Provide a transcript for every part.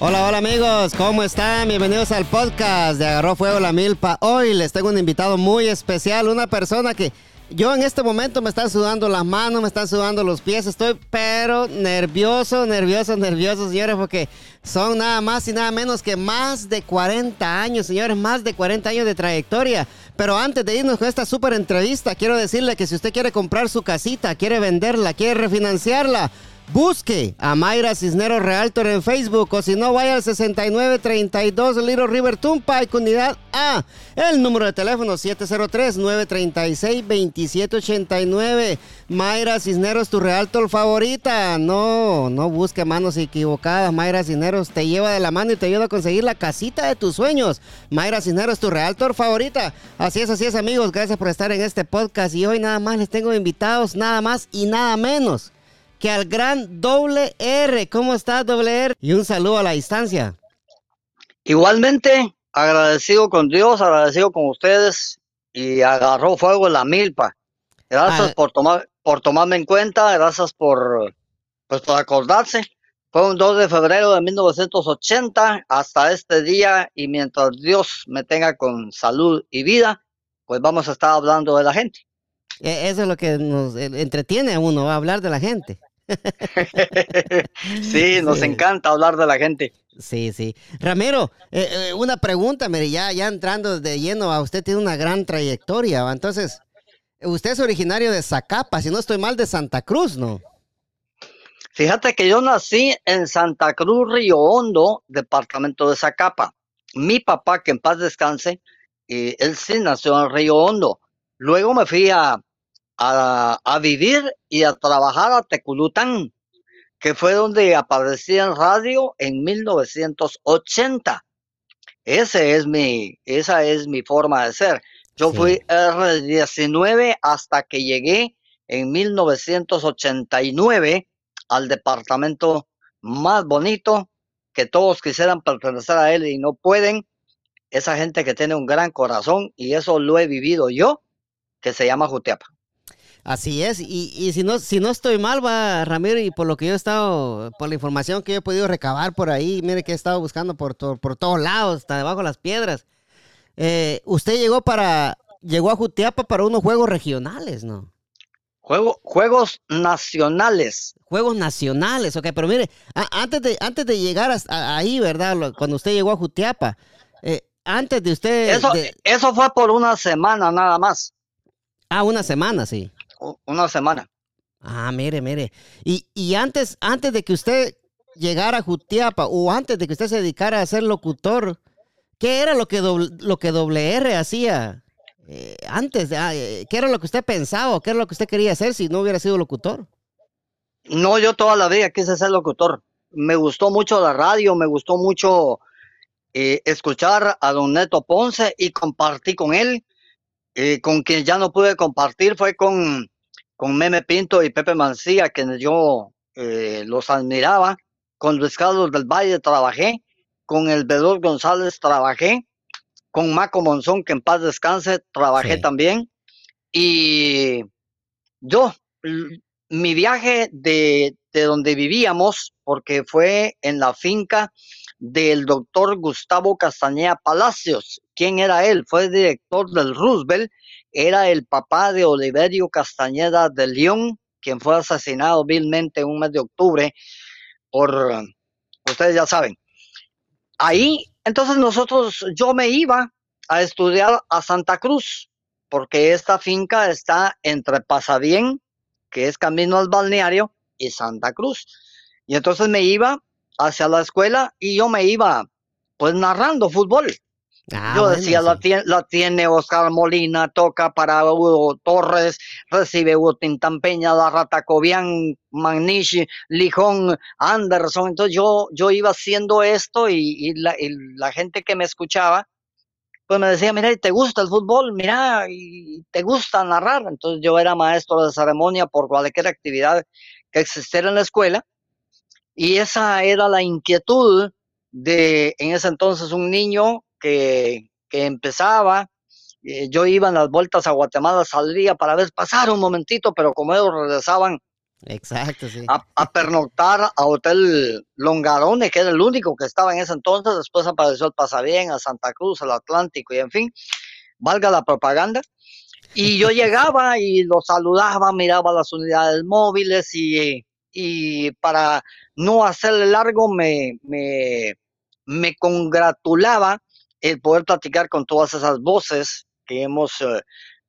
Hola, hola amigos, ¿cómo están? Bienvenidos al podcast de Agarró Fuego la Milpa. Hoy les tengo un invitado muy especial, una persona que yo en este momento me están sudando las manos, me están sudando los pies, estoy pero nervioso, nervioso, nervioso, señores, porque son nada más y nada menos que más de 40 años, señores, más de 40 años de trayectoria. Pero antes de irnos con esta súper entrevista, quiero decirle que si usted quiere comprar su casita, quiere venderla, quiere refinanciarla, Busque a Mayra Cisneros Realtor en Facebook o si no vaya al 6932 Little River Tumpa y unidad A. El número de teléfono 703-936-2789. Mayra Cisneros, tu Realtor favorita. No, no busque manos equivocadas. Mayra Cisneros te lleva de la mano y te ayuda a conseguir la casita de tus sueños. Mayra Cisneros, tu Realtor favorita. Así es, así es amigos. Gracias por estar en este podcast y hoy nada más les tengo invitados, nada más y nada menos que al gran doble R. ¿Cómo estás, doble R? Y un saludo a la distancia. Igualmente, agradecido con Dios, agradecido con ustedes y agarró fuego la milpa. Gracias ah. por tomar por tomarme en cuenta, gracias por pues por acordarse. Fue un 2 de febrero de 1980 hasta este día y mientras Dios me tenga con salud y vida, pues vamos a estar hablando de la gente. E, eso es lo que nos eh, entretiene a uno, hablar de la gente. sí, nos encanta hablar de la gente. Sí, sí. Ramiro, eh, eh, una pregunta, mire, ya, ya entrando de lleno, a usted tiene una gran trayectoria, entonces, usted es originario de Zacapa, si no estoy mal, de Santa Cruz, ¿no? Fíjate que yo nací en Santa Cruz, Río Hondo, departamento de Zacapa. Mi papá, que en paz descanse, eh, él sí nació en Río Hondo. Luego me fui a, a, vivir y a trabajar a Teculután, que fue donde aparecí en radio en 1980. Ese es mi, esa es mi forma de ser. Yo fui R19 hasta que llegué en 1989 al departamento más bonito que todos quisieran pertenecer a él y no pueden. Esa gente que tiene un gran corazón y eso lo he vivido yo, que se llama Jutiapa. Así es, y, si no si no estoy mal, va Ramiro, y por lo que yo he estado, por la información que yo he podido recabar por ahí, mire que he estado buscando por, por todos lados, hasta debajo de las piedras. Eh, usted llegó para, llegó a Jutiapa para unos juegos regionales, ¿no? juegos nacionales. Juegos nacionales, ok, pero mire, antes, de, antes de llegar ahí, ¿verdad? Cuando usted llegó a Jutiapa, eh, antes de usted... Eso, eso fue por una semana nada más. Ah, una semana, sí una semana. Ah, mire, mire. Y, y antes, antes de que usted llegara a Jutiapa o antes de que usted se dedicara a ser locutor, ¿qué era lo que doble, lo que doble R hacía? Eh, antes, ah, eh, ¿qué era lo que usted pensaba qué era lo que usted quería hacer si no hubiera sido locutor? No, yo toda la vida quise ser locutor. Me gustó mucho la radio, me gustó mucho eh, escuchar a don Neto Ponce y compartí con él. Eh, con quien ya no pude compartir fue con, con Meme Pinto y Pepe Mancía, quienes yo eh, los admiraba. Con Luis Carlos del Valle trabajé, con el Bedor González trabajé, con Maco Monzón, que en paz descanse, trabajé también. Y yo, mi viaje de, de donde vivíamos, porque fue en la finca del doctor Gustavo Castañeda Palacios. ¿Quién era él? Fue director del Roosevelt, era el papá de Oliverio Castañeda de León, quien fue asesinado vilmente en un mes de octubre por, ustedes ya saben. Ahí, entonces nosotros, yo me iba a estudiar a Santa Cruz, porque esta finca está entre Pasadien, que es camino al balneario, y Santa Cruz. Y entonces me iba hacia la escuela y yo me iba pues narrando fútbol. Ah, yo decía, la, tiene, la, tiene Oscar Molina, toca para Hugo Torres, recibe Hugo Tintampeña, la Ratacobian, Magnishi, Lijón, Anderson. Entonces yo, yo iba haciendo esto y, la, y, la, gente que me escuchaba, pues me decía, mira, ¿te gusta el fútbol? Mira, y te gusta narrar. Entonces yo era maestro de ceremonia por cualquier actividad que existiera en la escuela. Y esa era la inquietud de, en ese entonces, un niño que, que empezaba. Eh, yo iba en las vueltas a Guatemala, salía para ver pasar un momentito, pero como ellos regresaban Exacto, sí. A, pernoctar a Hotel Longarone, que era el único que estaba en ese entonces. Después apareció el Pasabien, a Santa Cruz, al Atlántico y en fin, valga la propaganda. Y yo llegaba y lo saludaba, miraba las unidades móviles y, y para no hacerle largo me, me, me congratulaba el poder platicar con todas esas voces que hemos eh,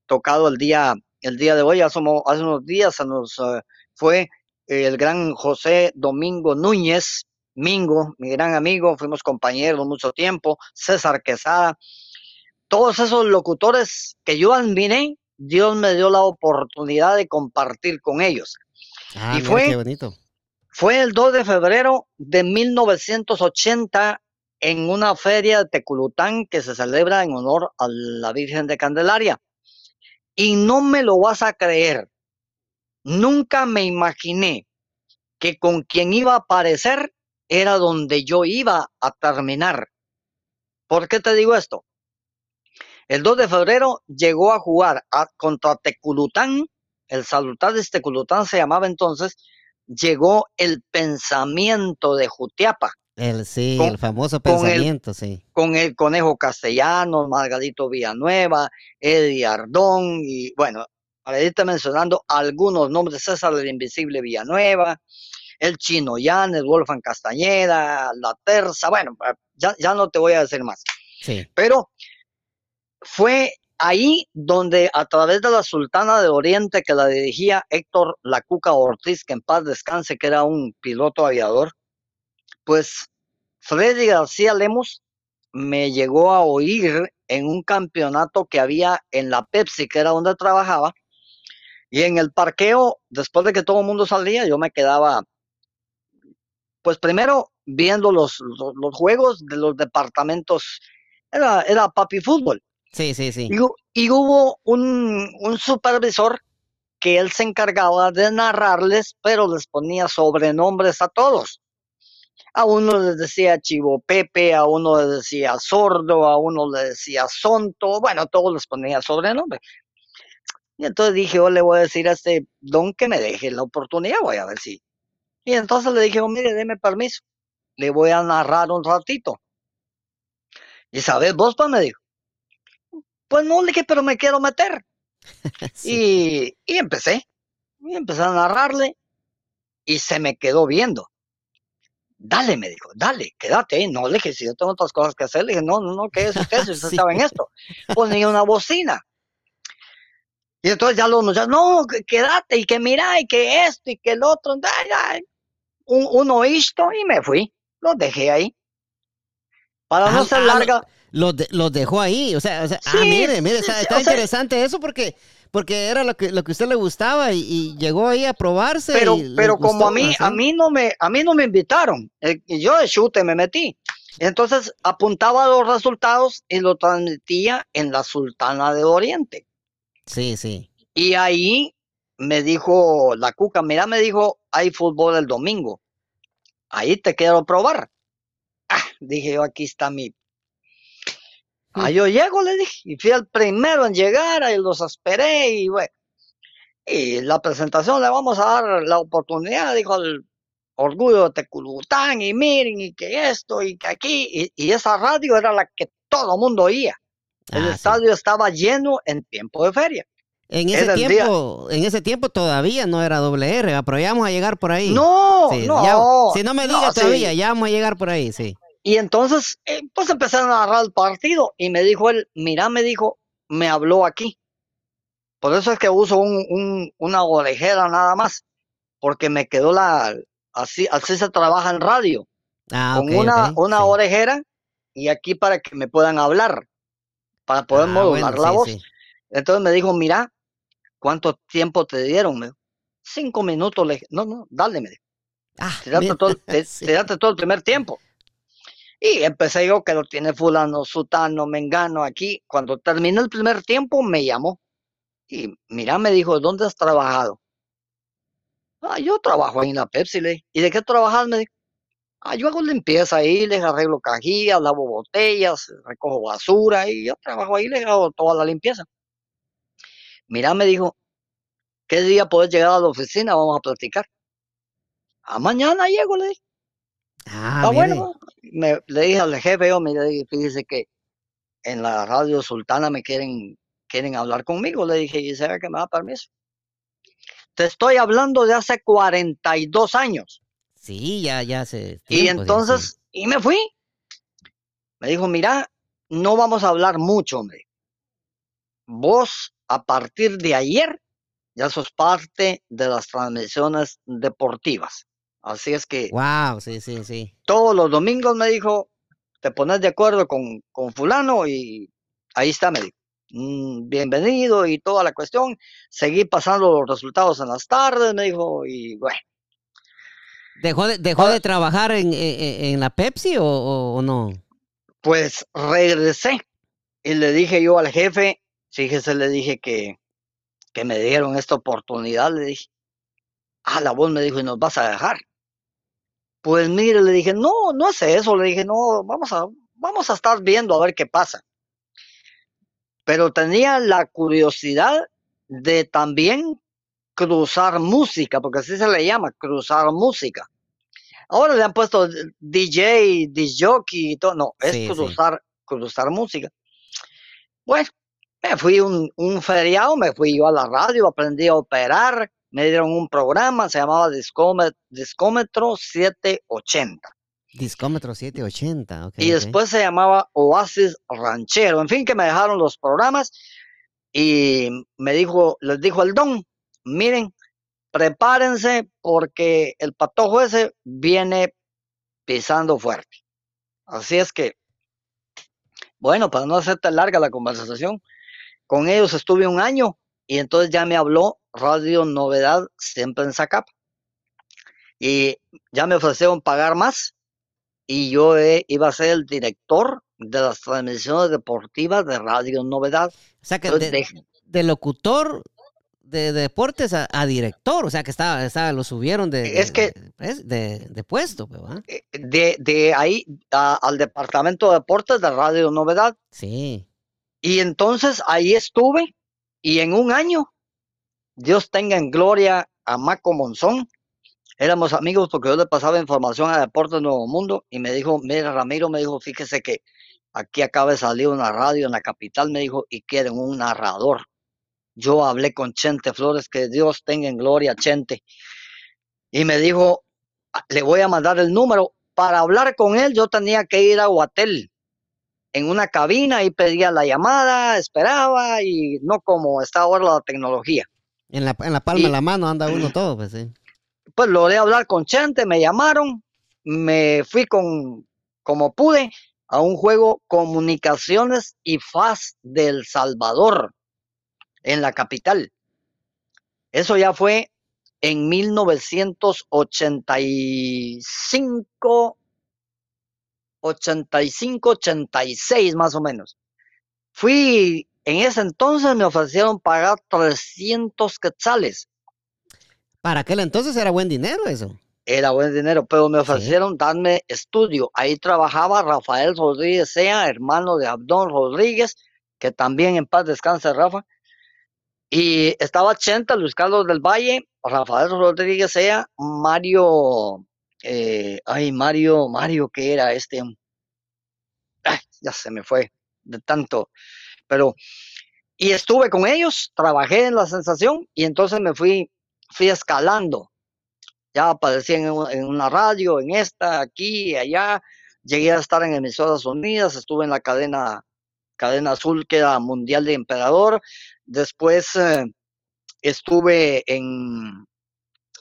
tocado el día, el día de hoy. Hace, hace unos días nos eh, fue el gran José Domingo Núñez, Mingo, mi gran amigo, fuimos compañeros mucho tiempo, César Quesada, todos esos locutores que yo admiré, Dios me dio la oportunidad de compartir con ellos. Ah, y fue, bonito. fue el 2 de febrero de 1980 en una feria de Teculután que se celebra en honor a la Virgen de Candelaria. Y no me lo vas a creer. Nunca me imaginé que con quien iba a aparecer era donde yo iba a terminar. ¿Por qué te digo esto? El 2 de febrero llegó a jugar contra Teculután, el de Teculután se llamaba entonces, llegó el pensamiento de Jutiapa. El, sí, el famoso pensamiento, sí. Con el Conejo Castellano, Margarito Villanueva, Eddie Ardón, y bueno, para irte mencionando algunos nombres, César el Invisible Villanueva, el Chino Yan, el Wolfgang Castañeda, la Terza, bueno, ya, ya no te voy a decir más. Sí. Pero fue ahí donde a través de la Sultana de Oriente que la dirigía Héctor La Cuca Ortiz, que en paz descanse, que era un piloto aviador, pues Freddy García Lemos me llegó a oír en un campeonato que había en la Pepsi, que era donde trabajaba, y en el parqueo, después de que todo el mundo salía, yo me quedaba, pues primero viendo los, los, juegos de los departamentos, era, era papi fútbol. Sí, sí, sí. Y, hubo un, un supervisor que él se encargaba de narrarles, pero les ponía sobrenombres a todos. A uno les decía Chivo Pepe, a uno le decía Sordo, a uno le decía Sonto, bueno, todos les ponía sobrenombre. Y entonces dije, yo le voy a decir a este don que me deje la oportunidad, voy a ver si. Y entonces le dije, oh, mire, deme permiso, le voy a narrar un ratito. Y sabes, vos, pues me dijo. Pues no, le dije, pero me quiero meter. y, y empecé. Y empecé a narrarle y se me quedó viendo dale, me dijo, dale, quédate. No, le dije, si yo tengo otras cosas que hacer, le dije, no, no, no, ¿qué es usted? Si usted estaba en esto. Ponía una bocina. Y entonces ya los muchachos, no, quédate, y que mira, y que esto, y que el otro, un, uno esto, y me fui. Los dejé ahí. Para no ah, ser ah, larga. Los, los dejó ahí, o sea, o sea ah, mire, mire, está, interesante eso porque porque era lo que lo que a usted le gustaba y, llegó ahí a probarse. Pero, pero como a mí, a mí no me, a mí no me invitaron, eh, yo de chute me metí. Entonces apuntaba los resultados y lo transmitía en la Sultana de Oriente. Sí, sí. Y ahí me dijo la cuca, mira, me dijo, hay fútbol el domingo. Ahí te quiero probar. Ah, dije yo, aquí está mi Ah, yo llego, le dije, y fui el primero en llegar, y los esperé, y bueno. Y la presentación le vamos a dar la oportunidad, dijo el orgullo de Teculután, y miren, y que esto, y que aquí, y, esa radio era la que todo el mundo oía. El ah, estadio estaba lleno en tiempo de feria. En ese tiempo, en ese tiempo todavía no era doble R, pero ya vamos a llegar por ahí. No, no. si no me digas todavía, ya vamos a llegar por ahí, sí. Y entonces, eh, pues empezaron a narrar el partido y me dijo él, mira, me dijo, me habló aquí. Por eso es que uso un, una orejera nada más, porque me quedó la, así, así se trabaja en radio. Ah, con una, una orejera y aquí para que me puedan hablar, para poder ah, modular la voz. Entonces me dijo, mira, ¿cuánto tiempo te dieron? Me cinco minutos. Le no, no, dale, me dijo. Ah, todo, todo el primer tiempo. Y empecé yo que lo tiene fulano, sutano, mengano aquí. Cuando terminé el primer tiempo me llamó. Y mira, me dijo, ¿dónde has trabajado? Ah, yo trabajo ahí en la Pepsi. Le. ¿Y de qué trabajas? Me dijo. Ah, yo hago limpieza ahí, les arreglo cajillas, lavo botellas, recojo basura y yo trabajo ahí, les hago toda la limpieza. Mira, me dijo, ¿qué día puedes llegar a la oficina? Vamos a platicar. A ah, mañana llego, le dije. Ah, ah bueno, me, le dije al jefe, yo, mire, fíjese que en la radio sultana me quieren, quieren hablar conmigo. Le dije, ¿y sabe que me da permiso? Te estoy hablando de hace 42 años. Sí, ya, ya se. Y entonces, y me fui. Me dijo, mira, no vamos a hablar mucho, hombre. Vos, a partir de ayer, ya sos parte de las transmisiones deportivas. Así es que. Wow, sí, sí, sí. Todos los domingos me dijo, te pones de acuerdo con, con fulano y ahí está, me dijo. Mm, bienvenido y toda la cuestión. Seguí pasando los resultados en las tardes, me dijo, y bueno. ¿Dejó de, dejó de trabajar en, en, la Pepsi o, o, no? Pues regresé y le dije yo al jefe, fíjese, le dije que, que me dieron esta oportunidad, le dije. Ah, la voz me dijo, ¿y nos vas a dejar? Pues mire, le dije, no, no es eso, le dije, no, vamos a, vamos a estar viendo a ver qué pasa. Pero tenía la curiosidad de también cruzar música, porque así se le llama, cruzar música. Ahora le han puesto DJ, DJ y todo, no, es cruzar, cruzar música. Bueno, me fui un, un feriado, me fui yo a la radio, aprendí a operar, me dieron un programa, se llamaba Discómetro, 780. Discómetro 780, ok. Y después se llamaba Oasis Ranchero. En fin, que me dejaron los programas y me dijo, les dijo el don, miren, prepárense porque el patojo ese viene pisando fuerte. Así es que, bueno, para no hacerte larga la conversación, con ellos estuve un año y entonces ya me habló Radio Novedad siempre en Zacapa. Y ya me ofrecieron pagar más y yo iba a ser el director de las transmisiones deportivas de Radio Novedad. O sea que de, locutor de, deportes a, director, o sea que estaba, estaba lo subieron de, es que, de, puesto. Pues, eh, de, de ahí al departamento de deportes de Radio Novedad. Sí. Y entonces ahí estuve y en un año, Dios tenga en gloria a Maco Monzón. Éramos amigos porque yo le pasaba información a Deportes Nuevo Mundo y me dijo, mira Ramiro, me dijo, fíjese que aquí acaba de salir una radio en la capital, me dijo, y quieren un narrador. Yo hablé con Chente Flores, que Dios tenga en gloria Chente. Y me dijo, le voy a mandar el número. Para hablar con él yo tenía que ir a Guatel en una cabina y pedía la llamada, esperaba y no como está ahora la tecnología. En la, en la palma de la mano anda uno todo, pues sí. Pues logré hablar con Chente, me llamaron, me fui con, como pude, a un juego Comunicaciones y FAS del Salvador, en la capital. Eso ya fue en 1985 85, 86 más o menos. Fui, en ese entonces me ofrecieron pagar 300 quetzales. Para aquel entonces era buen dinero eso. Era buen dinero, pero me ofrecieron darme estudio. Ahí trabajaba Rafael Rodríguez Sea, hermano de Abdón Rodríguez, que también en paz descanse Rafa. Y estaba Chenta, Luis Carlos del Valle, Rafael Rodríguez Sea, Mario eh, ay, Mario, Mario, que era este, ya se me fue de tanto, pero, y estuve con ellos, trabajé en la sensación y entonces me fui, fui escalando. Ya aparecí en, una radio, en esta, aquí, allá, llegué a estar en emisoras unidas, estuve en la cadena, cadena azul que era Mundial de Emperador, después eh, estuve en,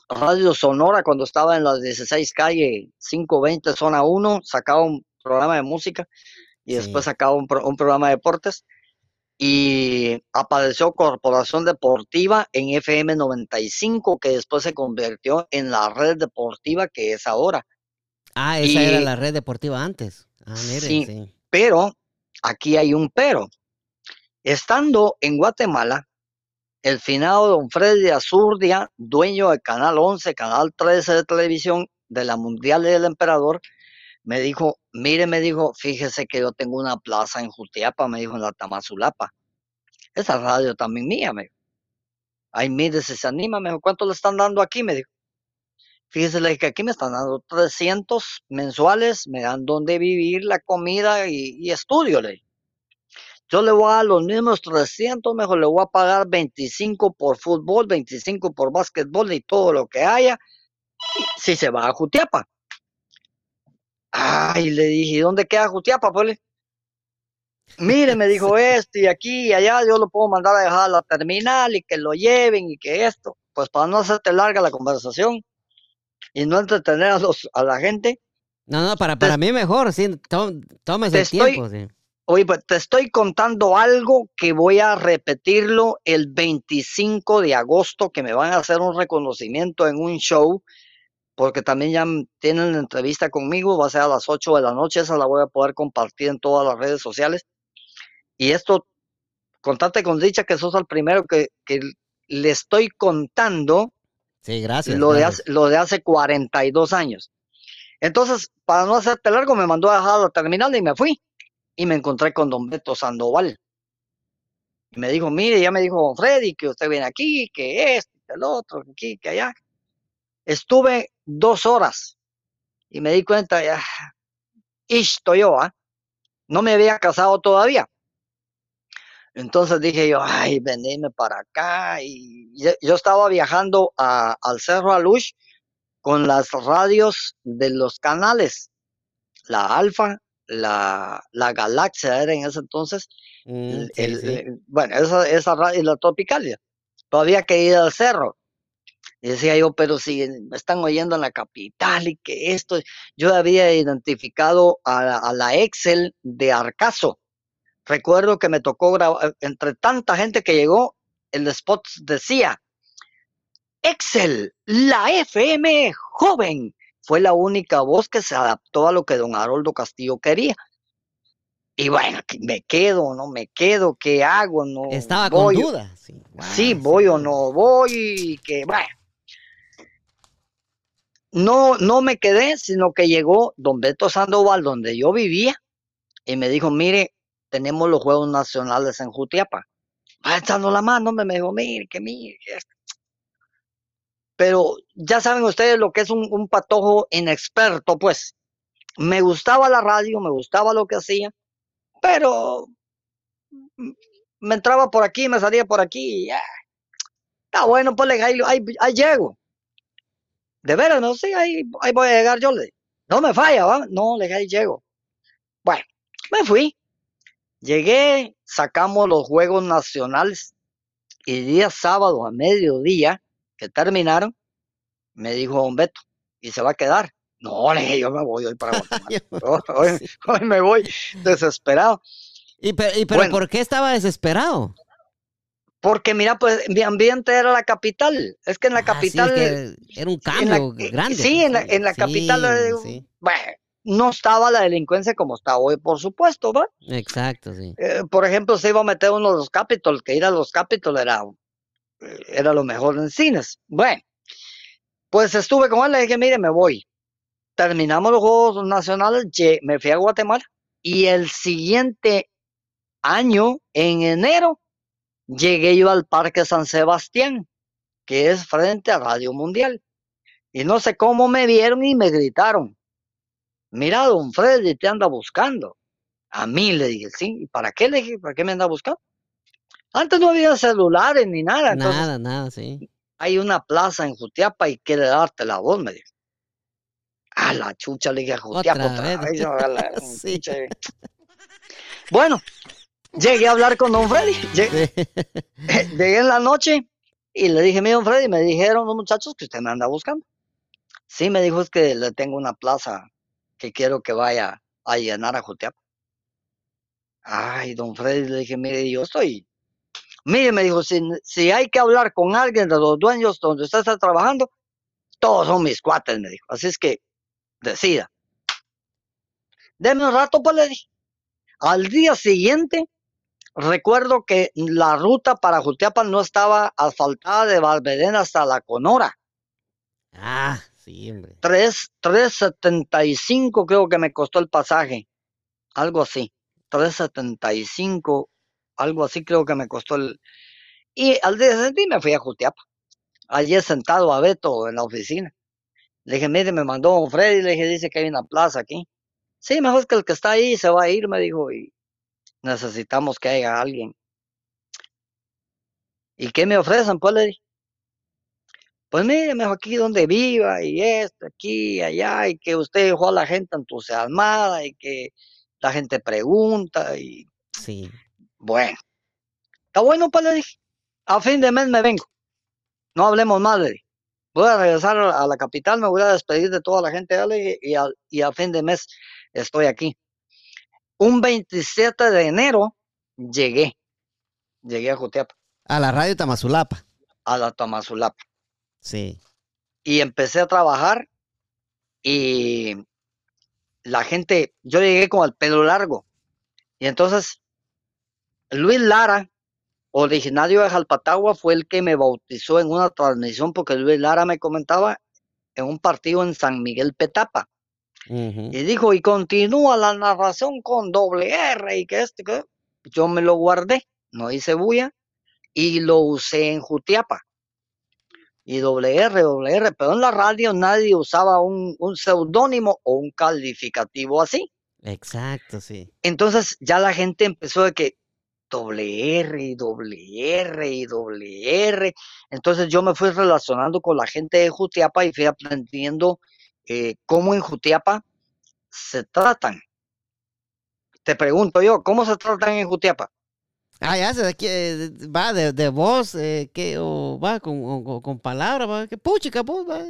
Radio Sonora cuando estaba en las 16 calle 520 zona 1, sacaba un programa de música y después sacaba un, programa de deportes y apareció Corporación Deportiva en FM 95 que después se convirtió en la red deportiva que es ahora. Ah, esa era la red deportiva antes. Ah, sí, pero aquí hay un pero. Estando en Guatemala, el finado don Freddy Azurdia, dueño de Canal 11, Canal 13 de televisión de la Mundial del Emperador, me dijo, mire, me dijo, fíjese que yo tengo una plaza en Jutiapa, me dijo, en la Tamazulapa. Esa radio también mía, me Ay, mire, si se anima, me dijo, ¿cuánto le están dando aquí? Me dijo. Fíjese, le dije que aquí me están dando 300 mensuales, me dan donde vivir, la comida y, y estudio, le. Yo le voy a dar los mismos 300, mejor le voy a pagar 25 por fútbol, 25 por básquetbol y todo lo que haya, si se va a Jutiapa. Ay, le dije, ¿dónde queda Jutiapa? Pues Mire, me dijo esto y aquí y allá, yo lo puedo mandar a dejar a la terminal y que lo lleven y que esto. Pues para no hacerte larga la conversación y no entretener a, los, a la gente, No, no, para, para mí mejor, sí. tó- Tómese el estoy- tiempo, sí. Oye, pues te estoy contando algo que voy a repetirlo el 25 de agosto, que me van a hacer un reconocimiento en un show, porque también ya tienen entrevista conmigo, va a ser a las 8 de la noche, esa la voy a poder compartir en todas las redes sociales. Y esto, contate con dicha que sos el primero que, que le estoy contando Sí, gracias. lo de, gracias. hace, lo de hace 42 años. Entonces, para no hacerte largo, me mandó a dejar la terminal y me fui. Y me encontré con don Beto Sandoval. Y me dijo, mire, ya me dijo don Freddy que usted viene aquí, que esto, que el otro, que aquí, que allá. Estuve dos horas y me di cuenta, ya, esto yo, ¿ah? No me había casado todavía. Entonces dije yo, ay, venidme para acá. Y yo, estaba viajando a- al Cerro Alush con las radios de los canales, la Alfa, la, la Galaxia era en ese entonces, Mm, el- sí, el- sí. el- bueno, esa, esa radio y la Tropicalia. Todavía que ir al cerro. Y decía yo, pero si me están oyendo en la capital y que esto, yo había identificado a, la- a la Excel de Arcaso. Recuerdo que me tocó grabar, entre tanta gente que llegó, el spot decía, Excel, la FM joven. Fue la única voz que se adaptó a lo que don Haroldo Castillo quería. Y bueno, me quedo, no me quedo, ¿qué hago? No Estaba voy, con duda. Sí, voy o no voy, y que bueno. No, no me quedé, sino que llegó don Beto Sandoval, donde yo vivía, y me dijo, mire, tenemos los Juegos Nacionales en Jutiapa. Va echando la mano, me, dijo, mire, que mire. que esto". Pero ya saben ustedes lo que es un, un patojo inexperto, pues. Me gustaba la radio, me gustaba lo que hacía, pero me entraba por aquí, me salía por aquí. Está bueno, pues le- ahí, ahí, ahí llego. De veras, no sé, ahí, ahí voy a llegar yo. Le, no me falla, ¿va? No, le dije, ahí llego. Bueno, me fui. Llegué, sacamos los Juegos Nacionales y día sábado a mediodía que terminaron, me dijo don Beto, ¿y se va a quedar? No, le dije, yo me voy hoy para Guatemala. Hoy, hoy- hoy me voy desesperado. ¿Y, pero, y pero Bueno. por qué estaba desesperado? Porque mira, pues mi ambiente era la capital. Es que en la Ah, sí, es capital... que era un la- cambio grande. Sí, en la, en la Sí, capital, eh, sí, bueno, no estaba la delincuencia como está hoy, por supuesto, ¿va? exacto, sí. Eh, por ejemplo, se iba a meter uno de los Capitol, que ir a los Capitol era, eh, era lo mejor en cines. Bueno, pues estuve con él, le dije, mire, me voy. Terminamos los Juegos Nacionales, me fui a Guatemala y el siguiente año, en enero, llegué yo al Parque San Sebastián, que es frente a Radio Mundial. Y no sé cómo me vieron y me gritaron. Mira, don Freddy te anda buscando. A mí le dije, sí, ¿y para qué le dije? ¿Para qué me anda buscando? Antes no había celulares ni nada, entonces Nada, nada, sí. hay una plaza en Jutiapa y quiere darte la voz, me dijo. A la chucha le dije a Jutiapa Otra otra, vez. Sí. Bueno, llegué a hablar con don Freddy. Llegué, Sí. llegué en la noche y le dije, mi don Freddy, me dijeron los muchachos que usted me anda buscando. Sí, me dijo, es que le tengo una plaza que quiero que vaya a llenar a Jutiapa. Ay, don Freddy, le dije, mire, yo estoy. Mire, me dijo, si, si hay que hablar con alguien de los dueños donde usted está trabajando, todos son mis cuates, me dijo. Así es que decida. Deme un rato, pues le dije. Al día siguiente, recuerdo que la ruta para Jutiapa no estaba asfaltada de Valvedena hasta la Conora. Ah, sí, hombre. Tres, 3.75 creo que me costó el pasaje. Algo así. 3.75, algo así creo que me costó el... Y al día siguiente me fui a Jutiapa. Allí sentado a Beto en la oficina. Le dije, mire, me mandó un Freddy, le dije, dice que hay una plaza aquí. Sí, mejor que el que está ahí se va a ir, me dijo, y necesitamos que haya alguien. ¿Y qué me ofrecen? Pues le dije, pues mire, mejor aquí donde viva, y esto, aquí, allá, y que usted dejó a la gente entusiasmada, y que la gente pregunta, y... Sí. Bueno, está bueno, pues le dije, a fin de mes me vengo. No hablemos más, le dije. Voy a regresar a la capital, me voy a despedir de toda la gente, y, a, y a fin de mes estoy aquí. Un 27 de enero llegué, llegué a Jutiapa. A la radio Tamazulapa. A la Tamazulapa. Sí. Y empecé a trabajar y la gente, yo llegué con el pelo largo. Y entonces, Luis Lara, originario de Jalpatagua, fue el que me bautizó en una transmisión porque Luis Lara me comentaba en un partido en San Miguel Petapa. Y dijo, y continúa la narración con doble R y que este, que yo me lo guardé, no hice bulla y lo usé en Jutiapa. Y doble R, doble R, pero en la radio nadie usaba un, un seudónimo o un calificativo así. Exacto, sí. Entonces ya la gente empezó de que doble R y doble R y doble R. Entonces yo me fui relacionando con la gente de Jutiapa y fui aprendiendo eh, cómo en Jutiapa se tratan. Te pregunto yo, ¿cómo se tratan en Jutiapa? Ah, ya se de, va de, de voz, eh, que, o va con, o, con palabras, va, que puchica, pues, va.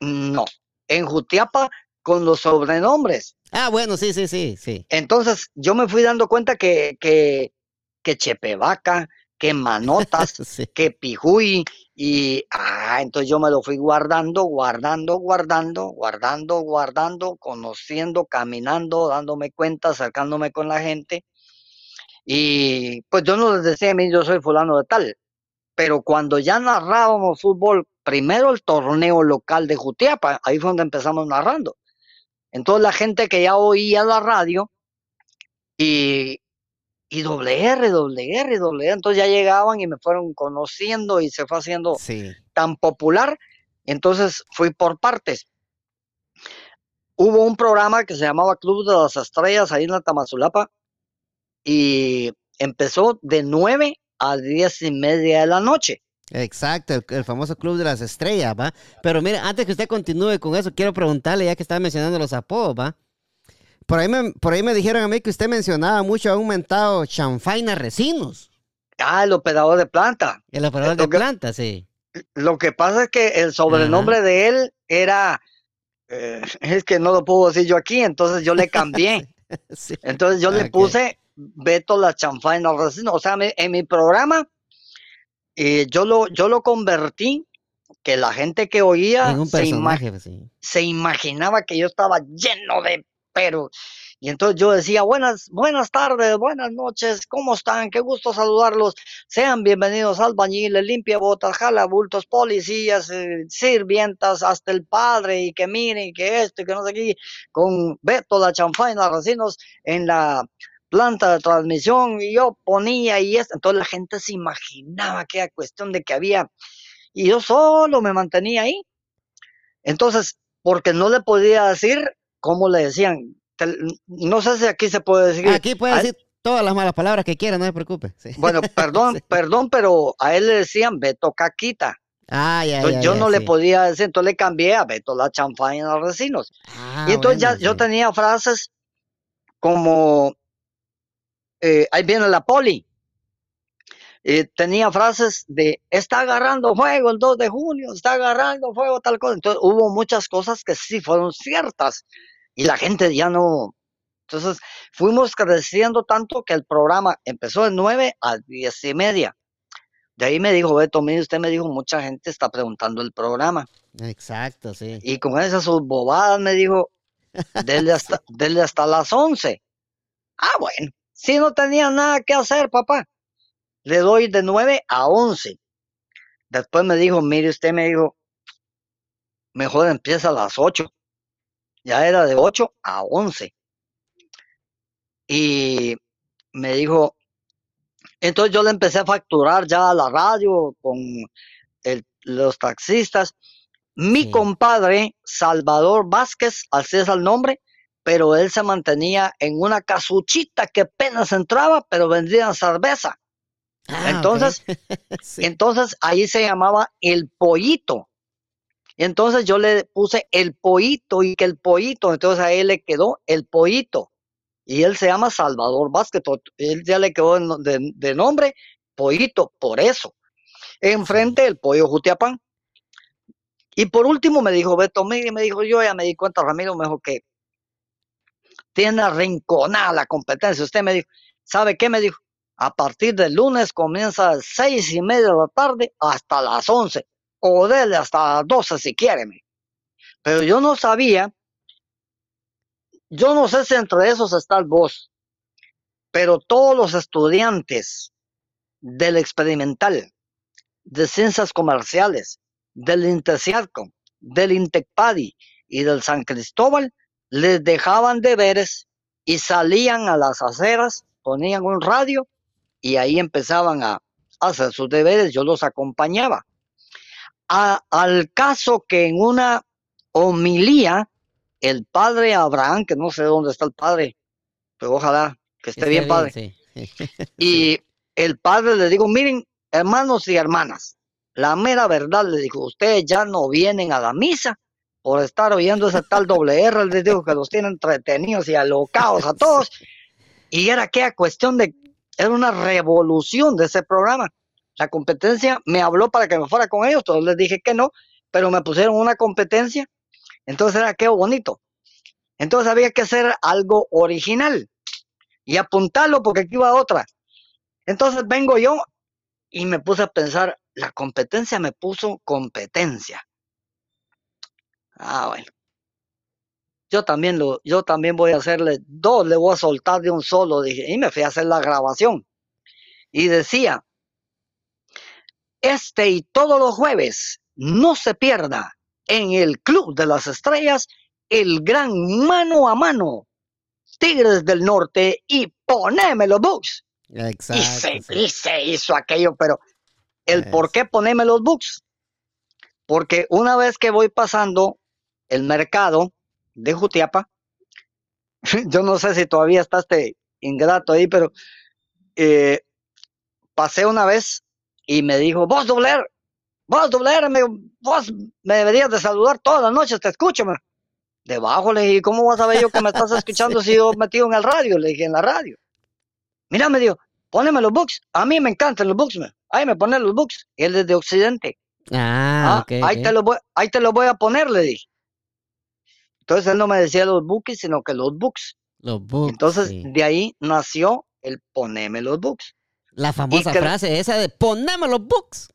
No, en Jutiapa con los sobrenombres. Ah, bueno, sí, sí, sí, sí. Entonces yo me fui dando cuenta que, que, que Chepevaca, que Manotas, Sí. que Pijuy, y ah, entonces yo me lo fui guardando, guardando, guardando, guardando, guardando, conociendo, caminando, dándome cuenta, acercándome con la gente. Y pues yo no les decía a mí, yo soy fulano de tal. Pero cuando ya narrábamos fútbol, primero el torneo local de Jutiapa, ahí fue donde empezamos narrando. Entonces la gente que ya oía la radio y, y doble R, doble R, doble R, entonces ya llegaban y me fueron conociendo y se fue haciendo Sí. tan popular, entonces fui por partes. Hubo un programa que se llamaba Club de las Estrellas ahí en la Tamazulapa y empezó de 9 a 10 y media de la noche. Exacto, el, el famoso Club de las Estrellas, ¿va? Pero mire, antes que usted continúe con eso, quiero preguntarle, ya que estaba mencionando los apodos, ¿va? Por ahí, me, por ahí me dijeron a mí que usted mencionaba mucho a un mentado Chanfaina Recinos, Ah, el operador de planta. el operador Lo de que- planta, sí. Lo que pasa es que el sobrenombre de él era, eh, es que no lo puedo decir yo aquí, entonces yo le cambié. sí. Entonces yo le puse Beto la chanfaina Racino. O sea, me- en mi programa eh, yo, lo, yo lo convertí que la gente que oía se, ima- pues, sí. se imaginaba que yo estaba lleno de pero. Y entonces yo decía, buenas, buenas tardes, buenas noches, ¿cómo están? Qué gusto saludarlos. Sean bienvenidos albañiles, limpia botas, jalabultos, policías, eh, sirvientas, hasta el padre, y que miren, que esto, y que no sé qué, con Beto la chanfaina Racinos en la planta de transmisión, y yo ponía y esto. Entonces la gente se imaginaba que era cuestión de que había, y yo solo me mantenía ahí. Entonces, porque no le podía decir cómo le decían. No sé si aquí se puede decir. Aquí puede a- decir todas las malas palabras que quiera, no se preocupe. sí. Bueno, perdón, Sí. perdón, pero a él le decían Beto Caquita. Ah, ya, Entonces ya, yo ya, no le podía decir, entonces le cambié a Beto la chanfaina Recinos. Ah, y entonces ya yo tenía frases como, eh, ahí viene la poli. Eh, tenía frases de, está agarrando fuego el 2 de junio, está agarrando fuego tal cosa. Entonces hubo muchas cosas que sí fueron ciertas y la gente ya no. Entonces fuimos creciendo tanto que el programa empezó de 9 a 10 y media. De ahí me dijo, Beto, mire, usted me dijo, mucha gente está preguntando el programa. Exacto, sí. Y con esas sus bobadas me dijo, dele hasta, hasta las 11. Ah, bueno, si no tenía nada que hacer, papá, le doy de 9 a 11. Después me dijo, mire, usted me dijo, mejor empieza a las 8. Ya era de 8 a 11. Y me dijo, Entonces yo le empecé a facturar ya a la radio con los taxistas. Mi compadre, Salvador Vázquez, así es el nombre, pero él se mantenía en una casuchita que apenas entraba, pero vendía cerveza. Ah, entonces, entonces ahí se llamaba el pollito. Entonces yo le puse el pollito y que el pollito, entonces a él le quedó el pollito. Y él se llama Salvador Vázquez, él ya le quedó de, nombre pollito, por eso. Enfrente del pollo Jutiapán. Y por último me dijo Beto Miguel, me dijo, yo ya me di cuenta, Ramiro, me dijo que tiene arrinconada la competencia. Usted me dijo, ¿sabe qué? Me dijo, a partir del lunes comienza a las seis y media de la tarde hasta las once, o desde hasta las doce si quiere. Pero yo no sabía, yo no sé si entre esos está vos, pero todos los estudiantes del experimental, de ciencias comerciales, del Inteciarco, del Intecpadi y del San Cristóbal, les dejaban deberes y salían a las aceras, ponían un radio y ahí empezaban a hacer sus deberes, yo los acompañaba. Al caso que en una homilía, el padre Abraham, que no sé dónde está el padre, pero ojalá que esté, bien, padre. Y el padre le digo, miren, hermanos y hermanas, la mera verdad le dijo, ustedes ya no vienen a la misa por estar oyendo ese tal doble R, les digo que los tienen entretenidos y alocados a todos. Y era que cuestión de, era una revolución de ese programa. La competencia me habló para que me fuera con ellos, todos les dije que no, pero me pusieron una competencia. Entonces era que bonito. Entonces había que hacer algo original y apuntarlo porque aquí iba otra. Entonces vengo yo y me puse a pensar, la competencia me puso competencia. Ah, bueno. Yo también lo, yo también voy a hacerle dos, le voy a soltar de un solo, dije, y me fui a hacer la grabación. Y decía, este y todos los jueves, no se pierda en el Club de las Estrellas el gran mano a mano. Tigres del Norte y ponémelo books. Exacto. Y se, hizo aquello, pero el por qué poneme los books. Porque una vez que voy pasando el mercado de Jutiapa. Yo no sé si todavía está este ingrato ahí, pero eh, pasé una vez y me dijo, vos dobler, vos dobler, me, vos me deberías de saludar todas las noches, te escucho. Debajo le dije, ¿cómo vas a ver yo que me estás escuchando si yo metido en el radio? Le dije, en la radio. Mira, me dijo, poneme los books. A mí me encantan los books, ahí me ponen los books. Él es de Occidente. Ah, ah ahí, Te lo voy, ahí te lo voy a poner, le dije. Entonces él no me decía los books, sino que los books. Los books. Entonces de ahí nació el poneme los books. La famosa frase esa de poneme los books.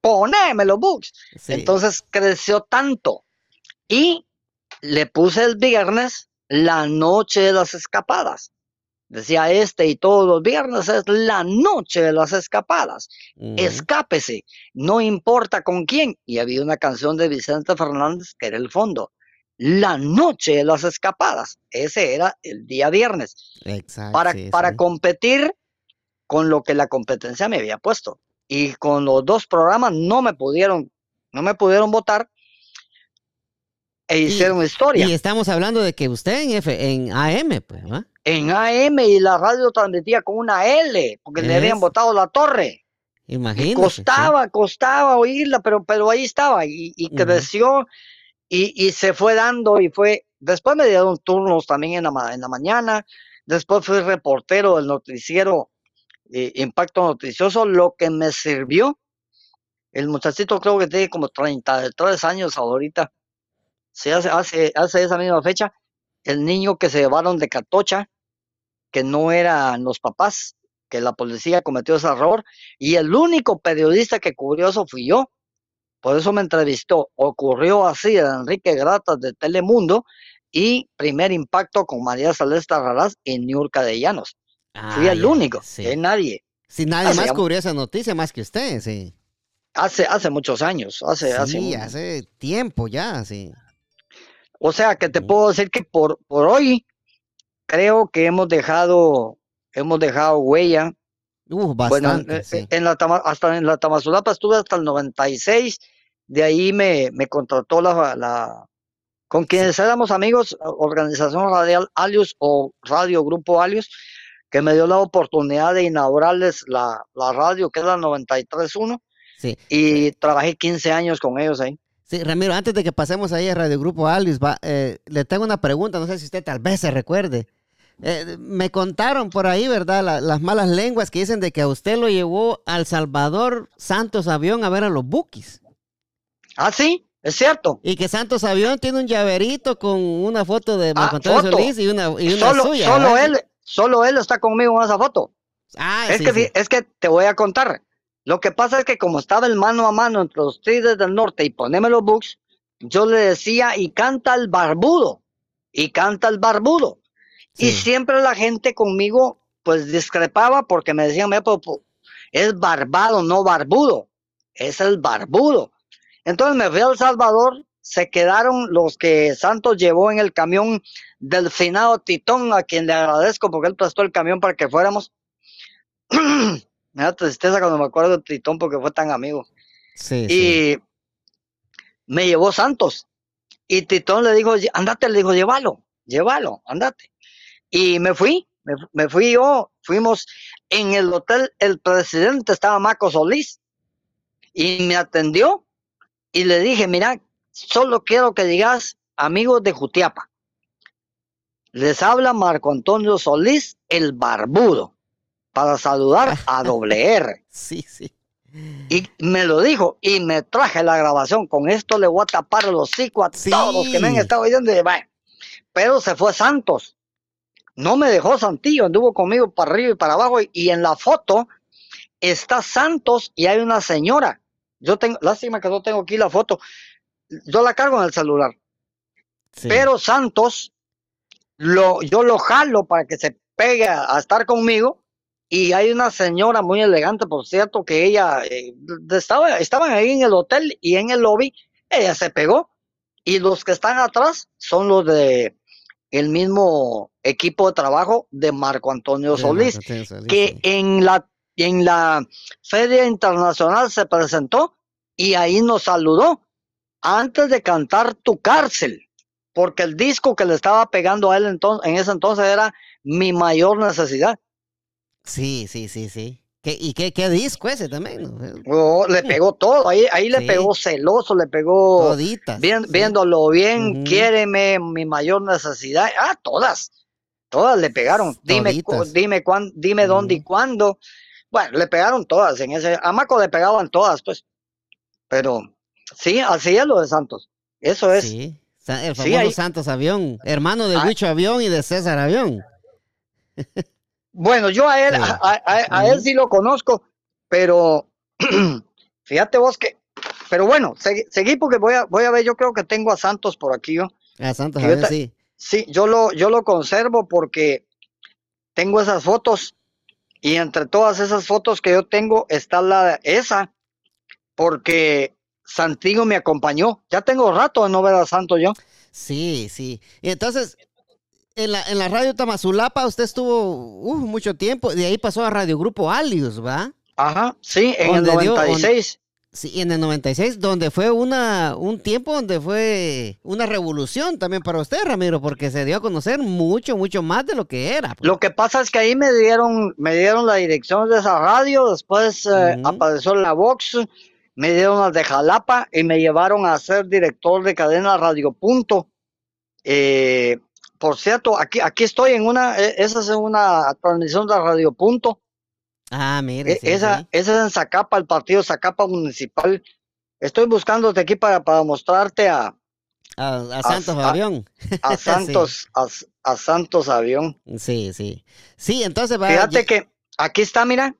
Poneme los books. Entonces creció tanto. Y le puse el viernes la noche de las escapadas. Decía este y todos los viernes es la noche de las escapadas. Escápese, no importa con quién. Y había una canción de Vicente Fernández que era el fondo la noche de las escapadas. Ese era el día viernes. Exacto. Para, para competir con lo que la competencia me había puesto. Y con los dos programas no me pudieron, no me pudieron votar e hicieron historia. Y estamos hablando de que usted en F, en AM, pues, En AM y la radio transmitía con una L, porque le habían votado la torre. Imagínate. Costaba, costaba oírla, pero, pero ahí estaba y, creció y, se fue dando y fue, después me dieron turnos también en la, en la mañana, después fui reportero del noticiero eh, Impacto Noticioso, lo que me sirvió, el muchachito creo que tiene como 33 años ahorita, se hace, hace, hace esa misma fecha, el niño que se llevaron de Catocha, que no eran los papás, que la policía cometió ese error, y el único periodista que cubrió eso fui yo, por eso me entrevistó. Ocurrió así Enrique Gratas de Telemundo y primer impacto con María Celeste Raraz en Niurka de Llanos. Fui el único, sí. nadie. Si nadie más cubrió esa noticia más que usted, sí. Hace, hace muchos años, hace, sí, hace, tiempo ya, sí. O sea que te puedo decir que por, por hoy creo que hemos dejado, hemos dejado huella Uh, bastante. Bueno, eh, en la, hasta en la Tamazulapa estuve hasta el 96. De ahí me, me contrató la, la con quienes éramos amigos, Organización Radial Alius o Radio Grupo Alius, que me dio la oportunidad de inaugurarles la, la radio, que es la 93.1. Sí. Y trabajé 15 años con ellos ahí. Sí, Ramiro, antes de que pasemos ahí a Radio Grupo Alius, va, eh, le tengo una pregunta, no sé si usted tal vez se recuerde. Eh, me contaron por ahí, ¿verdad? las malas lenguas que dicen de que a usted lo llevó al Salvador Santos Avión a ver a los Bukis. Ah, sí, es cierto. Y que Santos Avión tiene un llaverito con una foto de Marco ah, Solís y una, y una solo, suya. Solo él, solo él está conmigo en esa foto. Ah, es que es que te voy a contar. Lo que pasa es que como estaba el mano a mano entre los Tigres del Norte y poneme los Bucks, yo le decía y canta el barbudo, y canta el barbudo. Y siempre la gente conmigo pues discrepaba porque me decían, es barbado, no barbudo, es el barbudo. Entonces me fui a El Salvador, se quedaron los que Santos llevó en el camión del finado Titón, a quien le agradezco porque él prestó el camión para que fuéramos. me da tristeza cuando me acuerdo de Titón porque fue tan amigo. Sí, y me llevó Santos. Y Titón le dijo, andate, le dijo, llévalo, llévalo, andate. Y me fui, me, fui yo, fuimos en el hotel, el presidente estaba Marco Solís y me atendió y le dije, mira, solo quiero que digas amigos de Jutiapa. Les habla Marco Antonio Solís, el barbudo, para saludar a doble R. Sí, sí. Y me lo dijo y me traje la grabación. Con esto le voy a tapar los hocico a todos los que me han estado oyendo. Pero se fue Santos no me dejó Santillo, anduvo conmigo para arriba y para abajo y, en la foto está Santos y hay una señora. Yo tengo, lástima que no tengo aquí la foto. Yo la cargo en el celular. Pero Santos, lo, yo lo jalo para que se pegue a, estar conmigo. Y hay una señora muy elegante, por cierto, que ella eh, estaba, estaban ahí en el hotel y en el lobby, ella se pegó. Y los que están atrás son los de el mismo equipo de trabajo de Marco Antonio Solís, que en la en la Feria Internacional se presentó y ahí nos saludó antes de cantar Tu cárcel, porque el disco que le estaba pegando a él entonces, en ese entonces era Mi mayor necesidad. Sí, sí, sí, sí. ¿Y qué, qué, disco ese también? Le pegó todo, ahí, ahí le pegó celoso, le pegó Toditas, viéndolo bien, quiéreme, mi mayor necesidad. Ah, todas, todas le pegaron. Dime, dime, cuán, dime dónde y cuándo. Bueno, le pegaron todas en ese. A Maco le pegaban todas, pues. Pero sí, así es lo de Santos. Eso es. Sí, el famoso Santos Avión, hermano de Huicho Avión y de César Avión. Bueno, yo a él, a, él sí lo conozco, pero fíjate vos que, pero bueno, seguí, porque voy a, voy a ver, yo creo que tengo a Santos por aquí. A Santos, sí. Sí, yo lo, yo lo conservo porque tengo esas fotos y entre todas esas fotos que yo tengo está la esa, porque Santiago me acompañó. Ya tengo rato de no ver a Santos yo. Sí, sí. Y entonces, en la, en la radio Tamazulapa usted estuvo mucho tiempo, de ahí pasó a Radio Grupo Alius, ¿va? Ajá, sí, en el 96. sí, en el 96, donde fue una, un tiempo donde fue una revolución también para usted, Ramiro, porque se dio a conocer mucho, mucho más de lo que era. Pues. Lo que pasa es que ahí me dieron, me dieron la dirección de esa radio, después eh, apareció la Vox, me dieron las de Jalapa y me llevaron a ser director de cadena Radio Punto. Eh, por cierto, aquí, aquí estoy en una, e, esa es una transmisión de Radio Punto. Ah, mire. E, esa, esa es en Zacapa, el partido Zacapa Municipal. Estoy buscándote aquí para, para mostrarte a, a, Santos Avión. A, Santos, a, Santos Avión. Sí, sí. Sí, entonces va. Fíjate que aquí está, mira.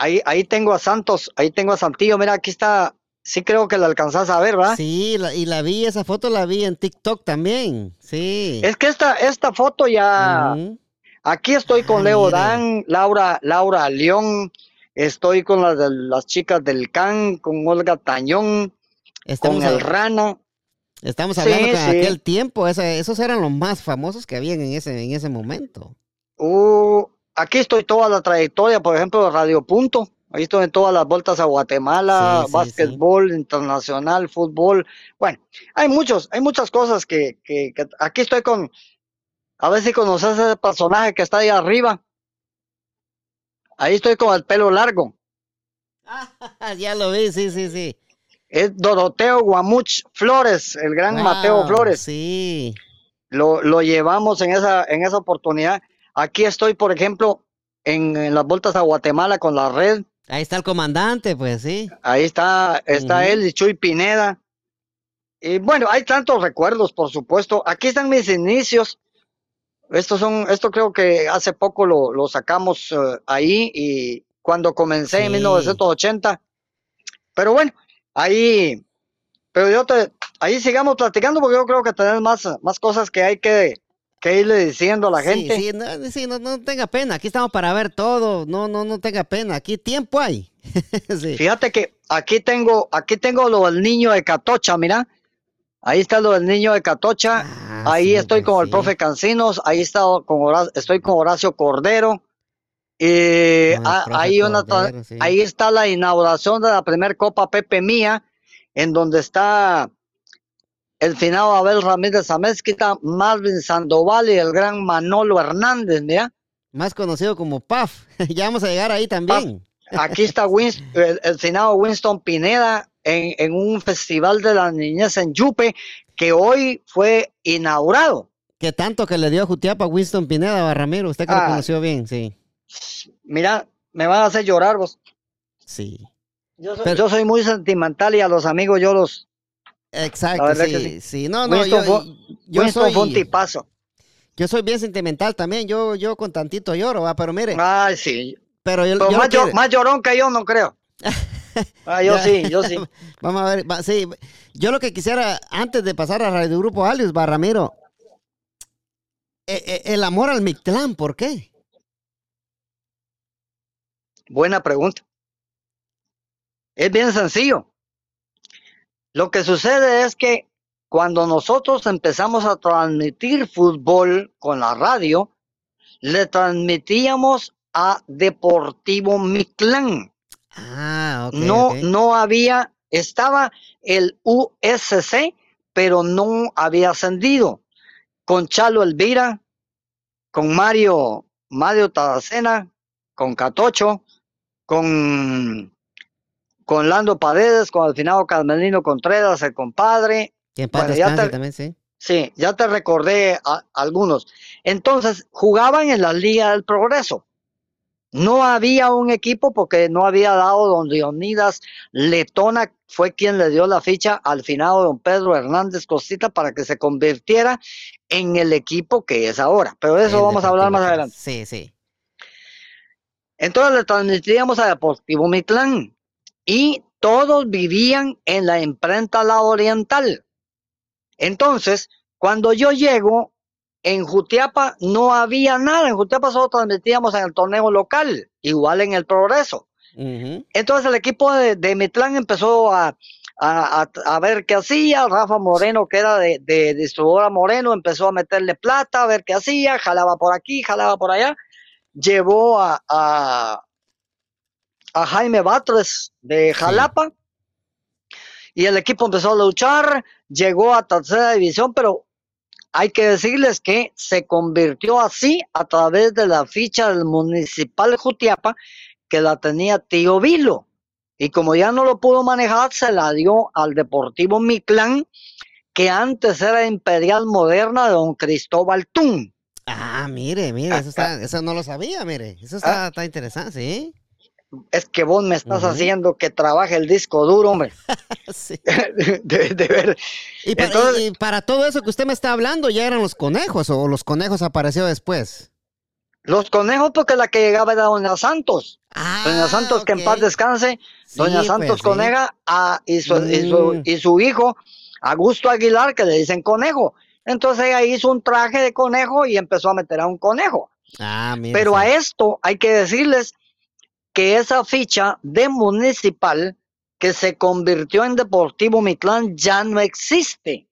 Ahí, ahí tengo a Santos, ahí tengo a Santillo, mira, aquí está sí creo que la alcanzás a ver, ¿verdad? Sí, y la vi, esa foto la vi en TikTok también, sí. Es que esta, esta foto ya... Aquí estoy con ah, Leo Dan, Laura, Laura León, estoy con las, las chicas del CAN, con Olga Tañón, con el Rana. Estamos hablando en aquel tiempo, esos eran los más famosos que habían en ese, en ese momento. Uh, aquí estoy toda la trayectoria, por ejemplo, Radio Punto. Ahí estoy en todas las vueltas a Guatemala, básquetbol internacional, fútbol. Bueno, hay muchos, hay muchas cosas que, que, que, aquí estoy con, a ver si conoces ese personaje que está ahí arriba. Ahí estoy con el pelo largo. ya lo vi, sí, sí, sí. Es Doroteo Guamuch Flores, el gran Mateo Flores. Sí. Lo, lo, llevamos en esa, en esa oportunidad. Aquí estoy, por ejemplo, en, las vueltas a Guatemala con la red. Ahí está el comandante, pues sí. Ahí está, está él y Chuy Pineda. Y bueno, hay tantos recuerdos, por supuesto. Aquí están mis inicios. Estos son, esto creo que hace poco lo, lo sacamos eh, ahí y cuando comencé en 1980. Pero bueno, ahí, pero yo te, ahí sigamos platicando porque yo creo que tenemos más, más cosas que hay que, que irle diciendo a la gente. Sí, no, sí no, no, tenga pena, aquí estamos para ver todo, no, no, no tenga pena, aquí tiempo hay. Fíjate que aquí tengo, aquí tengo lo del niño de Catocha, mira. Ahí está lo del niño de Catocha. Ah, ahí estoy con el profe Cancinos. Ahí está con estoy con Horacio Cordero. Ahí, una, ahí está la inauguración de la primer Copa Pepe Mía, en donde está el finado Abel Ramírez Amezquita, Marvin Sandoval y el gran Manolo Hernández, mira. Más conocido como PAF. ya vamos a llegar ahí también. Aquí está el, el, finado Winston Pineda en, en, un festival de la niñez en Yupe que hoy fue inaugurado. ¿Qué tanto que le dio a Jutiapa Winston Pineda, Ramiro? Usted que lo ah. conoció bien, sí. Mira, me van a hacer llorar vos. Sí. Yo soy, yo soy muy sentimental y a los amigos yo los... Exacto, sí, sí, No, no, yo, soy... un tipazo. Yo soy bien sentimental también, yo, yo con tantito lloro, ¿va? pero mire. Ay, sí. Pero, yo, más, llorón que yo no creo. Ah, yo sí, yo sí. Vamos a ver, sí. Yo lo que quisiera, antes de pasar a Radio Grupo Alius, Barramiro, e, e, el amor al Mictlán, ¿por qué? Buena pregunta. Es bien sencillo. Lo que sucede es que cuando nosotros empezamos a transmitir fútbol con la radio, le transmitíamos a Deportivo Mictlán. Ah, no, no había, estaba el USC, pero no había ascendido. Con Chalo Elvira, con Mario, Mario Tadacena, con Catocho, con, con Lando Paredes, con el finado Carmelino Contreras, el compadre. ya te, también, sí. Sí, ya te recordé a, algunos. Entonces, jugaban en la Liga del Progreso. No había un equipo porque no había dado don Leonidas Letona, fue quien le dio la ficha al finado don Pedro Hernández Costita para que se convirtiera en el equipo que es ahora. Pero de eso vamos a hablar más adelante. Sí, sí. Entonces le transmitíamos a Deportivo Mitlán y todos vivían en la imprenta La Oriental. Entonces, cuando yo llego, en Jutiapa no había nada. En Jutiapa solo transmitíamos en el torneo local, igual en el Progreso. Entonces el equipo de, de Mitlán empezó a, a, ver qué hacía. Rafa Moreno, que era de, de distribuidora Moreno, empezó a meterle plata, a ver qué hacía, jalaba por aquí, jalaba por allá llevó a, a, Jaime Batres de Jalapa y el equipo empezó a luchar, llegó a tercera división, pero hay que decirles que se convirtió así a través de la ficha del municipal Jutiapa que la tenía Tío Vilo. Y como ya no lo pudo manejar, se la dio al Deportivo Miclán, que antes era Imperial Moderna de don Cristóbal Tún. Ah, mire, mire, eso, está, eso no lo sabía, mire. Eso está, ah. está interesante, ¿sí? Es que vos me estás haciendo que trabaje el disco duro, hombre. sí. de, ver. Y para, todo eso que usted me está hablando, ¿ya eran los conejos o los conejos apareció después? Los conejos porque la que llegaba era Doña Santos. Ah, Doña Santos, que en paz descanse. Doña Santos pues, Coneja y, su, y, su, mm. y su hijo, Augusto Aguilar, que le dicen conejo. Entonces ella hizo un traje de conejo y empezó a meter a un conejo. Ah, Pero a esto hay que decirles que esa ficha de municipal que se convirtió en Deportivo Mitlán ya no existe.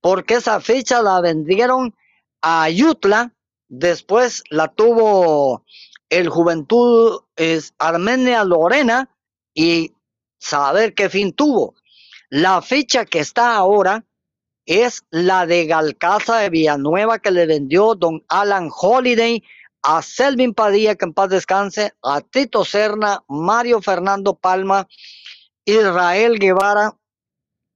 Porque esa ficha la vendieron a Ayutla después la tuvo el Juventud es Armenia Lorena y saber qué fin tuvo. La ficha que está ahora es la de Galcaza de Villanueva que le vendió don Alan Holiday a Selvin Padilla, que en paz descanse, a Tito Serna, Mario Fernando Palma, Israel Guevara,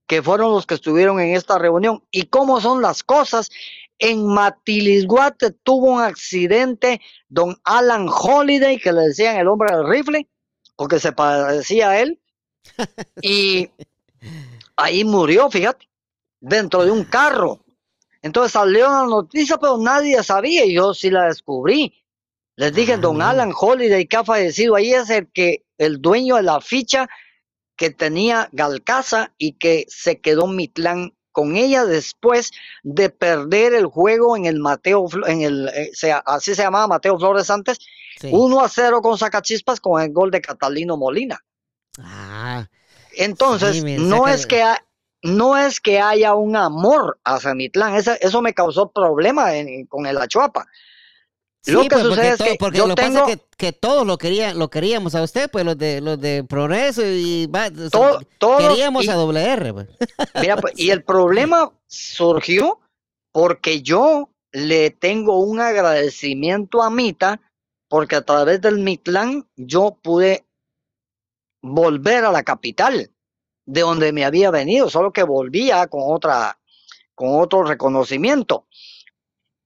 que fueron los que estuvieron en esta reunión. ¿Y cómo son las cosas? En Matilisguate tuvo un accidente don Alan Holiday, que le decían el hombre del rifle, porque se parecía a él, y ahí murió, fíjate, dentro de un carro. Entonces salió la noticia, pero nadie sabía, y yo sí la descubrí. Les dije, don Ah. Alan Holiday, que ha fallecido, ahí es el que, el dueño de la ficha que tenía Galcaza y que se quedó Mitlán con ella después de perder el juego en el Mateo, en el, eh, sea, así se llamaba Mateo Flores antes, Sí. 1 a 0 con Sacachispas con el gol de Catalino Molina. Ah, Entonces, Sí, no es que ha- no es que haya un amor hacia Mitlán, esa- eso me causó problema en- con el Achuapa. Lo que pues, sucede es que porque yo lo tengo- pasa es que, que todos lo querían, lo queríamos a usted, pues los de los de progreso y va- o sea, Todo- queríamos y- a doble R, pues. Mira, pues, y el problema surgió porque yo le tengo un agradecimiento a Mita, porque a través del Mitlán yo pude volver a la capital, de donde me había venido, solo que volvía con otra, con otro reconocimiento.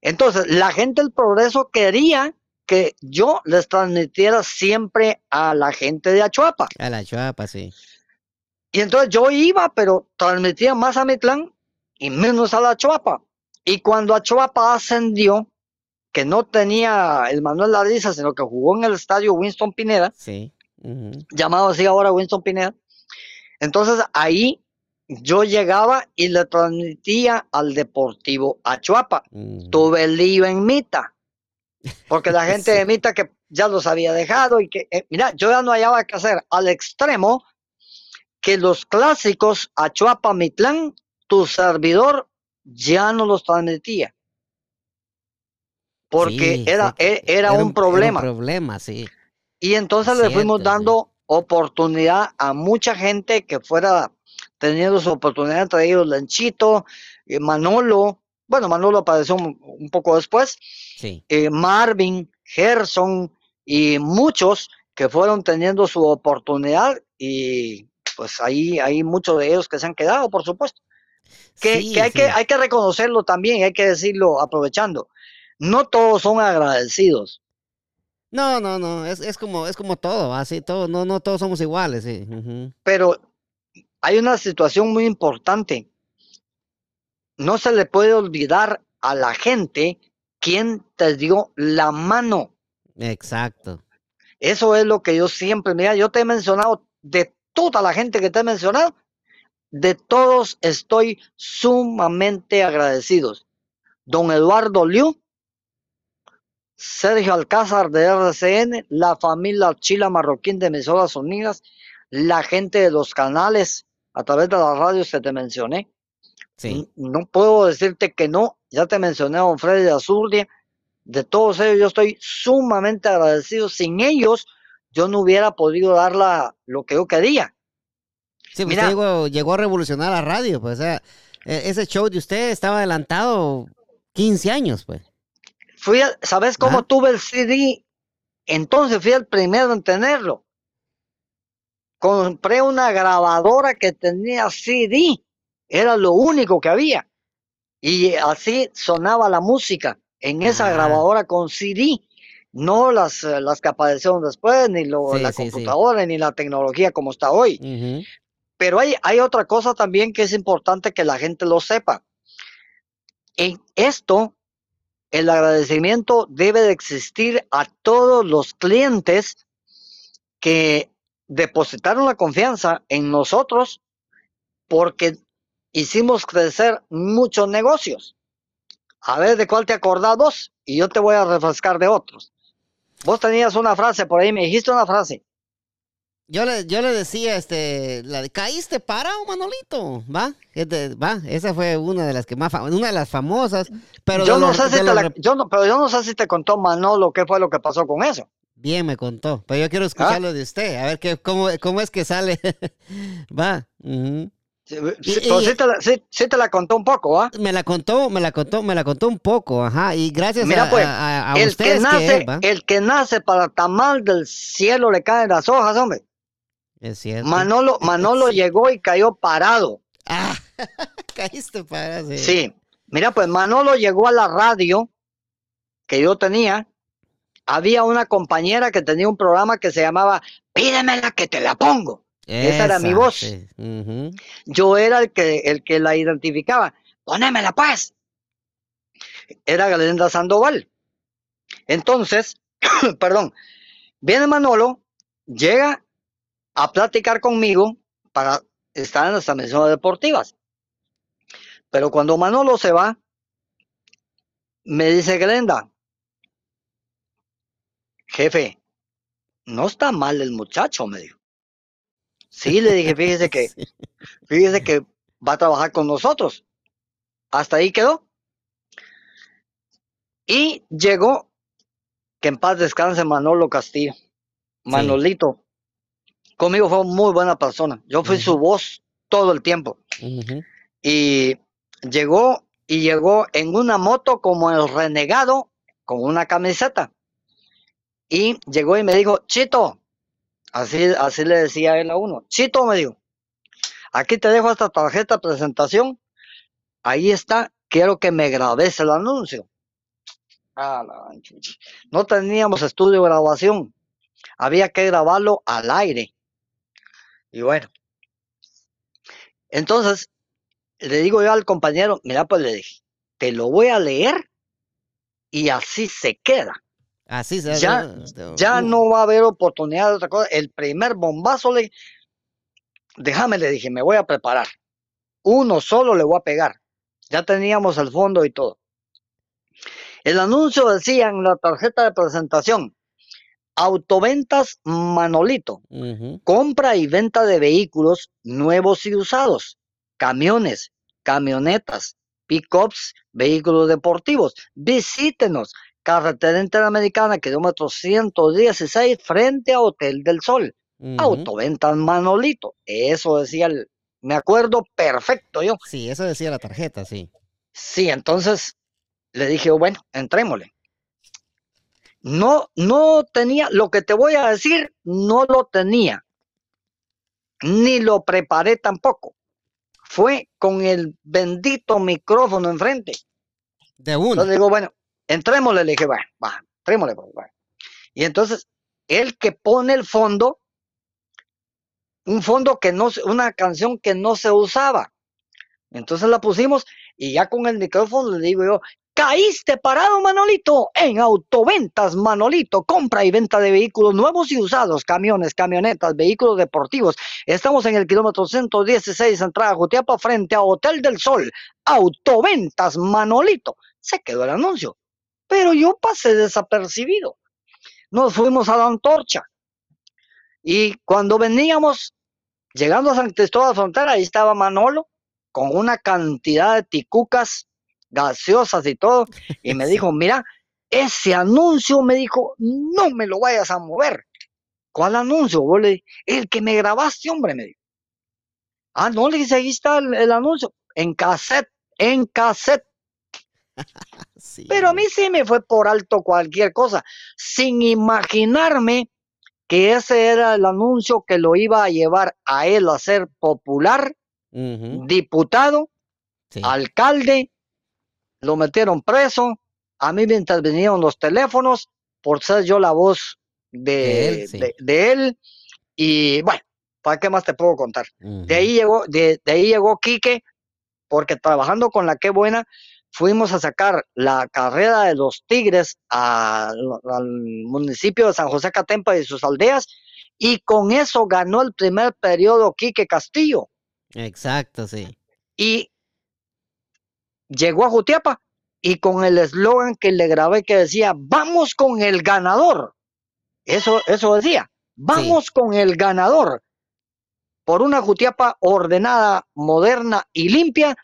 Entonces, la gente del progreso quería que yo les transmitiera siempre a la gente de Achuapa. A la chuapa, sí. Y entonces yo iba, pero transmitía más a Mitlán y menos a la Chuapa. Y cuando Achuapa ascendió, que no tenía el Manuel Lariza, sino que jugó en el estadio Winston Pineda, Sí. llamado así ahora Winston Pineda, entonces ahí yo llegaba y le transmitía al Deportivo Achuapa. Ujú. Tuve el lío en Mita, porque la gente Sí. de Mita que ya los había dejado y que, eh, mira, yo ya no hallaba qué hacer al extremo que los clásicos Achuapa Mitlán, tu servidor ya no los transmitía. Porque Sí, era, sí, e- era, un problema. problema, sí. Y entonces le fuimos dando oportunidad a mucha gente que fuera teniendo su oportunidad, entre ellos Lenchito, eh, Manolo, bueno, Manolo apareció un, un poco después, Sí. eh, Marvin, Gerson y muchos que fueron teniendo su oportunidad y pues ahí hay muchos de ellos que se han quedado, por supuesto. Que, Sí, que hay sí. que hay que reconocerlo también, hay que decirlo aprovechando. No todos son agradecidos. No, no, no, es, es como es como todo, así todo, no no todos somos iguales, sí. pero hay una situación muy importante. No se le puede olvidar a la gente quién te dio la mano. Exacto. Eso es lo que yo siempre, mira, yo te he mencionado de toda la gente que te he mencionado, de todos estoy sumamente agradecidos. Don Eduardo Liu, Sergio Alcázar de RCN, la familia Chila Marroquín de Emisoras Unidas, la gente de los canales a través de las radios que te mencioné. Sí. No puedo decirte que no, ya te mencioné a don Freddy de Azurdia, de todos ellos yo estoy sumamente agradecido. Sin ellos yo no hubiera podido dar la, lo que yo quería. Sí, pues Mira. usted llegó, llegó a revolucionar la radio, pues, o sea, e- ese show de usted estaba adelantado 15 años, pues. Fui, ¿sabes cómo Ah. tuve el CD? Entonces fui el primero en tenerlo. Compré una grabadora que tenía CD. Era lo único que había. Y así sonaba la música en esa Ah. grabadora con CD. No las, eh, las que aparecieron después, ni lo, Sí, la sí, sí. computadora, ni la tecnología como está hoy. Pero hay, hay otra cosa también que es importante que la gente lo sepa. En esto, el agradecimiento debe de existir a todos los clientes que depositaron la confianza en nosotros porque hicimos crecer muchos negocios. A ver de cuál te acordás vos y yo te voy a refrescar de otros. Vos tenías una frase por ahí, me dijiste una frase. Yo le, yo le decía, este, la de, caíste parado, Manolito, ¿va? Este, va, esa fue una de las que más, una de las famosas, pero... Yo no sé si te la, yo no, pero yo no sé si te contó Manolo qué fue lo que pasó con eso. Bien, me contó, pero yo quiero ¿Ah? escucharlo de usted, a ver qué, cómo, cómo es que sale, va. Sí, sí, te la, contó un poco, ¿ah? Me la contó, me la contó, me la contó un poco, ajá. Y gracias a, pues, el Que nace, el que nace para tamal del cielo le caen las hojas, hombre. Es cierto. Manolo, Manolo llegó y cayó parado. Ah, caíste parado. Sí. sí. Mira, pues Manolo llegó a la radio que yo tenía. Había una compañera que tenía un programa que se llamaba Pídemela que te la pongo. Esa, era mi voz. Yo era el que, el que la identificaba. Ponémela pues. Era Galenda Sandoval. Entonces, perdón, viene Manolo, llega a platicar conmigo para estar en las transmisiones deportivas. Pero cuando Manolo se va, me dice Glenda, jefe, no está mal el muchacho, me dijo. Sí, le dije, fíjese que, fíjese que va a trabajar con nosotros. Hasta ahí quedó. Y llegó, que en paz descanse Manolo Castillo. Manolito. Conmigo fue muy buena persona. Yo fui su voz todo el tiempo. Y llegó, y llegó en una moto como el renegado, con una camiseta. Y llegó y me dijo, Chito, Así, así le decía él a uno. Chito me dijo, aquí te dejo esta tarjeta de presentación. Ahí está, quiero que me grabes el anuncio. Ah, no teníamos estudio de grabación. Había que grabarlo al aire. Y bueno. Entonces, le digo yo al compañero, mira, pues le dije, te lo voy a leer y así se queda. Así se ya, ya no va a haber oportunidad de otra cosa. El primer bombazo le déjame, le dije, me voy a preparar. Uno solo le voy a pegar. Ya teníamos el fondo y todo. El anuncio decía en la tarjeta de presentación, autoventas Manolito, compra y venta de vehículos nuevos y usados, camiones, camionetas, pickups, vehículos deportivos. Visítenos carretera interamericana, kilómetro 116, frente a Hotel del Sol. Autoventas Manolito. Eso decía el. Me acuerdo perfecto yo. Sí, eso decía la tarjeta, sí. Sí, entonces le dije, bueno, entrémosle. No, no tenía, lo que te voy a decir, no lo tenía. Ni lo preparé tampoco. Fue con el bendito micrófono enfrente. De uno. Entonces digo, bueno, entrémosle, le dije, va, va, entrémosle, pues, va. Y entonces, el que pone el fondo, un fondo que no, una canción que no se usaba. Entonces la pusimos y ya con el micrófono le digo yo, caíste parado Manolito en Autoventas Manolito, compra y venta de vehículos nuevos y usados, camiones, camionetas, vehículos deportivos. Estamos en el kilómetro 116, entrada Jutiapa, frente a Hotel del Sol, Autoventas Manolito. Se quedó el anuncio pero yo pasé desapercibido. Nos fuimos a la antorcha. Y cuando veníamos, llegando a San Cristóbal Frontera, ahí estaba Manolo con una cantidad de ticucas gaseosas y todo. Y me dijo, mira, ese anuncio, me dijo, no me lo vayas a mover. ¿Cuál anuncio? el que me grabaste, hombre, me dijo. Ah, no, le dije, ahí está el anuncio. En cassette, en cassette. Pero a mí sí me fue por alto cualquier cosa, sin imaginarme que ese era el anuncio que lo iba a llevar a él a ser popular, diputado, alcalde, lo metieron preso, a mí me intervinieron los teléfonos por ser yo la voz de, él, y bueno, ¿para qué más te puedo contar? De ahí llegó, de, ahí llegó Quique, porque trabajando con la que buena, fuimos a sacar la carrera de los Tigres al municipio de San José Catempa y sus aldeas y con eso ganó el primer periodo Quique Castillo. Exacto, sí. Y llegó a Jutiapa y con el eslogan que le grabé que decía, vamos con el ganador. Eso, eso decía. Vamos con el ganador. Por una Jutiapa ordenada, moderna y limpia,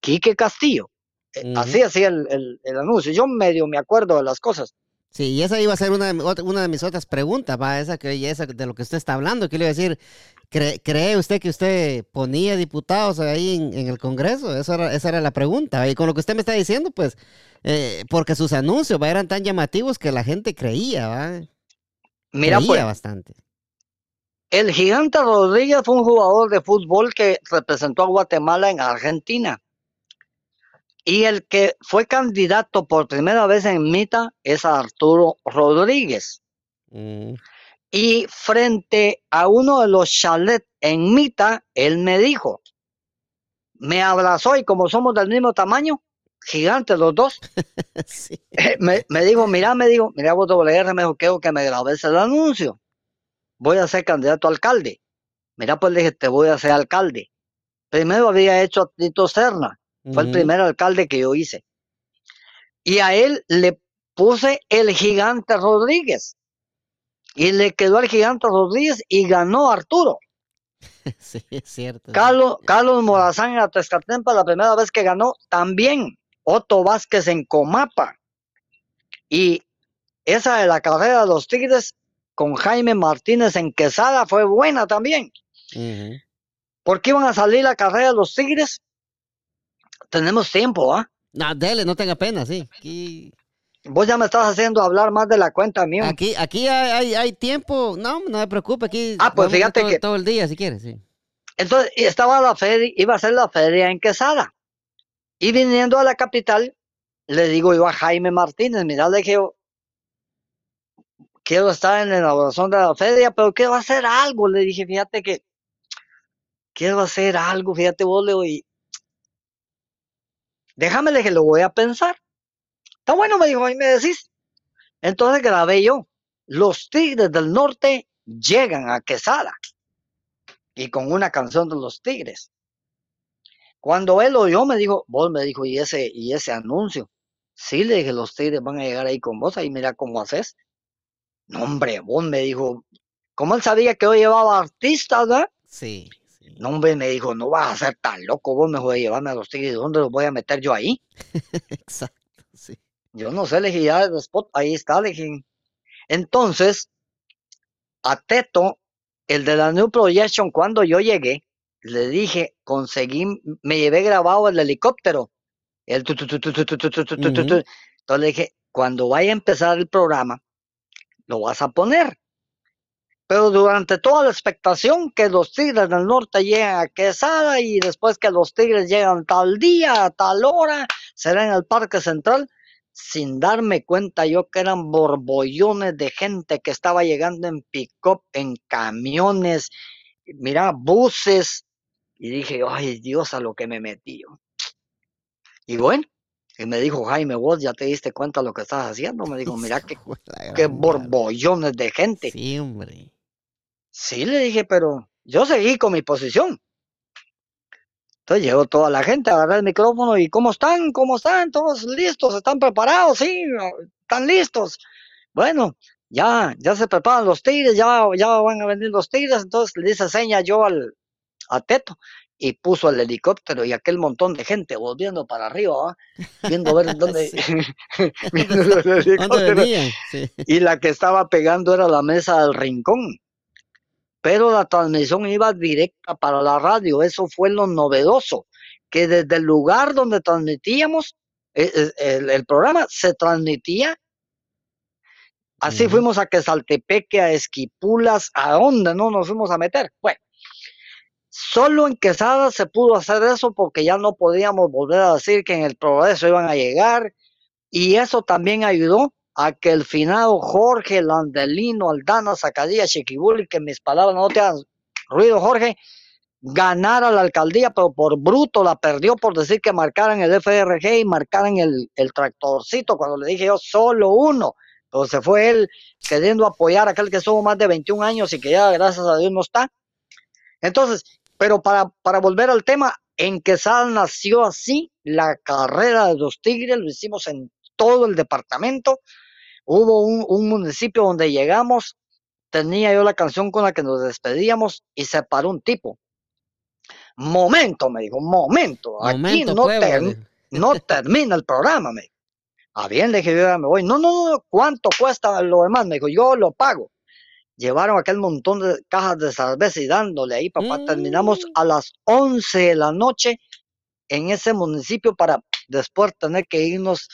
Quique Castillo. Eh, así hacía el, anuncio. Yo medio me acuerdo de las cosas. Sí, y esa iba a ser una de, una de mis otras preguntas, va, esa, que, esa de lo que usted está hablando. ¿Qué le iba a decir? ¿Cree, usted que usted ponía diputados ahí en, el Congreso? Eso era, esa era la pregunta. Y con lo que usted me está diciendo, pues, eh, porque sus anuncios eran tan llamativos que la gente creía, ¿va? Mira, creía pues, bastante. El gigante Rodríguez fue un jugador de fútbol que representó a Guatemala en Argentina. Y el que fue candidato por primera vez en Mita es Arturo Rodríguez. Mm. Y frente a uno de los chalets en Mita, él me dijo, me abrazó y como somos del mismo tamaño, gigantes los dos, eh, me, dijo, mira, me dijo, mira vos WR, me dijo, quiero que me grabes el anuncio. Voy a ser candidato a alcalde. Mira, pues le dije, te voy a ser alcalde. Primero había hecho a Tito Serna, fue el primer alcalde que yo hice. Y a él le puse el gigante Rodríguez. Y le quedó al gigante Rodríguez y ganó Arturo. Sí, es cierto. Carlos, Carlos Morazán en Atezcatempa, la primera vez que ganó, también. Otto Vázquez en Comapa. Y esa de la carrera de los Tigres con Jaime Martínez en Quesada fue buena también. ¿Por qué iban a salir la carrera de los Tigres? Tenemos tiempo, ¿ah? No, dele, no tenga pena, sí. Aquí... Vos ya me estás haciendo hablar más de la cuenta mía. Aquí, aquí hay, hay, tiempo, no, no me preocupe, aquí. Ah, pues fíjate todo, que. Todo el día, si quieres, sí. Entonces, estaba la feria, iba a ser la feria en Quesada. Y viniendo a la capital, le digo yo a Jaime Martínez, mira, le dije quiero estar en la inauguración de la feria, pero quiero hacer algo. Le dije, fíjate que quiero hacer algo, fíjate vos, le oí. Déjame que lo voy a pensar. Está bueno, me dijo, ahí me decís. Entonces grabé yo. Los Tigres del Norte llegan a Quesada. Y con una canción de los Tigres. Cuando él oyó, me dijo, vos me dijo, ¿y ese, y ese anuncio? Sí, le dije, los tigres van a llegar ahí con vos, ahí mira cómo haces. No, hombre, vos me dijo, ¿cómo él sabía que yo llevaba artistas, verdad? Sí, No, hombre, me dijo, no vas a ser tan loco, vos me voy a llevarme a los tigres, ¿dónde los voy a meter yo ahí? Exacto, sí. Yo no sé, le dije, ya el spot, ahí está, le dije. Entonces, a Teto, el de la New Projection, cuando yo llegué, le dije, conseguí, me llevé grabado el helicóptero. El Entonces le dije, cuando vaya a empezar el programa, lo vas a poner. Pero durante toda la expectación que los Tigres del Norte llegan a Quesada y después que los Tigres llegan tal día, a tal hora, será en el Parque Central, sin darme cuenta yo que eran borbollones de gente que estaba llegando en pick-up, en camiones, mira, buses, y dije, ay Dios, a lo que me metí yo. Y bueno, y me dijo, Jaime, vos ya te diste cuenta de lo que estás haciendo. Me dijo, mira qué, qué borbollones de gente. Sí, hombre. Sí, le dije, pero yo seguí con mi posición. Entonces llegó toda la gente, agarré el micrófono y ¿cómo están? ¿Cómo están? ¿Todos listos? ¿Están preparados? Sí, están listos. Bueno, ya, ya se preparan los tigres, ya, ya van a venir los tigres. Entonces le dice seña yo al, a Teto y puso el helicóptero y aquel montón de gente volviendo para arriba, viendo ver dónde, y la que estaba pegando era la mesa del rincón. Pero la transmisión iba directa para la radio, eso fue lo novedoso, que desde el lugar donde transmitíamos eh, eh, el, programa se transmitía. Así fuimos a Quesaltepeque, a Esquipulas, a dónde no nos fuimos a meter. Bueno, Solo en Quesada se pudo hacer eso porque ya no podíamos volver a decir que en el progreso iban a llegar y eso también ayudó a que el finado Jorge Landelino Aldana Zacadía Chiquibuli, que mis palabras no te hagan ruido Jorge, ganara la alcaldía, pero por bruto la perdió por decir que marcaran el FRG y marcaran el, el tractorcito, cuando le dije yo solo uno. Entonces fue él queriendo apoyar a aquel que estuvo más de 21 años y que ya gracias a Dios no está. Entonces, pero para, para volver al tema, en Quesada nació así la carrera de los Tigres, lo hicimos en todo el departamento. Hubo un, municipio donde llegamos tenía yo la canción con la que nos despedíamos y se paró un tipo. Momento, me dijo, momento, aquí no, no termina el programa, me dijo. Ah, bien, le dije, yo me voy. No, no, no, ¿cuánto cuesta lo demás? Me dijo, yo lo pago. Llevaron aquel montón de cajas de cerveza y dándole ahí, papá. Terminamos mm. a las 11 de la noche en ese municipio para después tener que irnos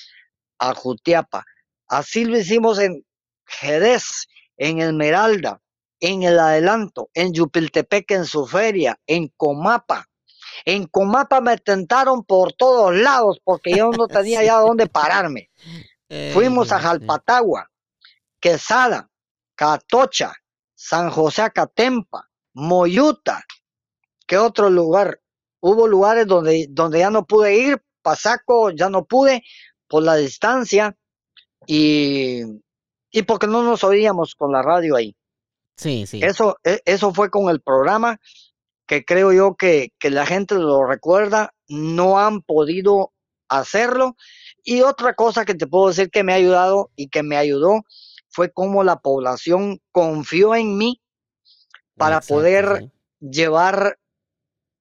a Jutiapa. Así lo hicimos en Jerez, en Esmeralda, en el Adelanto, en Yupiltepec en su feria, en Comapa. En Comapa me tentaron por todos lados porque yo no tenía ya dónde pararme. Fuimos a Jalpatagua, Quesada, Catocha, San José Acatempa, Moyuta. ¿Qué otro lugar? Hubo lugares donde, donde ya no pude ir, Pasaco ya no pude por la distancia y, y porque no nos oíamos con la radio ahí. Sí, sí. Eso, e, eso fue con el programa que creo yo que, que la gente lo recuerda, no han podido hacerlo. Y otra cosa que te puedo decir que me ha ayudado y que me ayudó fue cómo la población confió en mí para poder llevar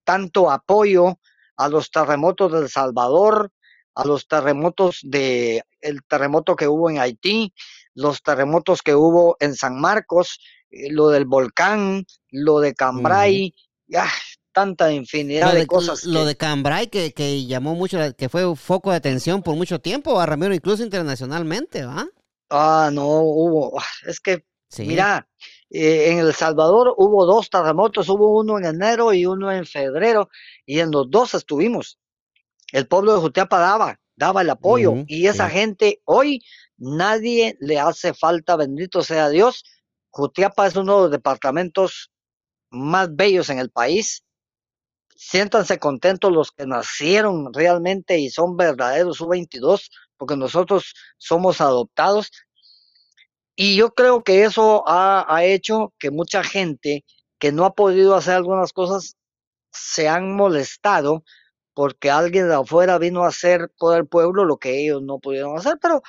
tanto apoyo a los terremotos del Salvador, a los terremotos de el terremoto que hubo en Haití, los terremotos que hubo en San Marcos, eh, lo del volcán, lo de Cambrai, ya tanta infinidad de, cosas. Lo de Cambrai que, que, llamó mucho, que fue foco de atención por mucho tiempo, a Ramiro, incluso internacionalmente, ¿va? Ah, no, hubo, ah, es que, mira, eh, en El Salvador hubo dos terremotos, hubo uno en enero y uno en febrero, y en los dos estuvimos. El pueblo de Jutiapa daba, daba el apoyo, y esa gente hoy nadie le hace falta, bendito sea Dios. Jutiapa es uno de los departamentos más bellos en el país. Siéntanse contentos los que nacieron realmente y son verdaderos U22, porque nosotros somos adoptados. Y yo creo que eso ha, ha hecho que mucha gente que no ha podido hacer algunas cosas se han molestado porque alguien de afuera vino a hacer por el pueblo lo que ellos no pudieron hacer, pero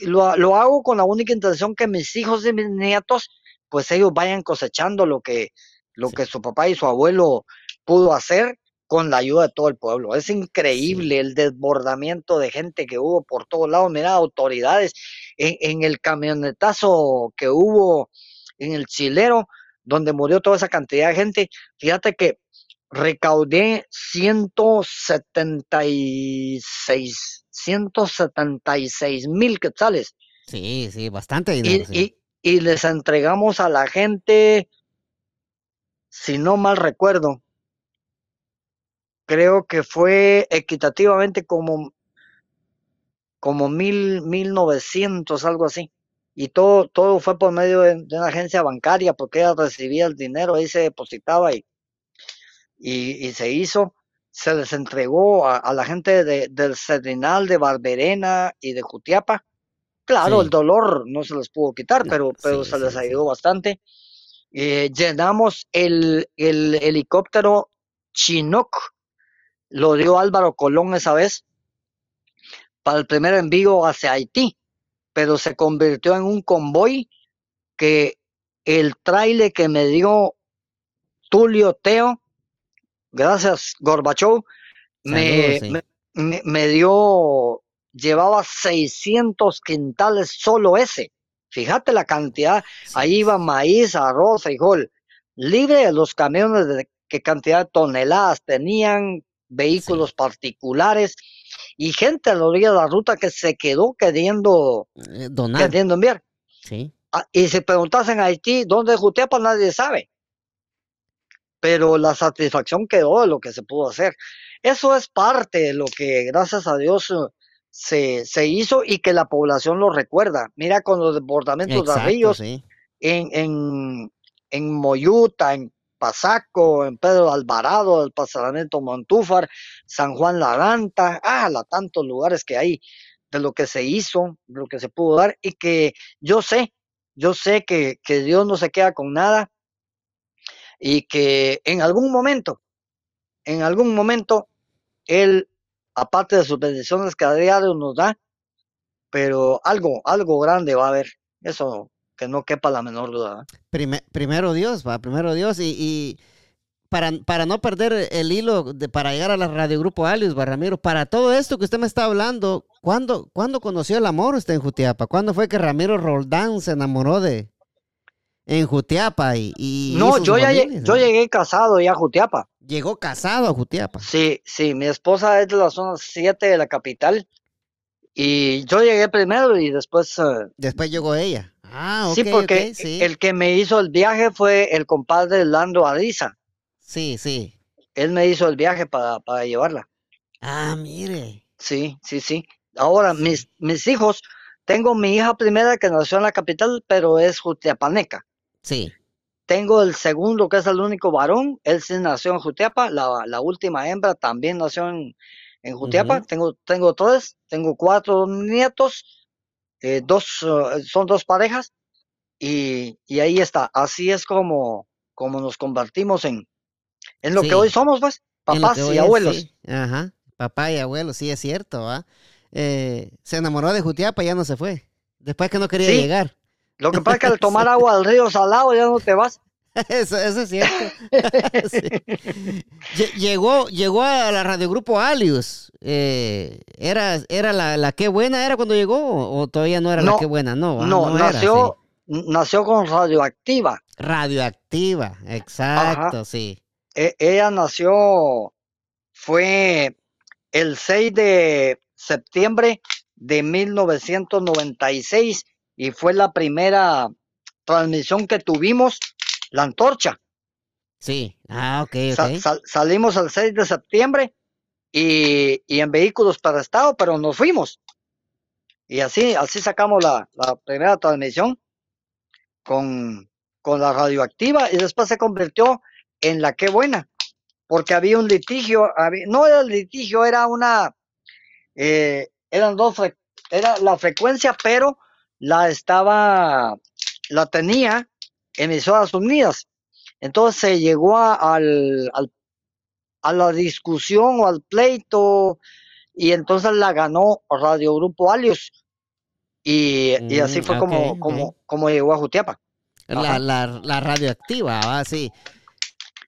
lo, lo hago con la única intención que mis hijos y mis nietos, pues ellos vayan cosechando lo que, lo que su papá y su abuelo pudo hacer con la ayuda de todo el pueblo. Es increíble el desbordamiento de gente que hubo por todos lados. Mira, autoridades en, en, el camionetazo que hubo en el chilero, donde murió toda esa cantidad de gente. Fíjate que recaudé 176, 176 mil quetzales. Sí, sí, bastante dinero. Y, y, les entregamos a la gente, si no mal recuerdo, creo que fue equitativamente como, como mil, mil novecientos, algo así. Y todo, todo fue por medio de, de, una agencia bancaria, porque ella recibía el dinero, ahí se depositaba y, y, se hizo, se les entregó a, la gente de, del Cedrinal, de Barberena y de Jutiapa. Claro, el dolor no se les pudo quitar, pero, pero se les ayudó bastante. Eh, llenamos el, el helicóptero Chinook, lo dio Álvaro Colón esa vez, para el primer envío hacia Haití, pero se convirtió en un convoy que el trailer que me dio Tulio Teo gracias Gorbachov, me, me, dio, llevaba 600 quintales solo ese. Fíjate la cantidad, ahí iba maíz, arroz, frijol. Libre de los camiones de qué cantidad de toneladas tenían, vehículos particulares y gente a la orilla de la ruta que se quedó queriendo, eh, Donar. queriendo enviar. Sí. Ah, y si preguntasen a Haití, ¿dónde es Jutepa? Nadie sabe pero la satisfacción quedó de lo que se pudo hacer. Eso es parte de lo que, gracias a Dios, se, se hizo y que la población lo recuerda. Mira con los desbordamientos de ríos en, en, en Moyuta, en Pasaco, en Pedro Alvarado, el pasaramiento Montúfar, San Juan Laranta, ah, la tantos lugares que hay de lo que se hizo, de lo que se pudo dar y que yo sé, yo sé que, que Dios no se queda con nada y que en algún momento, en algún momento, Él, aparte de sus bendiciones que a diario nos da, pero algo, algo grande va a haber. Eso que no quepa la menor duda. primero Dios, va, primero Dios. Y, para, para, no perder el hilo de, para llegar a la Radio Grupo Alius, Ramiro, para todo esto que usted me está hablando, ¿cuándo, ¿cuándo conoció el amor usted en Jutiapa? ¿Cuándo fue que Ramiro Roldán se enamoró de en Jutiapa? Y, no, yo ya yo llegué casado ya a Jutiapa. Llegó casado a Jutiapa. Sí, sí, mi esposa es de la zona 7 de la capital. Y yo llegué primero y después... Eh, después llegó ella. Ah, sí, porque el que me hizo el viaje fue el compadre Lando Ariza. Sí, sí. Él me hizo el viaje para, para llevarla. Ah, mire. Sí, sí, sí. Ahora, mis, mis hijos, tengo mi hija primera que nació en la capital, pero es jutiapaneca. Sí. Tengo el segundo, que es el único varón, él sí nació en Jutiapa, la, la última hembra también nació en, en Jutiapa. Tengo, tengo tres, tengo cuatro nietos, eh, dos, eh, son dos parejas, y, y, ahí está. Así es como, como nos convertimos en, en lo que hoy somos, pues, papás y abuelos. Ajá, papá y abuelos, sí es cierto, eh, se enamoró de Jutiapa y ya no se fue. Después que no quería llegar. Lo que pasa es que al tomar agua del río salado ya no te vas. Eso, eso es cierto. Llegó, llegó a la radiogrupo Alius. Eh, ¿Era, era la, la que buena era cuando llegó o todavía no era la que buena? No, ah, no, nació, nació con radioactiva. Radioactiva, exacto, sí. E, ella nació, fue el 6 de septiembre de 1996 y fue la primera transmisión que tuvimos, la antorcha. Sí, ah, ok, ok. salimos el 6 de septiembre y, en vehículos para estado, pero nos fuimos. Y así, así sacamos la, primera transmisión con, con la radioactiva y después se convirtió en la que buena, porque había un litigio, no era el litigio, era una, eh, eran dos, era la frecuencia, pero la estaba, la tenía emisoras unidas. Entonces se llegó a, al, a la discusión o al pleito y entonces la ganó Radio Grupo Alios. Y, y así fue mm, como, como, como llegó a Jutiapa. La, la, la, radioactiva, ah, sí.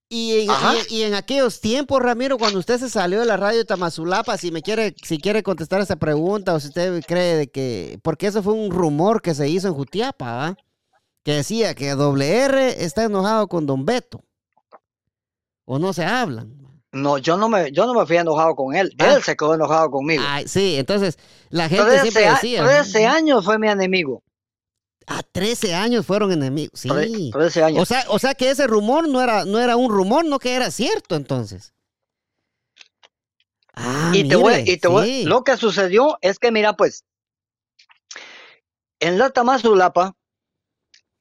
Y en, y, en, aquellos tiempos, Ramiro, cuando usted se salió de la radio de Tamazulapa, si me quiere, si quiere contestar esa pregunta, o si usted cree de que, porque eso fue un rumor que se hizo en Jutiapa, que decía que WR está enojado con Don Beto. O no se hablan. No, yo no me, yo no me fui enojado con él. Él se quedó enojado conmigo. sí, entonces la gente siempre decía. 13 años fue mi enemigo. Ah, 13 años fueron enemigos. Sí. 13 años. O sea, o sea que ese rumor no era, no era un rumor, no que era cierto entonces. Ah, y te voy, y te voy, lo que sucedió es que mira pues, en la Tamazulapa,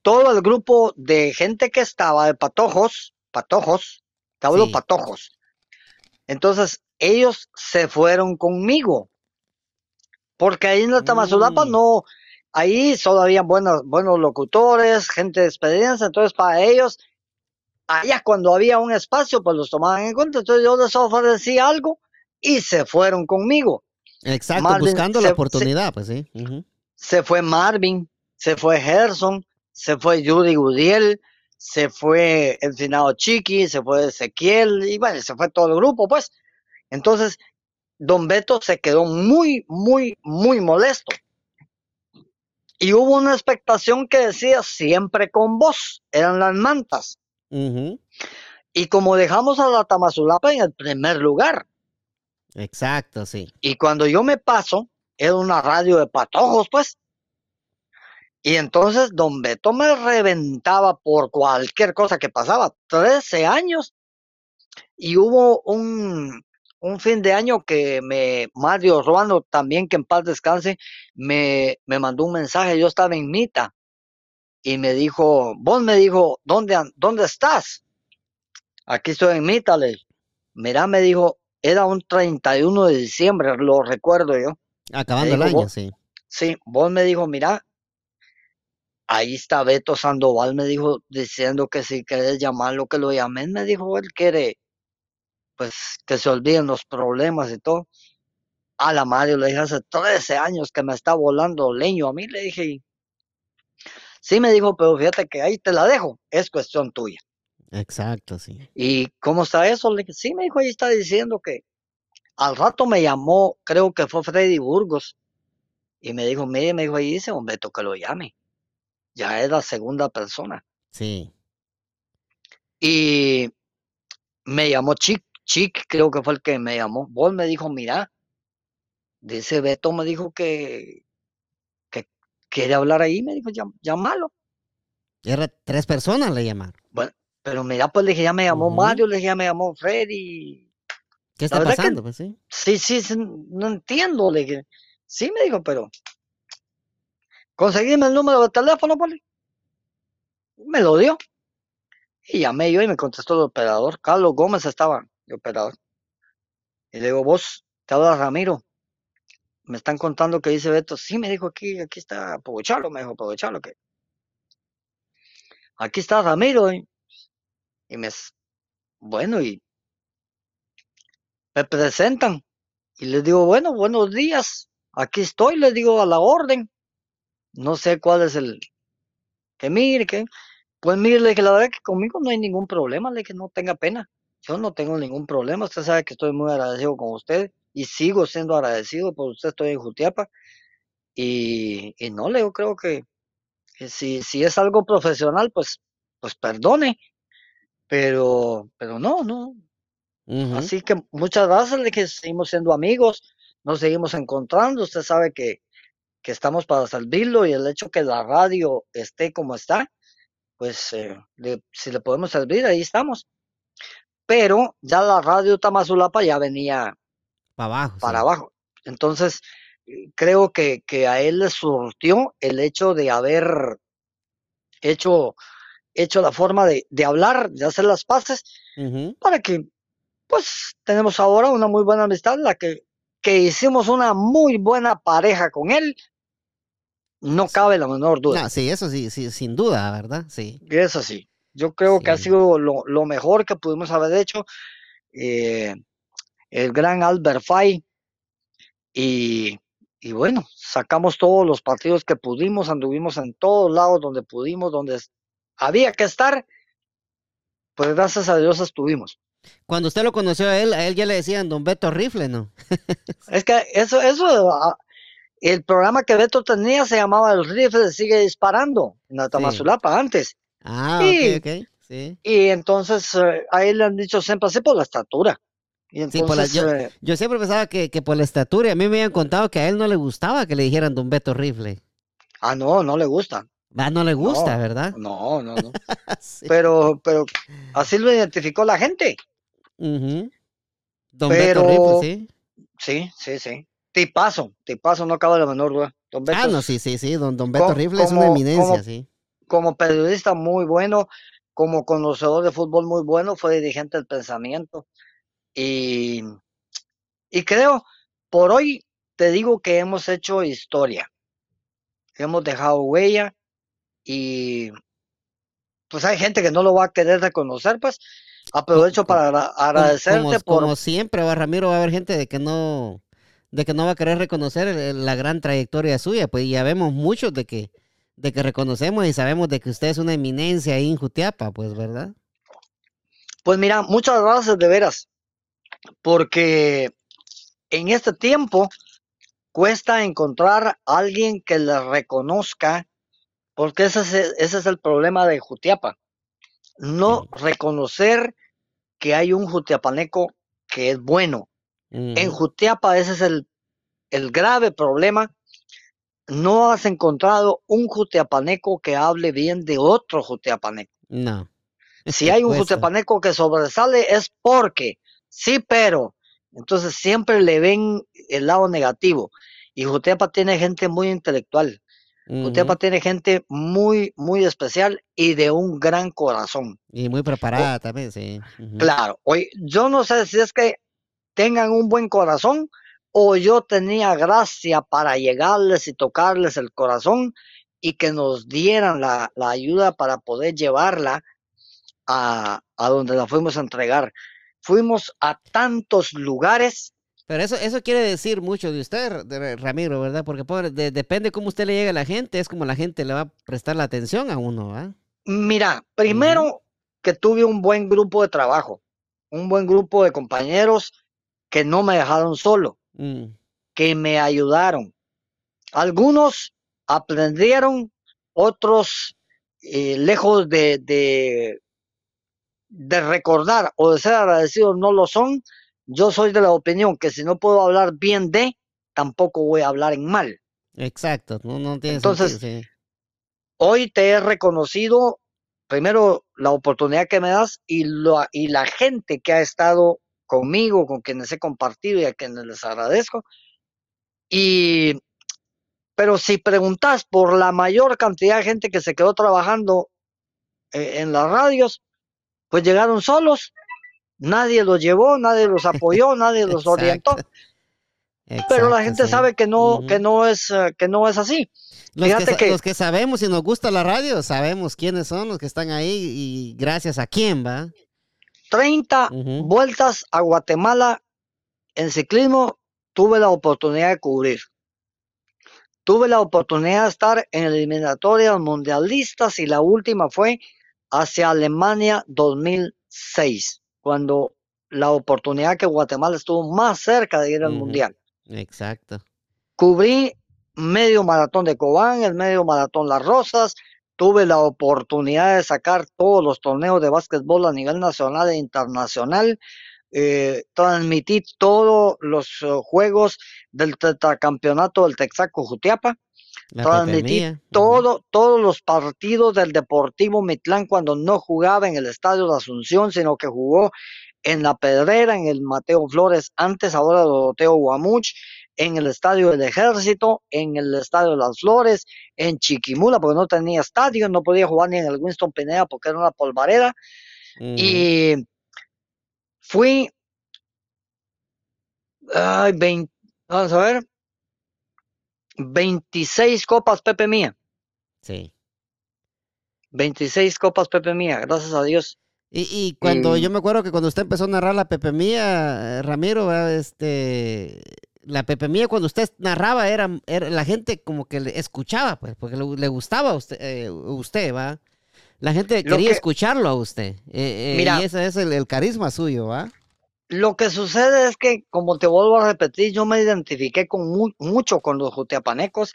todo el grupo de gente que estaba de patojos, patojos, te hablo patojos. Entonces, ellos se fueron conmigo. Porque ahí en la Tamazulapa mm. no, ahí solo habían buenos, buenos locutores, gente de experiencia, entonces para ellos, allá cuando había un espacio, pues los tomaban en cuenta, entonces yo les ofrecí algo y se fueron conmigo. Exacto, buscando la oportunidad, pues sí. Se fue Marvin, se fue Gerson, se fue Judy Gudiel, se fue el finado Chiqui, se fue Ezequiel, y bueno, se fue todo el grupo, pues. Entonces, don Beto se quedó muy, muy, muy molesto. Y hubo una expectación que decía siempre con vos, eran las mantas. Y como dejamos a la Tamazulapa en el primer lugar. Exacto, sí. Y cuando yo me paso, era una radio de patojos, pues. Y entonces don Beto me reventaba por cualquier cosa que pasaba. 13 años. Y hubo un, un fin de año que me, Mario Ruano, también que en paz descanse, me, me mandó un mensaje, yo estaba en Mita, y me dijo, vos me dijo, ¿dónde, dónde estás? Aquí estoy en Mita, le Mira, me dijo, era un 31 de diciembre, lo recuerdo yo. Acabando el año, sí. Sí, vos me dijo, mira, ahí está Beto Sandoval, me dijo, diciendo que si querés llamarlo, que lo llamen, me dijo, él quiere pues que se olviden los problemas y todo. A la madre le dije hace 13 años que me está volando leño a mí, le dije. Sí me dijo, pero fíjate que ahí te la dejo, es cuestión tuya. Exacto, sí. ¿Y cómo está eso? Le dije, sí, me dijo, ahí está diciendo que al rato me llamó, creo que fue Freddy Burgos, y me dijo, mire, me dijo, ahí dice, hombre, que lo llame. Ya es la segunda persona. Sí. Y me llamó Chic, Chic creo que fue el que me llamó. Vos me dijo, mira, dice Beto, me dijo que, que quiere hablar ahí, me dijo, llámalo. Era tres personas le llamaron. Bueno, pero mira, pues le dije, ya me llamó Mario, le dije, ya me llamó Freddy. ¿Qué está pasando? pues sí. Sí, sí, no entiendo, le dije. Sí, me dijo, pero conseguime el número de teléfono, pues. Me lo dio. Y llamé yo y me contestó el operador. Carlos Gómez estaba de operador. Y le digo, vos, te habla Ramiro. Me están contando que dice Beto. Sí, me dijo aquí, aquí está aprovechalo, me dijo, aprovechalo que. Aquí está Ramiro. Y, me, bueno, y me presentan. Y les digo, bueno, buenos días. Aquí estoy, les digo a la orden. No sé cuál es el. Que mire, que. Pues mire, que la verdad que conmigo no hay ningún problema, le que no tenga pena. Yo no tengo ningún problema. Usted sabe que estoy muy agradecido con usted y sigo siendo agradecido por usted. Estoy en Jutiapa. Y, y no, le creo que, si, si es algo profesional, pues, pues perdone. Pero, pero no, no. Así que muchas gracias de que seguimos siendo amigos, nos seguimos encontrando. Usted sabe que, que estamos para servirlo y el hecho que la radio esté como está, pues eh, si le podemos servir, ahí estamos. Pero ya la radio Tamazulapa ya venía para abajo. Para abajo. Entonces, creo que, que, a él le surtió el hecho de haber hecho, hecho la forma de, de hablar, de hacer las paces, para que, pues, tenemos ahora una muy buena amistad, la que, que hicimos una muy buena pareja con él, no cabe la menor duda. sí, eso sí, sí, sin duda, ¿verdad? Sí. Eso sí. Yo creo que ha sido lo, mejor que pudimos haber hecho. Eh, el gran Albert Fay. Y, y, bueno, sacamos todos los partidos que pudimos, anduvimos en todos lados donde pudimos, donde había que estar. Pues gracias a Dios estuvimos. Cuando usted lo conoció a él, a él ya le decían Don Beto Rifle, ¿no? es que eso, eso ah, el programa que Beto tenía se llamaba El Rifle Sigue Disparando, en la Tamazulapa antes. Ah, y, ok, Sí. Y entonces eh, a él le han dicho siempre así por la estatura. Y entonces, yo, eh, yo, siempre pensaba que, que, por la estatura, y a mí me habían contado que a él no le gustaba que le dijeran Don Beto Rifle. Ah, no, no le gusta. Ah, no le gusta, ¿verdad? No, no, no. Pero, pero así lo identificó la gente. Don Beto Rifle, sí. Sí, sí, sí. Tipazo, tipazo, no acaba la menor duda. Don Beto, ah, no, sí, sí, sí, don, don Beto Rifle es una eminencia, sí. Como periodista muy bueno, como conocedor de fútbol muy bueno, fue dirigente del pensamiento. Y, y creo, por hoy te digo que hemos hecho historia. Hemos dejado huella y pues hay gente que no lo va a querer reconocer, pues aprovecho para agradecerte por... Como siempre, va Ramiro, va a haber gente de que no de que no va a querer reconocer la gran trayectoria suya, pues ya vemos muchos de que, de que reconocemos y sabemos de que usted es una eminencia ahí en Jutiapa, pues, ¿verdad? Pues mira, muchas gracias de veras, porque en este tiempo cuesta encontrar a alguien que le reconozca, porque ese es, ese es el problema de Jutiapa, no reconocer que hay un jutiapaneco que es bueno, en Jutiapa ese es el, el grave problema. No has encontrado un jutiapaneco que hable bien de otro jutiapaneco. No. Si hay un jutiapaneco que sobresale es porque, sí, pero. Entonces siempre le ven el lado negativo. Y Jutiapa tiene gente muy intelectual. Jutiapa tiene gente muy, muy especial y de un gran corazón. Y muy preparada también, sí. Claro. Hoy, yo no sé si es que tengan un buen corazón o yo tenía gracia para llegarles y tocarles el corazón y que nos dieran la, ayuda para poder llevarla a, donde la fuimos a entregar. Fuimos a tantos lugares Pero eso, eso quiere decir mucho de usted, de Ramiro, ¿verdad? Porque pobre, de- depende cómo usted le llegue a la gente, es como la gente le va a prestar la atención a uno. Mira, primero que tuve un buen grupo de trabajo, un buen grupo de compañeros que no me dejaron solo, Mm, que me ayudaron. Algunos aprendieron, otros eh, lejos de, de, de recordar o de ser agradecidos no lo son. Yo soy de la opinión que si no puedo hablar bien de, tampoco voy a hablar en mal. exacto, no, no tiene Entonces, sentido, sí. Hoy te he reconocido primero la oportunidad que me das y, lo, y la gente que ha estado conmigo, con quienes he compartido y a quienes les agradezco. Y, pero si preguntas por la mayor cantidad de gente que se quedó trabajando eh, en las radios, pues llegaron solos, nadie los llevó, nadie los apoyó, nadie los orientó, Exacto, pero la gente sí. sabe que no, que no es, eh, que no es así. Los que- los que sabemos y nos gusta la radio, sabemos quiénes son los que están ahí y gracias a quién, ¿va? 30 Ujú. vueltas a Guatemala en ciclismo tuve la oportunidad de cubrir. Tuve la oportunidad de estar en eliminatorias mundialistas y la última fue hacia Alemania 2006, cuando la oportunidad que Guatemala estuvo más cerca de ir al mundial. Exacto. Cubrí medio maratón de Cobán, el medio maratón Las Rosas. Tuve la oportunidad de sacar todos los torneos de básquetbol a nivel nacional e internacional. Eh, transmití todos los eh, juegos del tetracampeonato del Texaco Jutiapa. La Transmití todo, todos los partidos del Deportivo Mitlán cuando no jugaba en el Estadio de Asunción, sino que jugó en la Pedrera, en el Mateo Flores, antes ahora Doroteo Guamuch, en el Estadio del Ejército, en el Estadio de las Flores, en Chiquimula, porque no tenía estadio, no podía jugar ni en el Winston Pineda porque era una polvareda. Y fui, ay, 20, vamos a ver, 26 copas Pepe Mía. Sí. 26 copas Pepe Mía, gracias a Dios. Y, y cuando Y- yo me acuerdo que cuando usted empezó a narrar la Pepe Mía, eh, Ramiro, este, la Pepe Mía cuando usted narraba era, era- la gente como que le escuchaba, pues, porque le, le gustaba a usted, eh, usted, va. La gente quería que- escucharlo a usted. eh, eh, Mira. y ese es el, el carisma suyo, ¿va? Lo que sucede es que, como te vuelvo a repetir, yo me identifiqué con mu- mucho con los jutiapanecos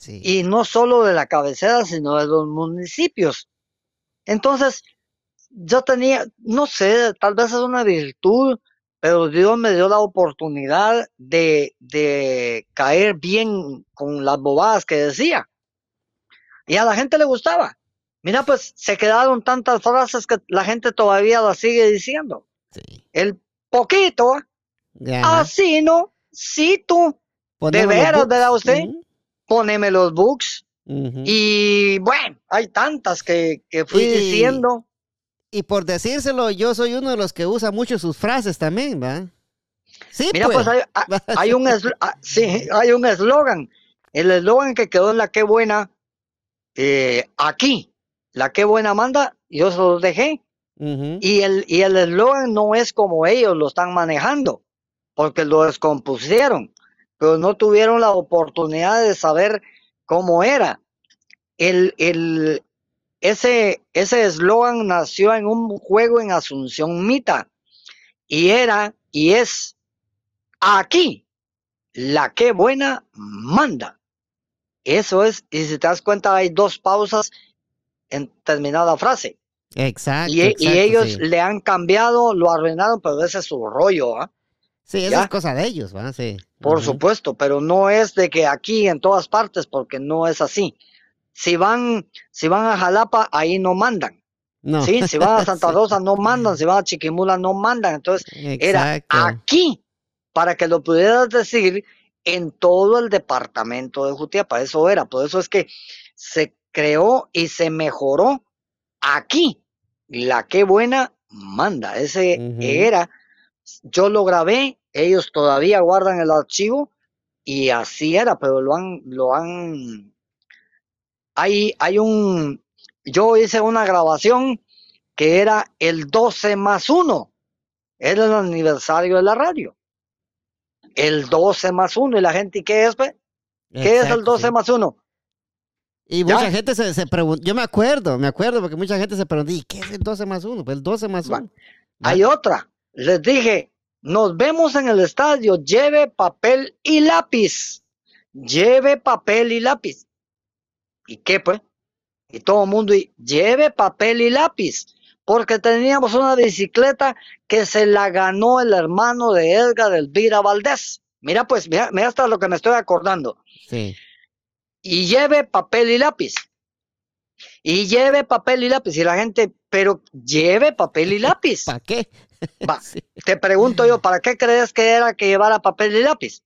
Sí. y no solo de la cabecera, sino de los municipios. Entonces, yo tenía, no sé, tal vez es una virtud, pero Dios me dio la oportunidad de, de caer bien con las bobadas que decía. Y a la gente le gustaba. Mira, pues se quedaron tantas frases que la gente todavía las sigue diciendo. sí. El poquito, así no, sí tú, los veras, verdad usted? Ujú, poneme los books. Y bueno, hay tantas que, que fui Y- diciendo. Y por decírselo, yo soy uno de los que usa mucho sus frases también, ¿va? Sí, Mira, pues. pues hay, un sí, hay un eslogan. El eslogan que quedó en la que buena, eh, aquí, la que buena manda, yo se los dejé. Y el y el eslogan no es como ellos lo están manejando, porque lo descompusieron, pero no tuvieron la oportunidad de saber cómo era. El, el, ese ese eslogan nació en un juego en Asunción Mita y era y es aquí la que buena manda. Eso es, y si te das cuenta hay dos pausas en terminada frase. Exacto. Y, ellos sí. le han cambiado, lo arruinaron, pero ese es su rollo, ¿ah? Sí, es cosa de ellos, por supuesto, pero no es de que aquí en todas partes, porque no es así. Si van, si van a Jalapa, ahí no mandan, No. ¿sí? Si van a Santa. Rosa, no mandan, si van a Chiquimula, no mandan. Entonces, era aquí, para que lo pudieras decir en todo el departamento de Jutiapa, eso era, por eso es que se creó y se mejoró aquí. La que buena manda, ese era, yo lo grabé, ellos todavía guardan el archivo y así era, pero lo han, lo han, hay, hay un, yo hice una grabación que era el 12 más 1, era el aniversario de la radio. el 12 más 1. ¿Y la gente qué es, pues? ¿Qué es el 12 más 1? Y mucha gente se, se pregunta, yo me acuerdo, me acuerdo, porque mucha gente se pregunta, ¿y qué es el 12 más 1? Pues el 12 más 1. Hay otra, les dije, nos vemos en el estadio, lleve papel y lápiz, lleve papel y lápiz. ¿Y qué pues? Y todo el mundo, lleve papel y lápiz, porque teníamos una bicicleta que se la ganó el hermano de Edgar Elvira Valdés. Mira pues, mira, mira hasta lo que me estoy acordando. Sí y lleve papel y lápiz. Y lleve papel y lápiz. Y la gente, pero lleve papel y lápiz. ¿Para qué? Va, Te pregunto yo, ¿para qué crees que era que llevara papel y lápiz?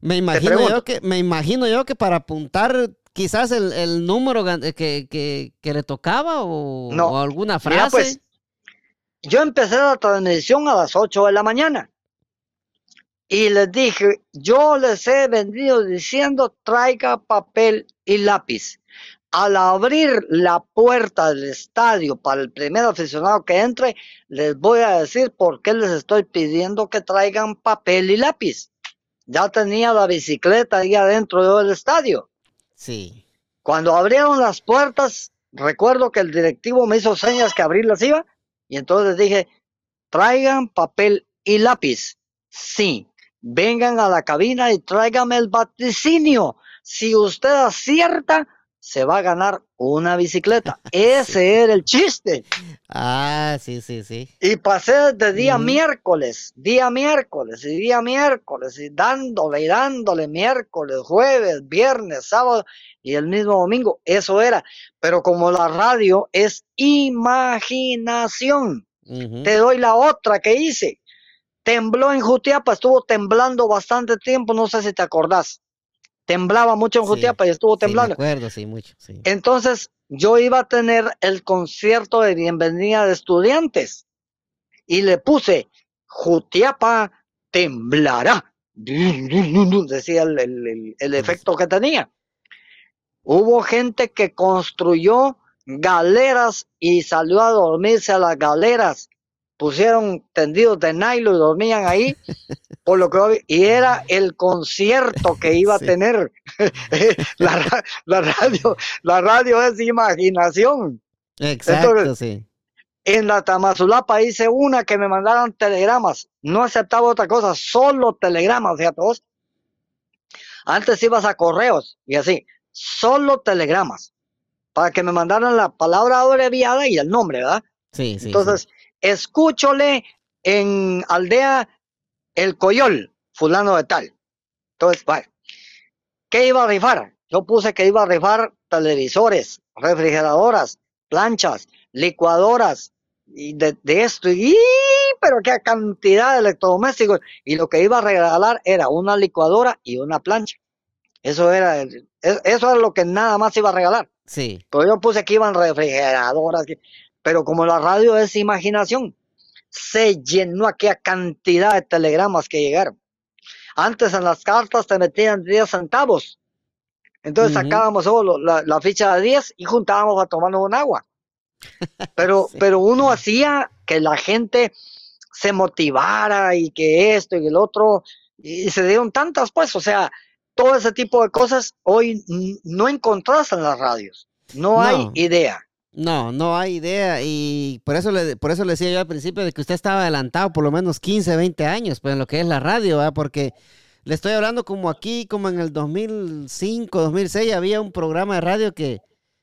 Me imagino, yo que, me imagino yo que para apuntar quizás el, número que, que, le tocaba o, o alguna frase. pues, yo empecé la transmisión a las 8 de la mañana y les dije, yo les he venido diciendo, traiga papel y lápiz. Al abrir la puerta del estadio para el primer aficionado que entre, les voy a decir por qué les estoy pidiendo que traigan papel y lápiz. Ya tenía la bicicleta ahí adentro del estadio. Sí. Cuando abrieron las puertas, recuerdo que el directivo me hizo señas que abrirlas iba, y entonces dije, traigan papel y lápiz. Sí, vengan a la cabina y tráigame el vaticinio. Si usted acierta, se va a ganar una bicicleta. Ese era el chiste. Ah, sí, sí, sí. Y pasé de día miércoles, día miércoles y día miércoles, y dándole y dándole miércoles, jueves, viernes, sábado y el mismo domingo. Eso era. Pero como la radio es imaginación, te doy la otra que hice tembló en Jutiapa, estuvo temblando bastante tiempo, no sé si te acordás. Temblaba mucho en Jutiapa y estuvo temblando. Sí, me acuerdo, sí, mucho, sí. Entonces, yo iba a tener el concierto de bienvenida de estudiantes y le puse Jutiapa temblará. Decía el, el efecto que tenía. Hubo gente que construyó galeras y salió a dormirse a las galeras pusieron tendidos de nylon y dormían ahí, por lo que y era el concierto que iba a tener la, radio, la radio es imaginación. Exacto, sí. En la Tamazulapa hice una que me mandaron telegramas, no aceptaba otra cosa, solo telegramas, fíjate todos Antes ibas a correos y así, solo telegramas, para que me mandaran la palabra abreviada y el nombre, ¿verdad? Sí, sí. Entonces, escúchole en aldea El Coyol, fulano de tal. Entonces, bueno, ¿qué iba a rifar? Yo puse que iba a rifar televisores, refrigeradoras, planchas, licuadoras, y de, esto, y pero qué cantidad de electrodomésticos. Y lo que iba a regalar era una licuadora y una plancha. Eso era, eso era lo que nada más iba a regalar. Sí. Pero yo puse que iban refrigeradoras, pero como la radio es imaginación, se llenó aquella cantidad de telegramas que llegaron. Antes en las cartas te metían 10 centavos. Entonces sacábamos solo la, ficha de 10 y juntábamos a tomarnos un agua. Pero, pero uno hacía que la gente se motivara y que esto y el otro, y se dieron tantas, pues, o sea, todo ese tipo de cosas hoy no encontrás en las radios. No. hay idea. No, no hay idea y por eso le, por eso le decía yo al principio de que usted estaba adelantado por lo menos 15, 20 años pues en lo que es la radio, ¿verdad? porque le estoy hablando como aquí, como en el 2005, 2006 había un programa de radio que,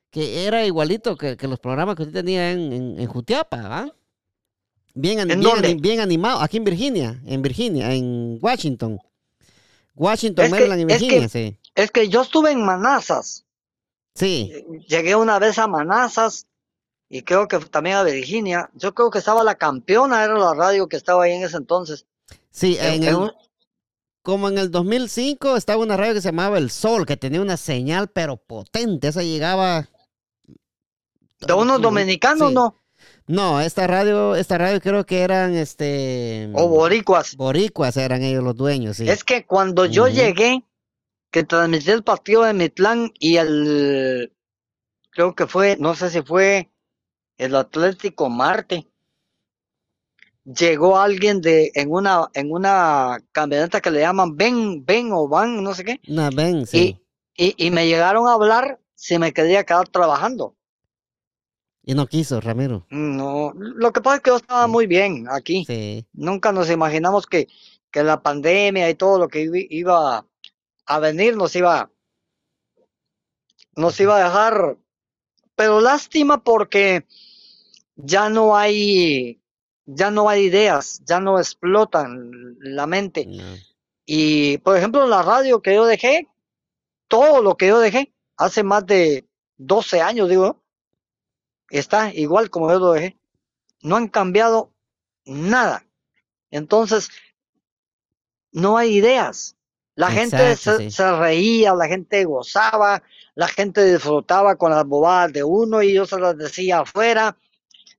que era igualito que, los programas que usted tenía en, en, Jutiapa, ¿verdad? Bien, bien, bien, animado, aquí en Virginia, en Virginia, en Washington. Washington, Maryland y Virginia, sí. Es que yo estuve en Manassas. Sí. Llegué una vez a Manassas y creo que también a Virginia. Yo creo que estaba la campeona, era la radio que estaba ahí en ese entonces. Sí, en, como en el 2005 estaba una radio que se llamaba El Sol, que tenía una señal pero potente. Esa llegaba... ¿De unos dominicanos no? No, esta radio, esta radio creo que eran este... O boricuas. Boricuas eran ellos los dueños, sí. Es que cuando yo llegué, que transmitió el partido de Mitlán y el, creo que fue, no sé si fue el Atlético Marte. llegó alguien de en una en una camioneta que le llaman Ben Ben o Van no sé qué No, ven, sí. y, y, y me llegaron a hablar si me quería quedar trabajando Y, no quiso, Ramiro. no lo que pasa es que yo estaba Sí. muy bien aquí Sí. nunca nos imaginamos que que la pandemia y todo lo que iba a venir nos iba nos iba a dejar pero lástima porque ya no hay ya no hay ideas ya no explotan la mente No. Y, por ejemplo, la radio que yo dejé, todo lo que yo dejé, hace más de 12 años, digo, está igual como yo lo dejé. No han cambiado nada. Entonces, no hay ideas. La gente se, sí. se reía, la gente gozaba, la gente disfrutaba con las bobadas de uno y yo se las decía afuera,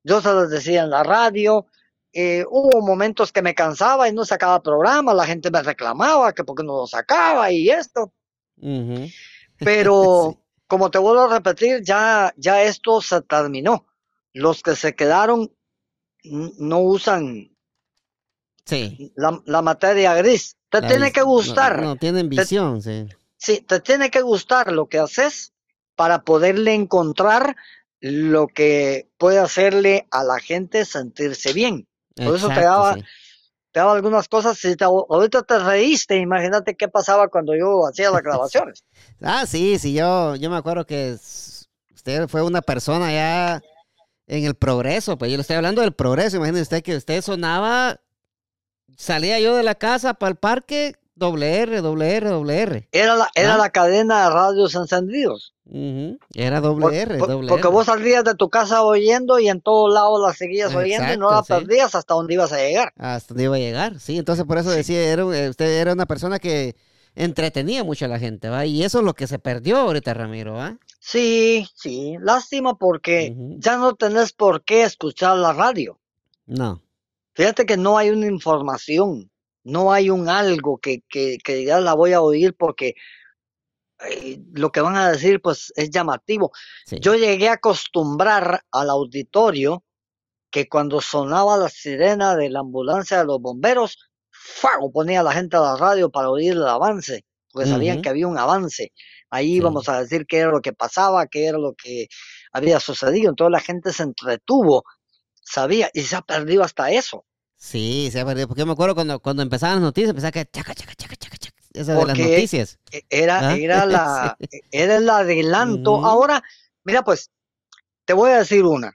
yo se las decía en la radio. Eh, hubo momentos que me cansaba y no sacaba programa, la gente me reclamaba que porque no lo sacaba y esto, pero Sí. como te vuelvo a repetir, ya, ya esto se terminó. Los que se quedaron no usan Sí. la, la materia gris. Te La tiene que no- gustar, No, tienen Te- visión, sí. sí, te tiene que gustar lo que haces para poderle encontrar lo que puede hacerle a la gente sentirse bien. Por eso te daba, sí. te daba algunas cosas. Si te- ahorita te reíste, imagínate qué pasaba cuando yo hacía las grabaciones. Ah, sí, sí, yo, yo me acuerdo que usted fue una persona ya en el progreso, pues yo le estoy hablando del progreso, imagínese usted que usted sonaba, salía yo de la casa para el parque, doble R, doble R, doble R. Era la, era Ah. la cadena de radios encendidos. Ujú, Era doble Por- porque vos salías de tu casa oyendo y en todos lados la seguías oyendo y no la sí. perdías hasta donde ibas a llegar. Hasta donde iba a llegar, sí, entonces por eso decía, era, usted era una persona que entretenía mucho a la gente, ¿va? Y eso es lo que se perdió ahorita, Ramiro, ¿va? Sí, sí, lástima porque ya no tenés por qué escuchar la radio. No, Fíjate que no hay una información, no hay un algo que, que, que digas la voy a oír porque eh, lo que van a decir pues es llamativo. sí. Yo llegué a acostumbrar al auditorio que cuando sonaba la sirena de la ambulancia de los bomberos, ¡fau! ponía a la gente a la radio para oír el avance, porque sabían que había un avance. Ahí Sí. íbamos a decir qué era lo que pasaba, qué era lo que había sucedido. Entonces la gente se entretuvo, sabía, y se ha perdido hasta eso. Sí, se ha perdido. Porque yo me acuerdo cuando, cuando empezaban las noticias, pensaba que chaca, chaca, chaca, chaca, chaca. Esa de las noticias. E- Era, ¿Ah? era la, era el adelanto. Ahora, mira, pues, te voy a decir una.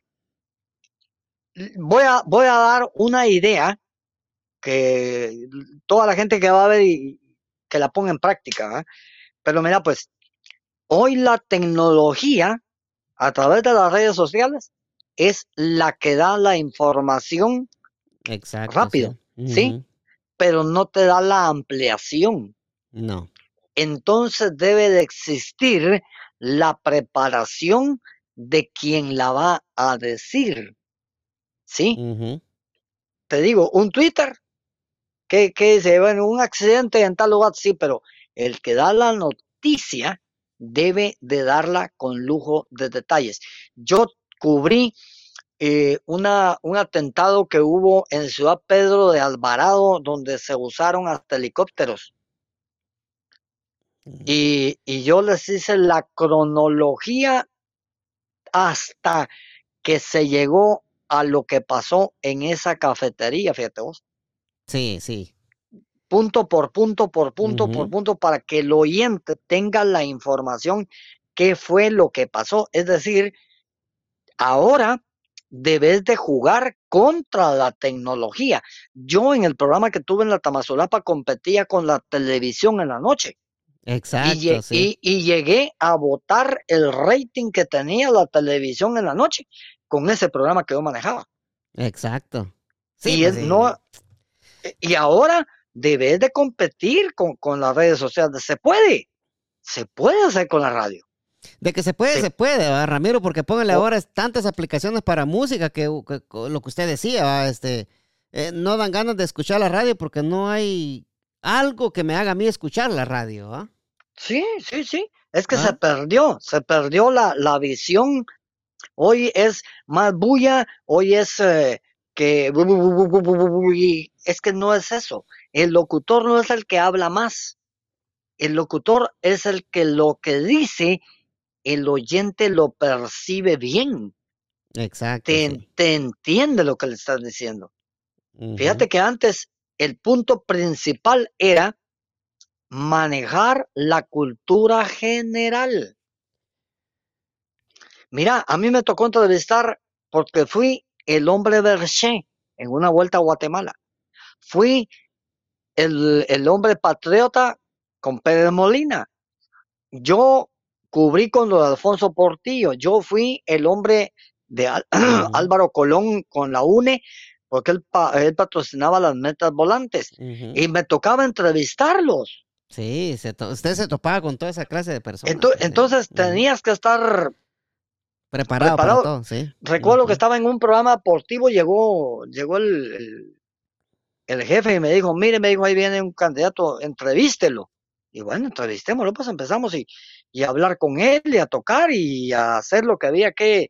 Voy a, voy a dar una idea que toda la gente que va a ver y que la ponga en práctica, ¿verdad? Pero mira, pues, hoy la tecnología a través de las redes sociales es la que da la información, Exacto. rápido, ¿sí? Pero no te da la ampliación. No. entonces debe de existir la preparación de quien la va a decir. ¿Sí? Te digo, un Twitter que, que dice, bueno, un accidente en tal lugar, sí, pero el que da la noticia debe de darla con lujo de detalles. Yo cubrí eh, una, un atentado que hubo en Ciudad Pedro de Alvarado, donde se usaron hasta helicópteros. Y, y yo les hice la cronología hasta que se llegó a lo que pasó en esa cafetería, fíjate vos. Sí, sí. Punto por punto, por punto, por punto, para que el oyente tenga la información qué fue lo que pasó. Es decir, ahora debes de jugar contra la tecnología. Yo en el programa que tuve en la Tamazulapa competía con la televisión en la noche. Exacto, y, lle- sí. y- y llegué a votar el rating que tenía la televisión en la noche con ese programa que yo manejaba. Exacto. Sí, y, pues es- sí. no, y ahora debes de competir con, con las redes sociales. Se puede, se puede hacer con la radio. De que se puede, Sí. se puede, ¿va, Ramiro, porque póngale O- ahora tantas aplicaciones para música que, que- que lo que usted decía, ¿va? este, eh, no dan ganas de escuchar la radio porque no hay algo que me haga a mí escuchar la radio, ¿va? Sí, sí, sí. Es que ¿Ah? se perdió, se perdió la, la visión. Hoy es más bulla, hoy es eh, que es que no es eso. El locutor no es el que habla más. El locutor es el que lo que dice, el oyente lo percibe bien. Exacto. Te, te entiende lo que le estás diciendo. Fíjate que antes el punto principal era manejar la cultura general. Mira, a mí me tocó entrevistar porque fui el hombre Berché en una vuelta a Guatemala. Fui el, el hombre patriota con Pedro Molina. Yo cubrí con lo de Alfonso Portillo. Yo fui el hombre de Álvaro Colón con la UNE porque él, patrocinaba las metas volantes y me tocaba entrevistarlos. Sí, usted se topaba con toda esa clase de personas. Entonces, tenías que estar preparado, para todo, sí. Recuerdo que estaba en un programa deportivo, llegó, llegó el, el, jefe y me dijo, mire, me dijo, ahí viene un candidato, entrevístelo. Y bueno, entrevistémoslo, pues empezamos y, y a hablar con él y a tocar y a hacer lo que había que,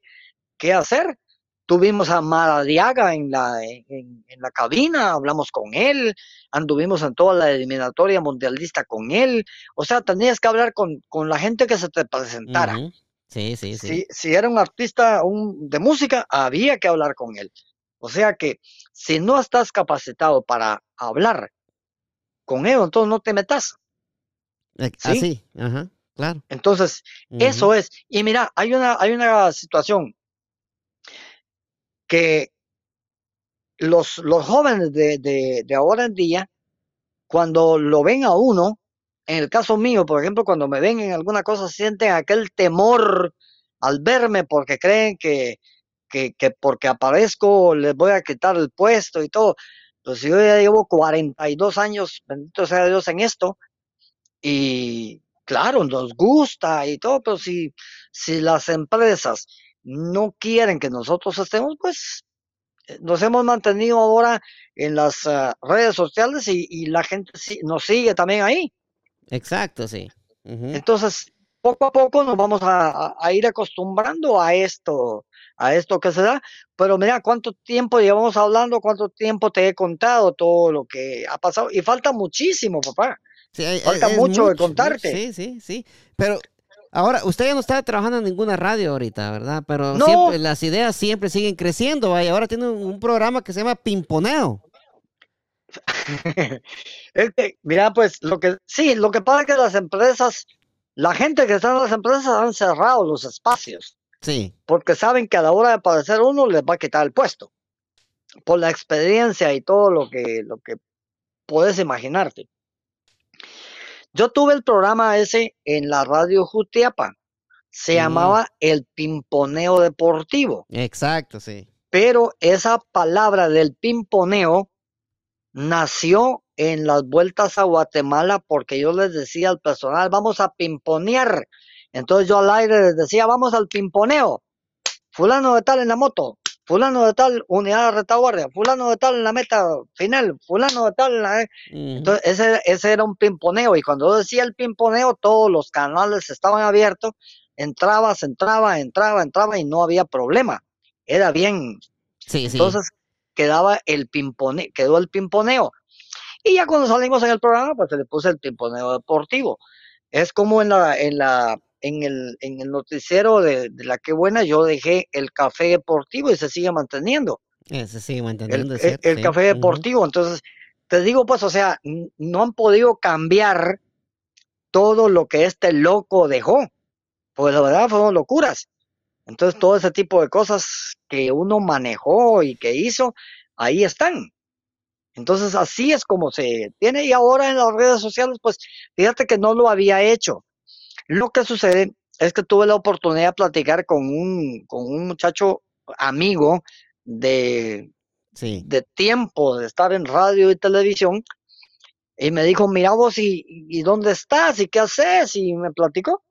que hacer. Tuvimos a Maradiaga en la, en, la cabina, hablamos con él, anduvimos en toda la eliminatoria mundialista con él. O sea, tenías que hablar con, la gente que se te presentara. Sí, sí, sí. Si, era un artista un, de música, había que hablar con él. O sea que si no estás capacitado para hablar con él, entonces no te metas. ¿Sí? ajá, claro. Entonces, eso es. Y mira, hay una, hay una situación que los, los jóvenes de, de, ahora en día, cuando lo ven a uno, en el caso mío, por ejemplo, cuando me ven en alguna cosa, sienten aquel temor al verme porque creen que, que, que, porque aparezco les voy a quitar el puesto y todo. Pues yo ya llevo 42 años, bendito sea Dios, en esto. Y claro, nos gusta y todo, pero si, si las empresas no quieren que nosotros estemos, pues eh, nos hemos mantenido ahora en las ah, redes sociales y, la gente nos sigue también ahí. Exacto, sí. Entonces, poco a poco nos vamos a, ir acostumbrando a esto, a esto que se da. Pero mira, cuánto tiempo llevamos hablando, cuánto tiempo te he contado todo lo que ha pasado. Y falta muchísimo, papá. Falta mucho de contarte. Sí, sí, sí. Pero Ahora, usted ya no está trabajando en ninguna radio ahorita, ¿verdad? Pero siempre, las ideas siempre siguen creciendo. Y ahora tiene un, programa que se llama Pimponeo. mira, pues lo que sí, lo que pasa es que las empresas, la gente que está en las empresas han cerrado los espacios. Sí. Porque saben que a la hora de aparecer uno les va a quitar el puesto. Por la experiencia y todo lo que, lo que puedes imaginarte. Yo tuve el programa ese en la radio Jutiapa. Se mm. llamaba El Pimponeo Deportivo. Exacto, sí. Pero esa palabra del pimponeo nació en las vueltas a Guatemala porque yo les decía al personal, vamos a pimponear. Entonces yo al aire les decía, vamos al pimponeo. Fulano de tal en la moto, fulano de tal unidad de retaguardia, fulano de tal en la meta final, fulano de tal en la... Entonces ese, ese era un pimponeo y cuando decía el pimponeo todos los canales estaban abiertos, entraba, entraba, entraba, entraba y no había problema. Era bien. Sí, Entonces quedaba el pimponeo, quedó el pimponeo. Y ya cuando salimos en el programa, pues se le puse el pimponeo deportivo. Es como en la, en la en el, en el noticiero de, la que buena yo dejé el café deportivo y se sigue manteniendo. Eh, se sigue manteniendo. El, café deportivo. Entonces, te digo, pues, o sea, no han podido cambiar todo lo que este loco dejó. Pues la verdad fueron locuras. Entonces, todo ese tipo de cosas que uno manejó y que hizo, ahí están. Entonces, así es como se tiene. Y ahora en las redes sociales, pues, fíjate que no lo había hecho. Lo que sucede es que tuve la oportunidad de platicar con un, con un muchacho amigo de, de tiempo, de estar en radio y televisión, y me dijo, mira vos, ¿y, dónde estás? ¿Y qué haces? Y me platicó.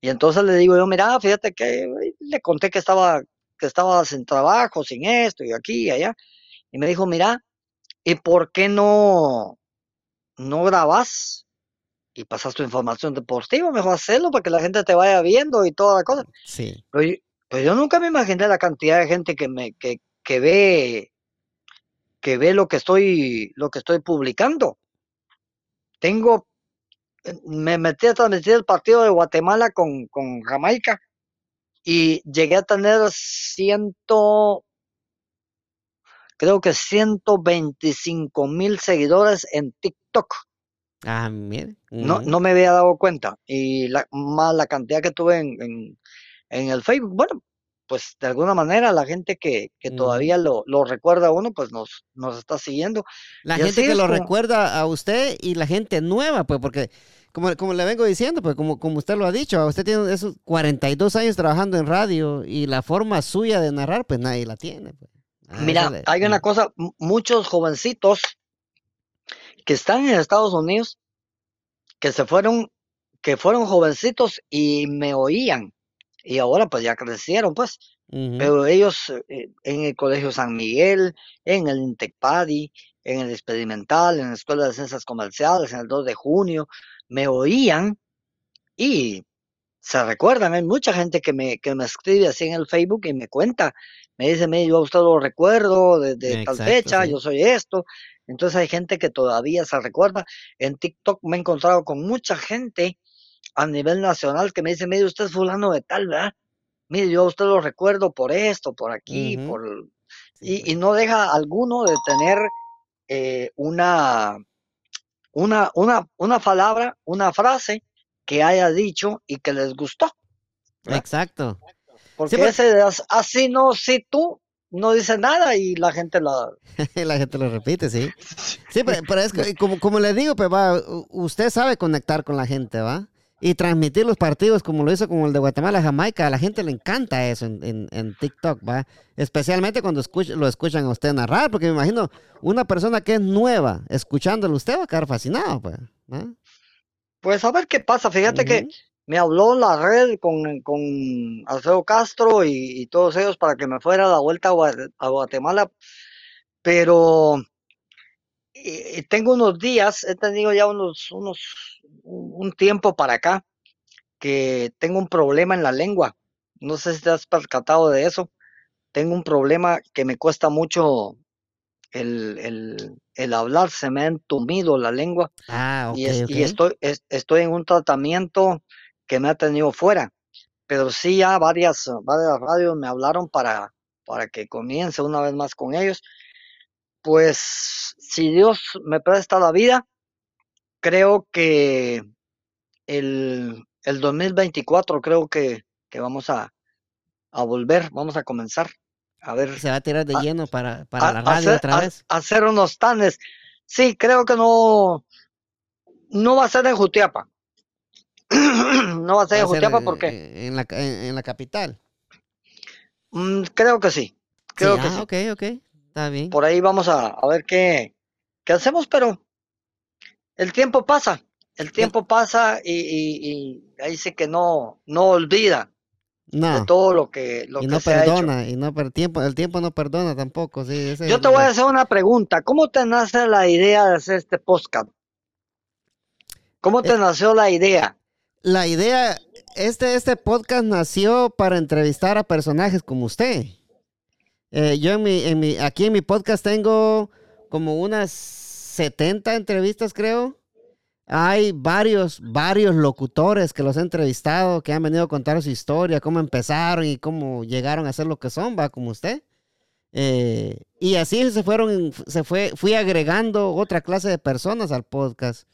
Y entonces le digo yo, mira, fíjate que le conté que estaba, que estaba sin trabajo, sin esto y aquí y allá. Y me dijo, mira, ¿y por qué no, no grabas y pasas tu información deportiva, mejor hacerlo para que la gente te vaya viendo y toda la cosa. Sí. Pero yo, nunca me imaginé la cantidad de gente que me, que, que ve que ve lo que estoy lo que estoy publicando. Tengo me metí a transmitir el partido de Guatemala con, con Jamaica y llegué a tener ciento creo que 125 mil seguidores en TikTok. Ah, mire. No, no me había dado cuenta. Y la, más la cantidad que tuve en, en, el Facebook. Bueno, pues de alguna manera la gente que, que todavía lo, lo, recuerda a uno, pues nos, nos está siguiendo. La gente que lo recuerda a usted y la gente nueva, pues porque como, como le vengo diciendo, pues como, como usted lo ha dicho, usted tiene esos 42 años trabajando en radio y la forma suya de narrar, pues nadie la tiene. Pues. Ah, Mira, hay una cosa, muchos jovencitos que están en Estados Unidos, que se fueron, que fueron jovencitos y me oían. Y ahora pues ya crecieron, pues. Pero ellos eh, en el Colegio San Miguel, en el Intecpadi, en el Experimental, en la Escuela de Ciencias Comerciales, en el 2 de junio, me oían y se recuerdan. Hay mucha gente que me, que me escribe así en el Facebook y me cuenta, me dice, me, yo a usted lo recuerdo desde tal fecha, yo soy esto. Entonces hay gente que todavía se recuerda. En TikTok me he encontrado con mucha gente a nivel nacional que me dice, mire, usted es fulano de tal, ¿verdad? Mire, yo a usted lo recuerdo por esto, por aquí, por... y, y, no deja alguno de tener eh, una, una, una, una palabra, una frase que haya dicho y que les gustó. Exacto. Porque pues ese así no, si tú, no dice nada y la gente lo... la gente lo repite, sí. Sí, pero, es que, como, como le digo, pues va, usted sabe conectar con la gente, ¿va? Y transmitir los partidos como lo hizo con el de Guatemala, Jamaica. A la gente le encanta eso en, en, TikTok, ¿va? Especialmente cuando lo escuchan a usted narrar, porque me imagino una persona que es nueva, escuchándolo usted va a quedar fascinado, pues. Pues a ver qué pasa. Fíjate que me habló la red con, con Alfredo Castro y, todos ellos para que me fuera a la vuelta a, Guatemala, pero tengo unos días, he tenido ya unos, unos, un tiempo para acá, que tengo un problema en la lengua. No sé si te has percatado de eso. Tengo un problema que me cuesta mucho el, el, el hablar, se me ha entumido la lengua. Ah, y, y, estoy, estoy en un tratamiento que me ha tenido fuera. Pero sí ya varias, varias radios me hablaron para, para que comience una vez más con ellos. Pues si Dios me presta la vida, creo que el, el 2024 creo que, que vamos a, a volver, vamos a comenzar. A ver. Se va a tirar de lleno para, para la radio otra vez. hacer unos tanes. Sí, creo que no, no va a ser en Jutiapa. no va a ser en Jutiapa porque... En la, en, la capital. Mm, creo que sí. Creo que ah, Ok, ok. Está bien. Por ahí vamos a, a ver qué, qué hacemos, pero el tiempo pasa. El tiempo pasa y, y, ahí sí que no, no olvida de todo lo que, lo y no perdona, y no el tiempo, el tiempo no perdona tampoco, sí. Yo te voy a hacer una pregunta. ¿Cómo te nace la idea de hacer este podcast? ¿Cómo te eh, nació la idea? La idea, este, este podcast nació para entrevistar a personajes como usted. Eh, yo en mi, en mi, aquí en mi podcast tengo como unas 70 entrevistas, creo. Hay varios, varios locutores que los he entrevistado, que han venido a contar su historia, cómo empezaron y cómo llegaron a ser lo que son, va, como usted. Eh, y así se fueron, se fue, fui agregando otra clase de personas al podcast.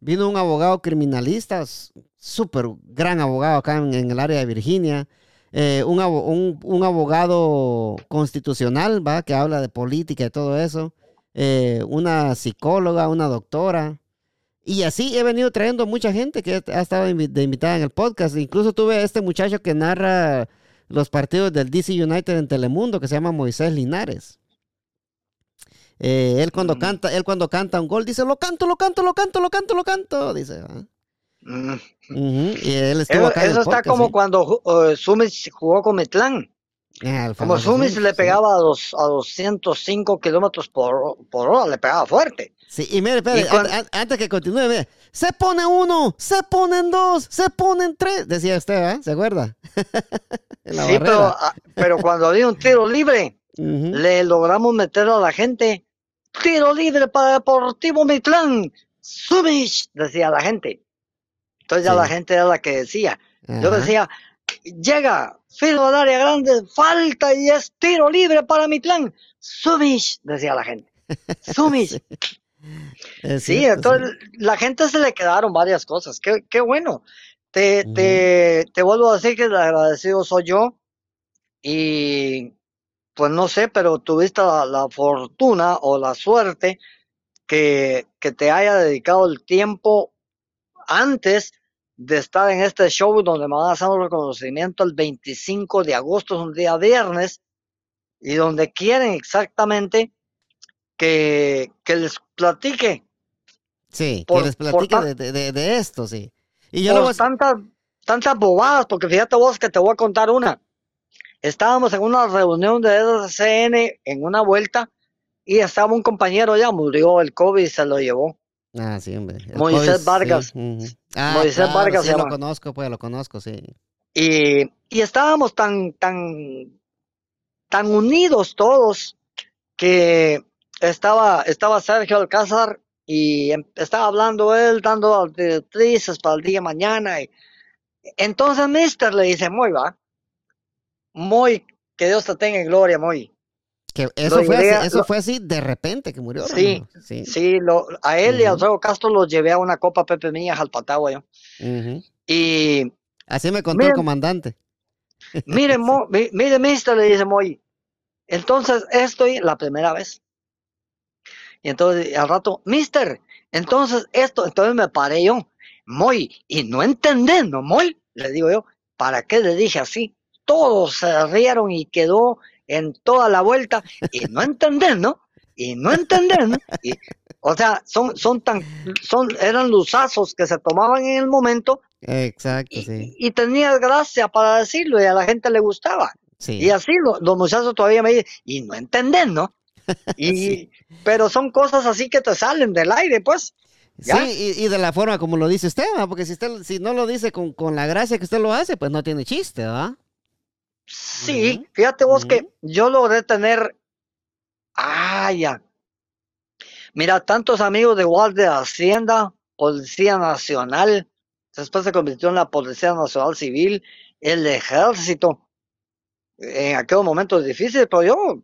Vino un abogado criminalista, súper gran abogado acá en, el área de Virginia. Eh, un, abogado constitucional, ¿va? Que habla de política y todo eso. Eh, una psicóloga, una doctora. Y así he venido trayendo mucha gente que ha estado de invitada en el podcast. Incluso tuve a este muchacho que narra los partidos del DC United en Telemundo, que se llama Moisés Linares. Eh, él cuando mm. canta, él cuando canta un gol dice, lo canto, lo canto, lo canto, lo canto, lo canto, dice. Mm. y él estuvo acá eso está como cuando uh, Sumis jugó con Metlán. Ah, como Sumis le pegaba a, dos, a 205 kilómetros por, por hora, le pegaba fuerte. Sí, y mire, espere, antes que continúe, mire, se pone uno, se ponen dos, se ponen tres, decía usted, ¿eh? ¿Se acuerda? sí, pero, ah, pero cuando había un tiro libre, le logramos meter a la gente tiro libre para Deportivo Mitlán. Sumish, decía la gente. Entonces ya la gente era la que decía. Yo decía, llega, filo al área grande, falta y es tiro libre para Mitlán. Sumish, decía la gente. Sumish. sí, entonces la gente se le quedaron varias cosas. Qué, qué bueno. Te, te, te vuelvo a decir que el agradecido soy yo. Y pues no sé, pero tuviste la, fortuna o la suerte que, que, te haya dedicado el tiempo antes de estar en este show donde me van a hacer un reconocimiento el 25 de agosto, es un día viernes, y donde quieren exactamente que, que les platique. Sí, que les platique de, de, esto, sí. Y yo por tantas, tantas bobadas, porque fíjate vos que te voy a contar una. Estábamos en una reunión de SCN en una vuelta y estaba un compañero ya, murió el COVID y se lo llevó. Ah, sí, hombre. Moisés Vargas. ah, Moisés Vargas. Sí, lo conozco, pues lo conozco, sí. Y, y estábamos tan, tan, tan unidos todos que estaba, estaba Sergio Alcázar y em, estaba hablando él, dando directrices para el día de mañana. Y, entonces, Mister le dice, muy va, muy, que Dios te tenga en gloria, muy. Que eso, fue así, eso fue así de repente que murió. Sí, sí, lo, a él y a Alfredo Castro los llevé a una copa Pepe Mías al Patagua yo. Y. Así me contó el comandante. Mire, mire, mister, le dice Moy. Entonces, estoy la primera vez. Y entonces, al rato, mister, entonces esto, entonces me paré yo. Moy, y no entendiendo, Moy, le digo yo, ¿para qué le dije así? todos se rieron y quedó en toda la vuelta y no entender, ¿no? Y no entender, ¿no? Y, o sea, son, son tan, son, eran luzazos que se tomaban en el momento. Exacto, y, sí. Y tenía gracia para decirlo y a la gente le gustaba. Sí. Y así los muchachos todavía me dicen, y no entender, ¿no? Y, Pero son cosas así que te salen del aire, pues. Sí, y, de la forma como lo dice usted, porque si usted si no lo dice con, con la gracia que usted lo hace, pues no tiene chiste, ¿verdad? Sí, fíjate vos que yo logré tener. Ah, ya. Mira, tantos amigos de Guardia de Hacienda, Policía Nacional, después se convirtió en la Policía Nacional Civil, el Ejército. En aquellos momentos difíciles, pero yo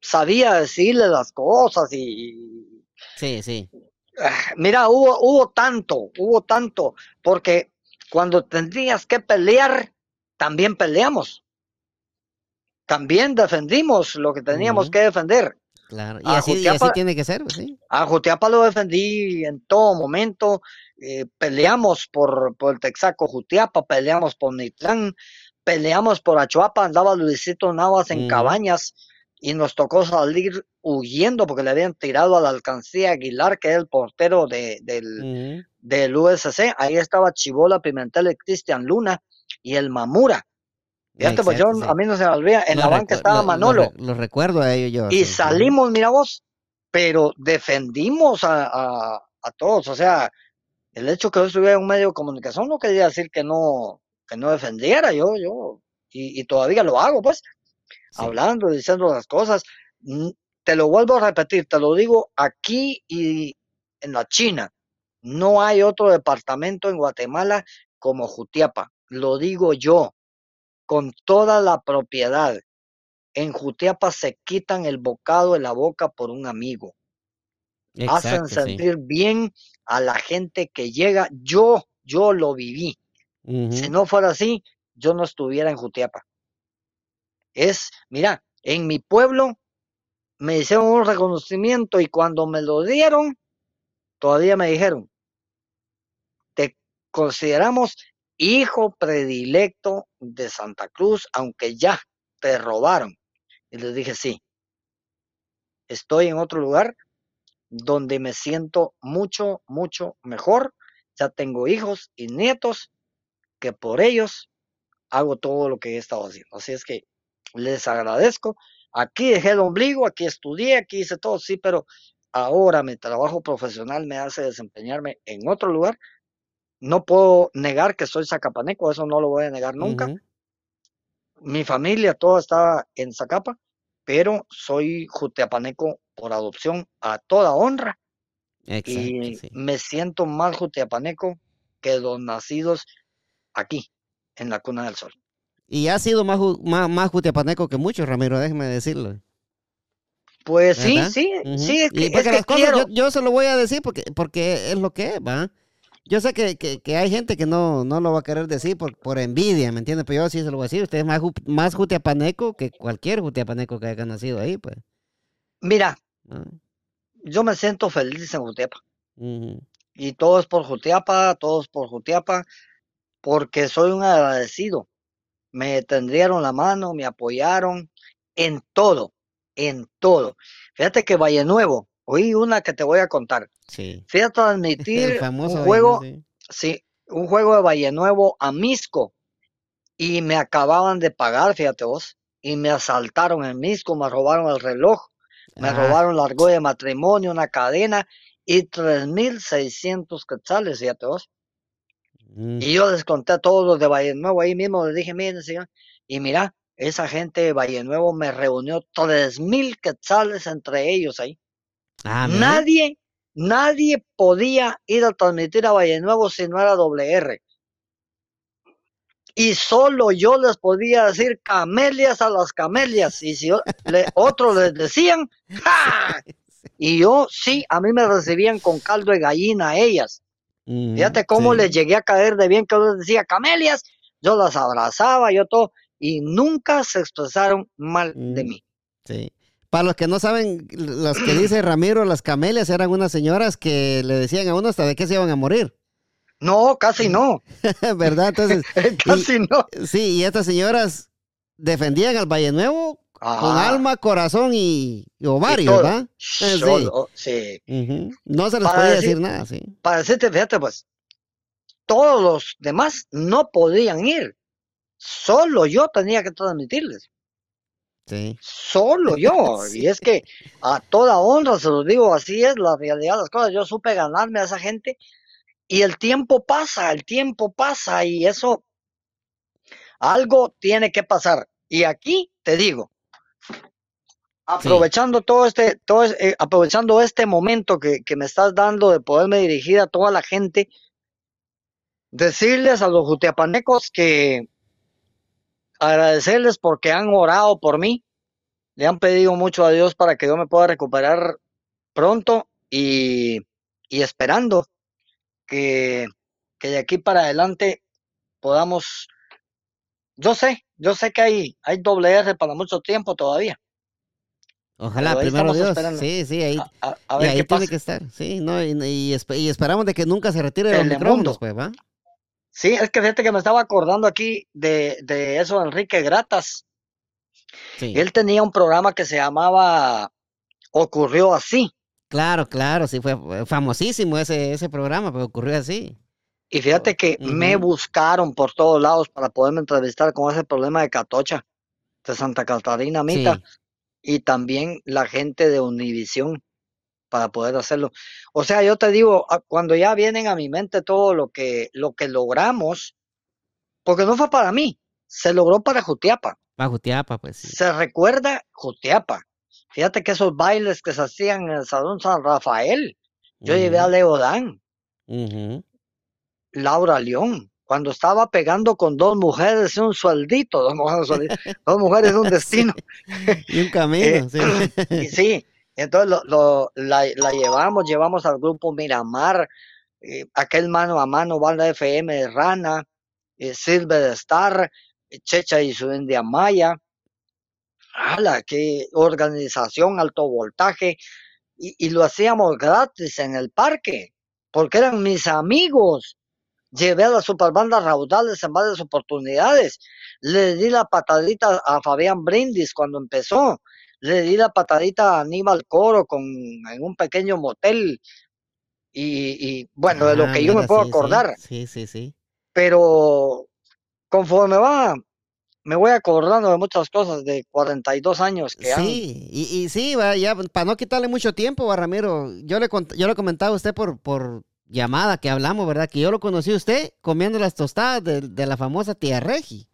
sabía decirle las cosas y. Sí, sí. Ah, mira, hubo, hubo tanto, hubo tanto, porque cuando tendrías que pelear, también peleamos también defendimos lo que teníamos que defender. Claro, y así, tiene que ser, pues, ¿sí? A Jutiapa lo defendí en todo momento, eh, peleamos por, por el Texaco Jutiapa, peleamos por Nitlán, peleamos por Achuapa, andaba Luisito Navas en cabañas y nos tocó salir huyendo porque le habían tirado a la alcancía Aguilar, que es el portero de, del, del USC, ahí estaba Chibola Pimentel y Cristian Luna y el Mamura Fíjate, pues yo, a mí no se me olvida, en la banca estaba Manolo. Lo, recuerdo a ellos yo. Y salimos, mira vos, pero defendimos a, a, todos. O sea, el hecho que yo estuviera en un medio de comunicación no quería decir que no, que no defendiera. Yo, yo, y, todavía lo hago, pues, hablando, diciendo las cosas. Te lo vuelvo a repetir, te lo digo aquí y en la China. No hay otro departamento en Guatemala como Jutiapa. Lo digo yo con toda la propiedad. En Jutiapa se quitan el bocado de la boca por un amigo. Hacen sentir bien a la gente que llega. Yo, yo lo viví. Si no fuera así, yo no estuviera en Jutiapa. Es, mira, en mi pueblo me hicieron un reconocimiento y cuando me lo dieron, todavía me dijeron, te consideramos hijo predilecto de Santa Cruz, aunque ya te robaron. Y les dije, sí, estoy en otro lugar donde me siento mucho, mucho mejor. Ya tengo hijos y nietos que por ellos hago todo lo que he estado haciendo. Así es que les agradezco. Aquí dejé el ombligo, aquí estudié, aquí hice todo, sí, pero ahora mi trabajo profesional me hace desempeñarme en otro lugar no puedo negar que soy zacapaneco, eso no lo voy a negar nunca. Mi familia toda estaba en Zacapa, pero soy jutiapaneco por adopción a toda honra Exacto, y sí. me siento más jutiapaneco que los nacidos aquí, en la cuna del sol. Y ha sido más, más, más jutiapaneco que muchos, Ramiro, déjeme decirlo. Pues sí, sí, sí, es Y que, es porque que las cosas, yo se lo voy a decir porque, porque es lo que es, ¿va? Yo sé que, que, que hay gente que no, no lo va a querer decir por, por envidia, ¿me entiendes? Pero yo sí se lo voy a decir. Usted es más, más jutiapaneco que cualquier jutiapaneco que haya nacido ahí, pues. Mira, ¿no? yo me siento feliz en Jutiapa. Y todo es por Jutiapa, todo es por Jutiapa, porque soy un agradecido. Me tendieron la mano, me apoyaron en todo, en todo. Fíjate que Valle Nuevo, oí una que te voy a contar. Sí. Fui a El transmitir famoso un juego, sí, un juego de Valle Nuevo a Misco y me acababan de pagar, fíjate vos, y me asaltaron en Misco, me robaron el reloj, me Ah, robaron la argolla de matrimonio, una cadena y 3.600 quetzales, fíjate vos. mm, Y yo les conté a todos los de Valle Nuevo ahí mismo, les dije, miren, señor, y mira, esa gente de Valle Nuevo me reunió 3.000 quetzales entre ellos ahí. Ah. Nadie, nadie podía ir a transmitir a Valle Nuevo si no era doble R. Y solo yo les podía decir camelias a las camelias. Y si le- otros les decían, ¡ja! Y yo, sí, a mí me recibían con caldo de gallina a ellas. Ujú, Fíjate cómo sí. les llegué a caer de bien que yo les decía camelias. Yo las abrazaba, yo todo. Y nunca se expresaron mal de Mm. mí. Sí. Para los que no saben, las que dice Ramiro, las camelias eran unas señoras que le decían a uno hasta de qué se iban a morir, No, casi no. ¿verdad? Entonces, casi no. sí, y estas señoras defendían al Valle Nuevo con alma, corazón y, y ovarios, todo. ¿verdad? sí. Solo, sí. Ujú. No se les Para podía decir- decir nada, sí. para decirte, fíjate, pues, todos los demás no podían ir. Solo yo tenía que transmitirles. Sí. Solo yo. Sí. Y es que a toda honra se los digo, así es la realidad de las cosas. Yo supe ganarme a esa gente y el tiempo pasa, el tiempo pasa y eso, algo tiene que pasar. Y aquí te digo, aprovechando todo este, todo, eh, aprovechando este momento que, que me estás dando de poderme dirigir a toda la gente, decirles a los jutiapanecos que agradecerles porque han orado por mí, le han pedido mucho a Dios para que yo me pueda recuperar pronto y, y esperando que, que de aquí para adelante podamos, yo sé, yo sé que hay, hay doble R para mucho tiempo todavía. Ojalá, primero Dios. esperando. Sí, sí, ahí, A, a- a y ahí tiene pasa. que estar. Sí, no, y, y esp- y esperamos de que nunca se retire de los micrófonos, pues, ¿va? Sí, es que fíjate que me estaba acordando aquí de, de eso Enrique Gratas. Sí. Él tenía un programa que se llamaba Ocurrió así. Claro, claro, sí, fue famosísimo ese, ese programa, pero ocurrió así. Y fíjate que me buscaron por todos lados para poderme entrevistar con ese problema de Catocha, de Santa Catarina, Mita, Sí. y también la gente de Univisión para poder hacerlo. O sea, yo te digo, a- cuando ya vienen a mi mente todo lo que, lo que logramos, porque no fue para mí, se logró para Jutiapa. Bajo Tiapa, pues sí. Se recuerda Jutiapa. Fíjate que esos bailes que se hacían en el Salón San Rafael, yo llevé a Leo Dan. Laura León, cuando estaba pegando con dos mujeres un sueldito, dos mujeres, dos mujeres un destino. Y un camino, sí. Y sí, entonces la, llevamos, llevamos al grupo Miramar, eh, aquel mano a mano, banda FM de Rana, eh, Silver Star, eh, Checha y su India Maya. ¡Hala! ¡Qué organización, alto voltaje! Y, y lo hacíamos gratis en el parque, porque eran mis amigos. Llevé a las superbandas raudales en varias oportunidades. Le di la patadita a Fabián Brindis cuando empezó. Le di la patadita a Aníbal Coro con, en un pequeño motel. Y, y, bueno, de lo Ah, que yo me puedo sí, acordar. Sí, sí, sí. Pero conforme va, me voy acordando de muchas cosas de 42 años que han. Sí, y, y sí, va, ya, para no quitarle mucho tiempo, va, Ramiro, yo le, yo le comentaba a usted por, por llamada que hablamos, ¿verdad? Que yo lo conocí a usted comiendo las tostadas de, de la famosa tía Regi.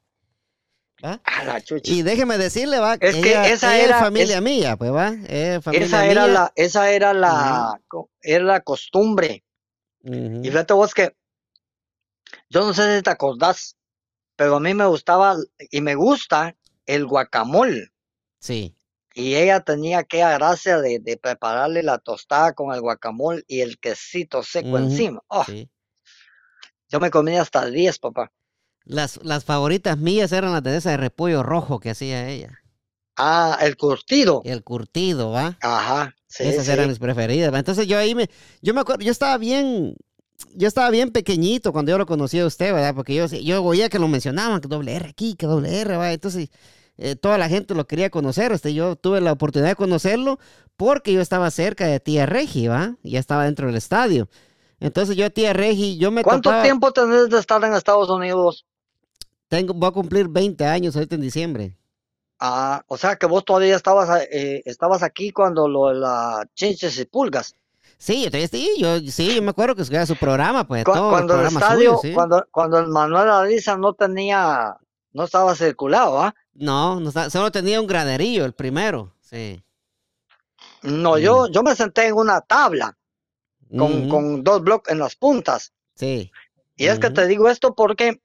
¿Va? A la chucha. Y déjeme decirle, va, Es que esa era- familia es- mía, pues va, es familia esa era mía. la, esa era la, era la costumbre. Y fíjate vos que, yo no sé si te acordás, pero a mí me gustaba y me gusta el guacamole. Sí. Y ella tenía aquella gracia de, de prepararle la tostada con el guacamole y el quesito seco encima. Oh, sí. yo me comía hasta 10, papá. Las, las favoritas mías eran las de esa de repollo rojo que hacía ella. Ah, el curtido. El curtido, ¿va? Ajá. Sí, Esas sí. eran mis preferidas. ¿va? Entonces yo ahí me, yo me acuerdo, yo estaba bien, yo estaba bien pequeñito cuando yo lo conocí a usted, ¿verdad? Porque yo, yo oía que lo mencionaban, que doble R aquí, que doble R, ¿va? Entonces eh, toda la gente lo quería conocer. Este, yo tuve la oportunidad de conocerlo porque yo estaba cerca de Tía Regi, ¿va? Ya estaba dentro del estadio. Entonces yo, Tía Regi, yo me ¿Cuánto topaba- tiempo tenés de estar en Estados Unidos? Tengo, voy a cumplir 20 años ahorita en diciembre. Ah, o sea que vos todavía estabas, eh, estabas aquí cuando lo de las chinches y pulgas. Sí, yo, sí, yo, sí, yo me acuerdo que era su programa, pues, Cu- todo cuando el programa estadio, suyo, sí. cuando, cuando el Manuel Ariza no tenía, no estaba circulado, ¿ah? No, solo tenía un graderillo, el primero, sí. No, Mm. yo, yo me senté en una tabla con, dos bloques en las puntas. Sí. Y es que te digo esto porque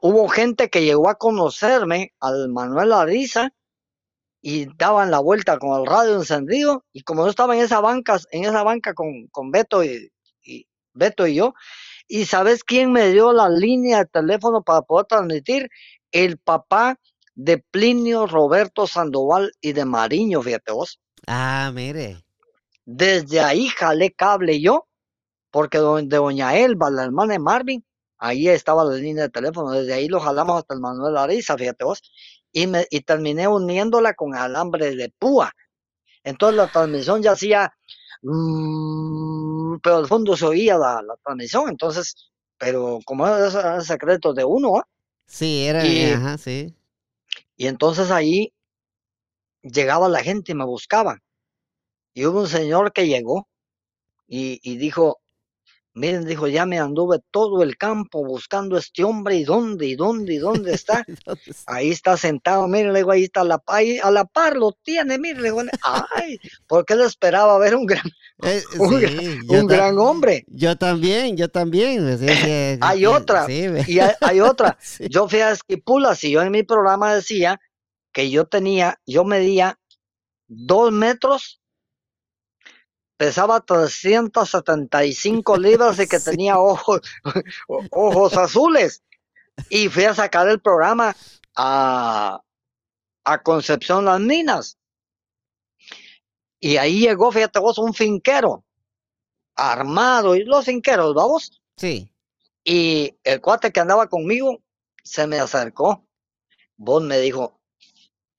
hubo gente que llegó a conocerme al Manuel Ariza y daban la vuelta con el radio encendido y como yo estaba en esa banca, en esa banca con, con Beto y, y Beto y yo, y sabes quién me dio la línea de teléfono para poder transmitir, el papá de Plinio Roberto Sandoval y de Mariño, fíjate vos. Ah, mire. Desde ahí jalé cable yo, porque de Doña Elba, la hermana de Marvin, ahí estaba la línea de teléfono, desde ahí lo jalamos hasta el Manuel Ariza, fíjate vos, y, me, y terminé uniéndola con alambre de púa. Entonces la transmisión ya hacía, mm, pero al fondo se oía la, la transmisión, entonces, pero como es, es secreto de uno, ¿ah? Sí, era, Y- ajá, sí. Y entonces ahí llegaba la gente y me buscaba. Y hubo un señor que llegó y, y dijo, miren, dijo, ya me anduve todo el campo buscando a este hombre y dónde, y dónde, y dónde está. Ahí está sentado, miren, le digo, ahí está, a la, ahí, a la par lo tiene, miren, le digo, ay, porque él esperaba ver un gran, eh, un, sí, gran- un hombre. Yo también, yo también. es que- Hay otra, Y hay, hay otra, yo fui a Esquipulas y yo en mi programa decía que yo tenía, yo medía dos metros, pesaba 375 libras y que Sí. tenía ojos, ojos azules. Y fui a sacar el programa a, a Concepción Las Minas. Y ahí llegó, fíjate vos, un finquero armado, y los finqueros, vamos. Sí. Y el cuate que andaba conmigo se me acercó. Vos me dijo,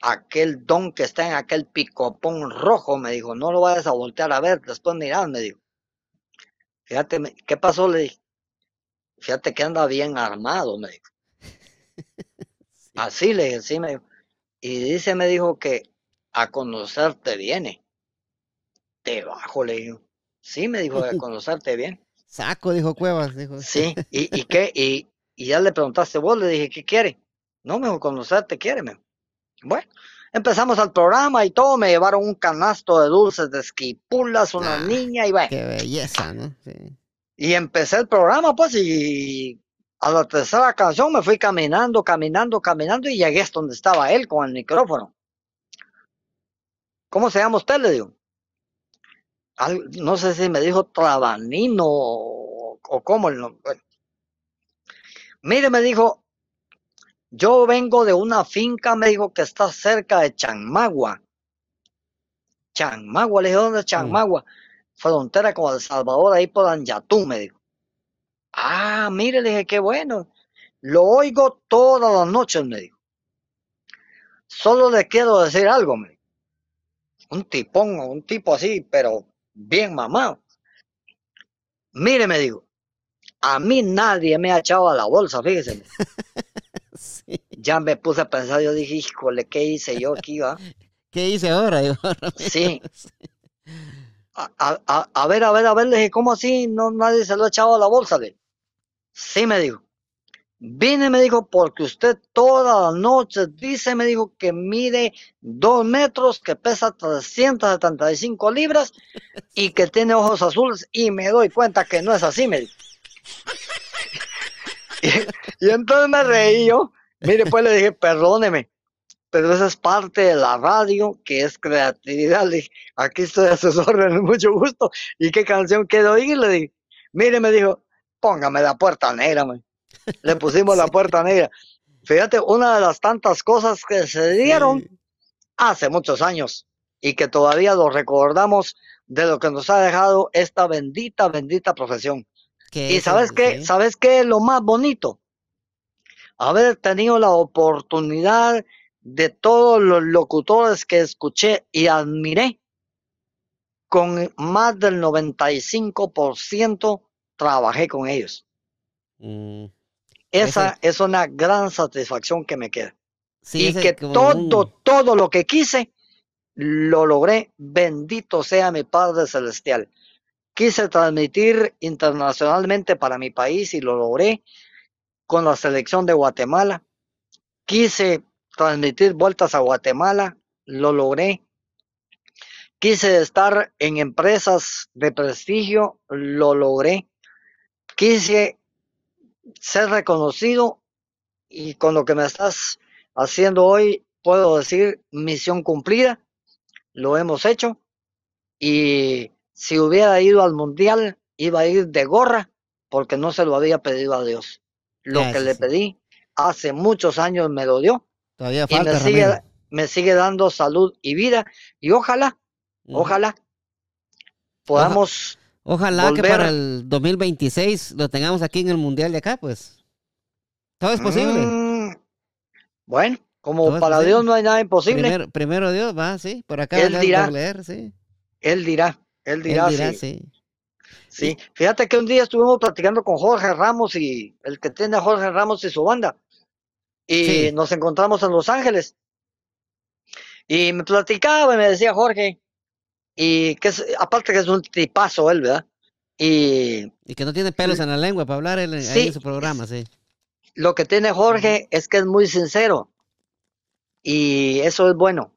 aquel don que está en aquel picopón rojo, me dijo, no lo vayas a voltear a ver, después mirad, me dijo. Fíjate, ¿qué pasó? Le dije. Fíjate que anda bien armado, me dijo. Así le dije, sí, me dijo. Y dice, me dijo que a conocerte viene. Te bajo, le digo. Sí, me dijo, a conocerte bien. Saco, dijo Cuevas. Dijo. Sí, ¿y, y qué? Y, y ya le preguntaste vos, le dije, ¿qué quiere? No, me dijo, conocerte quiere, me dijo. Bueno, empezamos el programa y todo, me llevaron un canasto de dulces de esquipulas, una Ah, niña, y bueno, Qué belleza, ¿no? Sí. y empecé el programa, pues, y a la tercera canción me fui caminando, caminando, caminando, y llegué hasta donde estaba él con el micrófono. ¿Cómo se llama usted? Le digo. Al- no sé si me dijo Trabanino o, o cómo. el nom- bueno. Mire, me dijo, yo vengo de una finca, me dijo, que está cerca de Chanmagua. Chanmagua, le dije, ¿dónde es Chanmagua? Frontera con El Salvador, ahí por Anyatú, me dijo. Ah, mire, le dije, qué bueno. Lo oigo todas las noches, me dijo. Solo le quiero decir algo, me dijo. Un tipón, un tipo así, pero bien mamado. Mire, me dijo, a mí nadie me ha echado a la bolsa, fíjese. Ya me puse a pensar, yo dije, híjole, ¿qué hice yo aquí, va? ¿Qué hice ahora? Sí. A, a- a- a ver, a ver, a ver, le dije, ¿cómo así? No, nadie se lo ha echado a la bolsa, le. Sí, me dijo. Vine, me dijo, porque usted toda la noche dice, me dijo, que mide dos metros, que pesa 375 libras y que tiene ojos azules. Y me doy cuenta que no es así, me dijo. Y, entonces me reí yo. Mire, pues le dije, perdóneme, pero esa es parte de la radio, que es creatividad. Le dije, aquí estoy a sus órdenes, mucho gusto. ¿Y qué canción quiero oír? Le dije, mire, me dijo, póngame la puerta negra, me le pusimos la puerta negra. Fíjate, una de las tantas cosas que se dieron hace muchos años y que todavía lo recordamos de lo que nos ha dejado esta bendita, bendita profesión. Y sabes qué, sabes qué es lo más bonito, haber tenido la oportunidad de todos los locutores que escuché y admiré, con más del 95% trabajé con ellos. Mm. Esa es una gran satisfacción que me queda. y que todo, todo lo que quise, lo logré. Bendito sea mi Padre Celestial. Quise transmitir internacionalmente para mi país y lo logré con la selección de Guatemala. Quise transmitir vueltas a Guatemala, lo logré. Quise estar en empresas de prestigio, lo logré. Quise ser reconocido y con lo que me estás haciendo hoy puedo decir misión cumplida, lo hemos hecho y si hubiera ido al mundial iba a ir de gorra porque no se lo había pedido a Dios. Lo que le pedí hace muchos años me lo dio Todavía y me sigue, me sigue dando salud y vida y ojalá, ojalá podamos Ojalá que para el 2026 lo tengamos aquí en el Mundial de acá, pues. Todo es posible. Mm, bueno, como para Dios no hay nada imposible. Primero, Dios, va, sí. Por acá él dirá, leer, sí. Él dirá, él dirá, sí. sí. Fíjate que un día estuvimos platicando con Jorge Ramos y el que tiene a Jorge Ramos y su banda. Y nos encontramos en Los Ángeles. Y me platicaba y me decía Jorge, y que es, aparte que es un tipazo él, ¿verdad? Y, y que no tiene pelos en la lengua para hablar él, en su programa, sí. Lo que tiene Jorge es que es muy sincero y eso es bueno.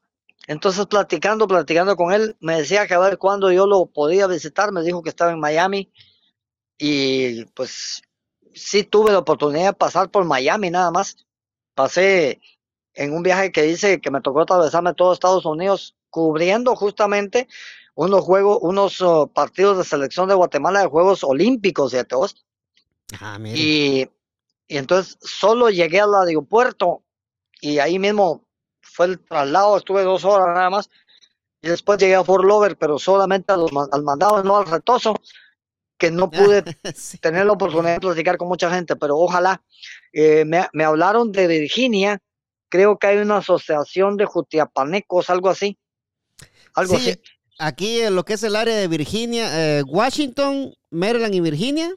Entonces platicando, platicando con él, me decía que a ver cuándo yo lo podía visitar, me dijo que estaba en Miami y pues sí tuve la oportunidad de pasar por Miami nada más. Pasé en un viaje que hice que me tocó atravesarme todo Estados Unidos cubriendo justamente unos juegos, unos uh, partidos de selección de Guatemala de Juegos Olímpicos de todos. Ah, y, y entonces solo llegué al aeropuerto y ahí mismo fue el traslado, estuve dos horas nada más. Y después llegué a Fort Lover, pero solamente al mandado, no al retoso, que no pude tener la oportunidad de platicar con mucha gente, pero ojalá. Eh, me, me, hablaron de Virginia, creo que hay una asociación de jutiapanecos, algo así, algo sí, Aquí en lo que es el área de Virginia, eh, Washington, Maryland y Virginia,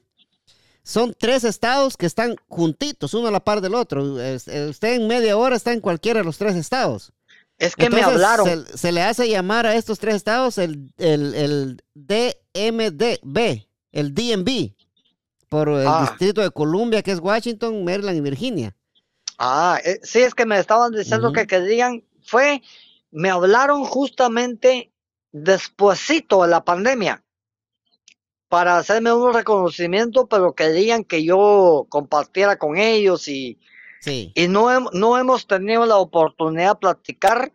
son tres estados que están juntitos, uno a la par del otro. Eh, usted en media hora está en cualquiera de los tres estados. Es que me hablaron. Se, le hace llamar a estos tres estados el, el, el DMDB, el DMV, por el ah. Distrito de Columbia, que es Washington, Maryland y Virginia. Ah, eh, sí, es que me estaban diciendo que querían, fue me hablaron justamente despuesito de la pandemia para hacerme un reconocimiento, pero querían que yo compartiera con ellos y, y no, no hemos tenido la oportunidad de platicar.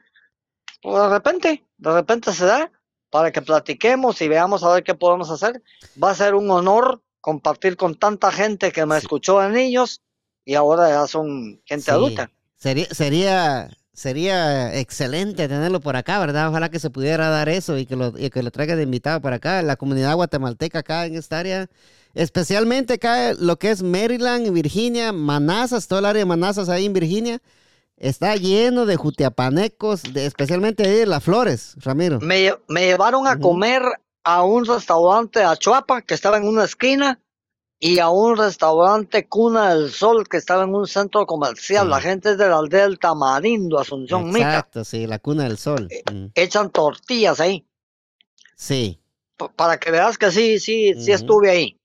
Pues, de repente, de repente se da para que platiquemos y veamos a ver qué podemos hacer. Va a ser un honor compartir con tanta gente que me escuchó de niños y ahora ya son gente adulta. Sería, sería sería excelente tenerlo por acá, ¿verdad? Ojalá que se pudiera dar eso y que lo, que lo traiga de invitado para acá, la comunidad guatemalteca acá en esta área. Especialmente acá lo que es Maryland, Virginia, Manassas, todo el área de Manassas ahí en Virginia. Está lleno de jutiapanecos, de, especialmente de Las Flores, Ramiro. Me, llevaron a comer a un restaurante a Chuapa que estaba en una esquina y a un restaurante Cuna del Sol que estaba en un centro comercial. La gente es de la aldea del Tamarindo, Asunción Mica. Exacto, sí, la Cuna del Sol. Eh, mm. Echan tortillas ahí. Sí. para que veas que sí, sí, sí estuve ahí.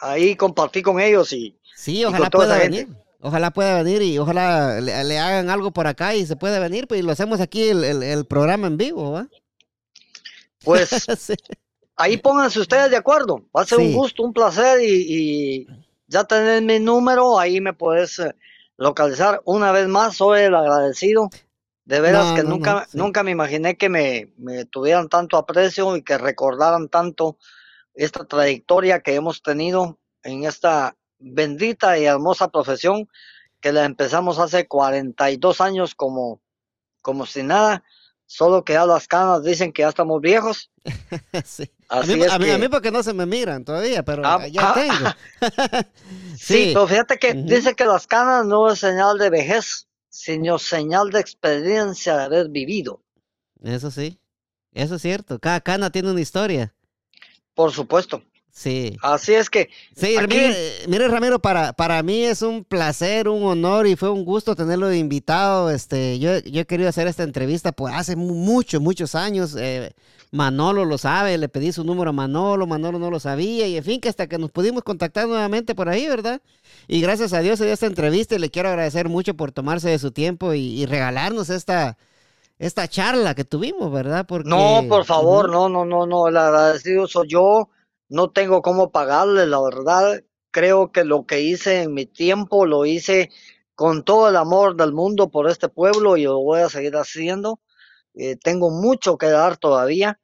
Ahí compartí con ellos y. Sí, ojalá pueda venir. Ojalá pueda venir y ojalá le, hagan algo por acá y se puede venir, pues y lo hacemos aquí el, programa en vivo, ¿va? Pues ahí pónganse ustedes de acuerdo. Va a ser un gusto, un placer y, ya tener mi número, ahí me puedes eh, localizar. Una vez más, soy el agradecido. De veras que nunca, nunca me imaginé que me, me tuvieran tanto aprecio y que recordaran tanto esta trayectoria que hemos tenido en esta bendita y hermosa profesión que la empezamos hace 42 años como, como si nada, solo que ya las canas dicen que ya estamos viejos. a, mí, porque no se me miran todavía, pero ah, ya ah, tengo. sí, pero fíjate que dice que las canas no es señal de vejez, sino señal de experiencia de haber vivido. Eso sí, eso es cierto. Cada cana tiene una historia. Por supuesto. Sí. Así es que. Sí, mire, Ramiro, para, para mí es un placer, un honor y fue un gusto tenerlo de invitado. Este, yo, yo he querido hacer esta entrevista pues hace muchos, muchos años. Eh, Manolo lo sabe, le pedí su número a Manolo, Manolo no lo sabía y en fin, que hasta que nos pudimos contactar nuevamente por ahí, ¿verdad? Y gracias a Dios se dio esta entrevista y le quiero agradecer mucho por tomarse de su tiempo y, regalarnos esta, esta charla que tuvimos, ¿verdad? Porque, no, por favor, no, no, no, no, el agradecido soy yo no tengo cómo pagarle, la verdad. Creo que lo que hice en mi tiempo lo hice con todo el amor del mundo por este pueblo y lo voy a seguir haciendo. Eh, tengo mucho que dar todavía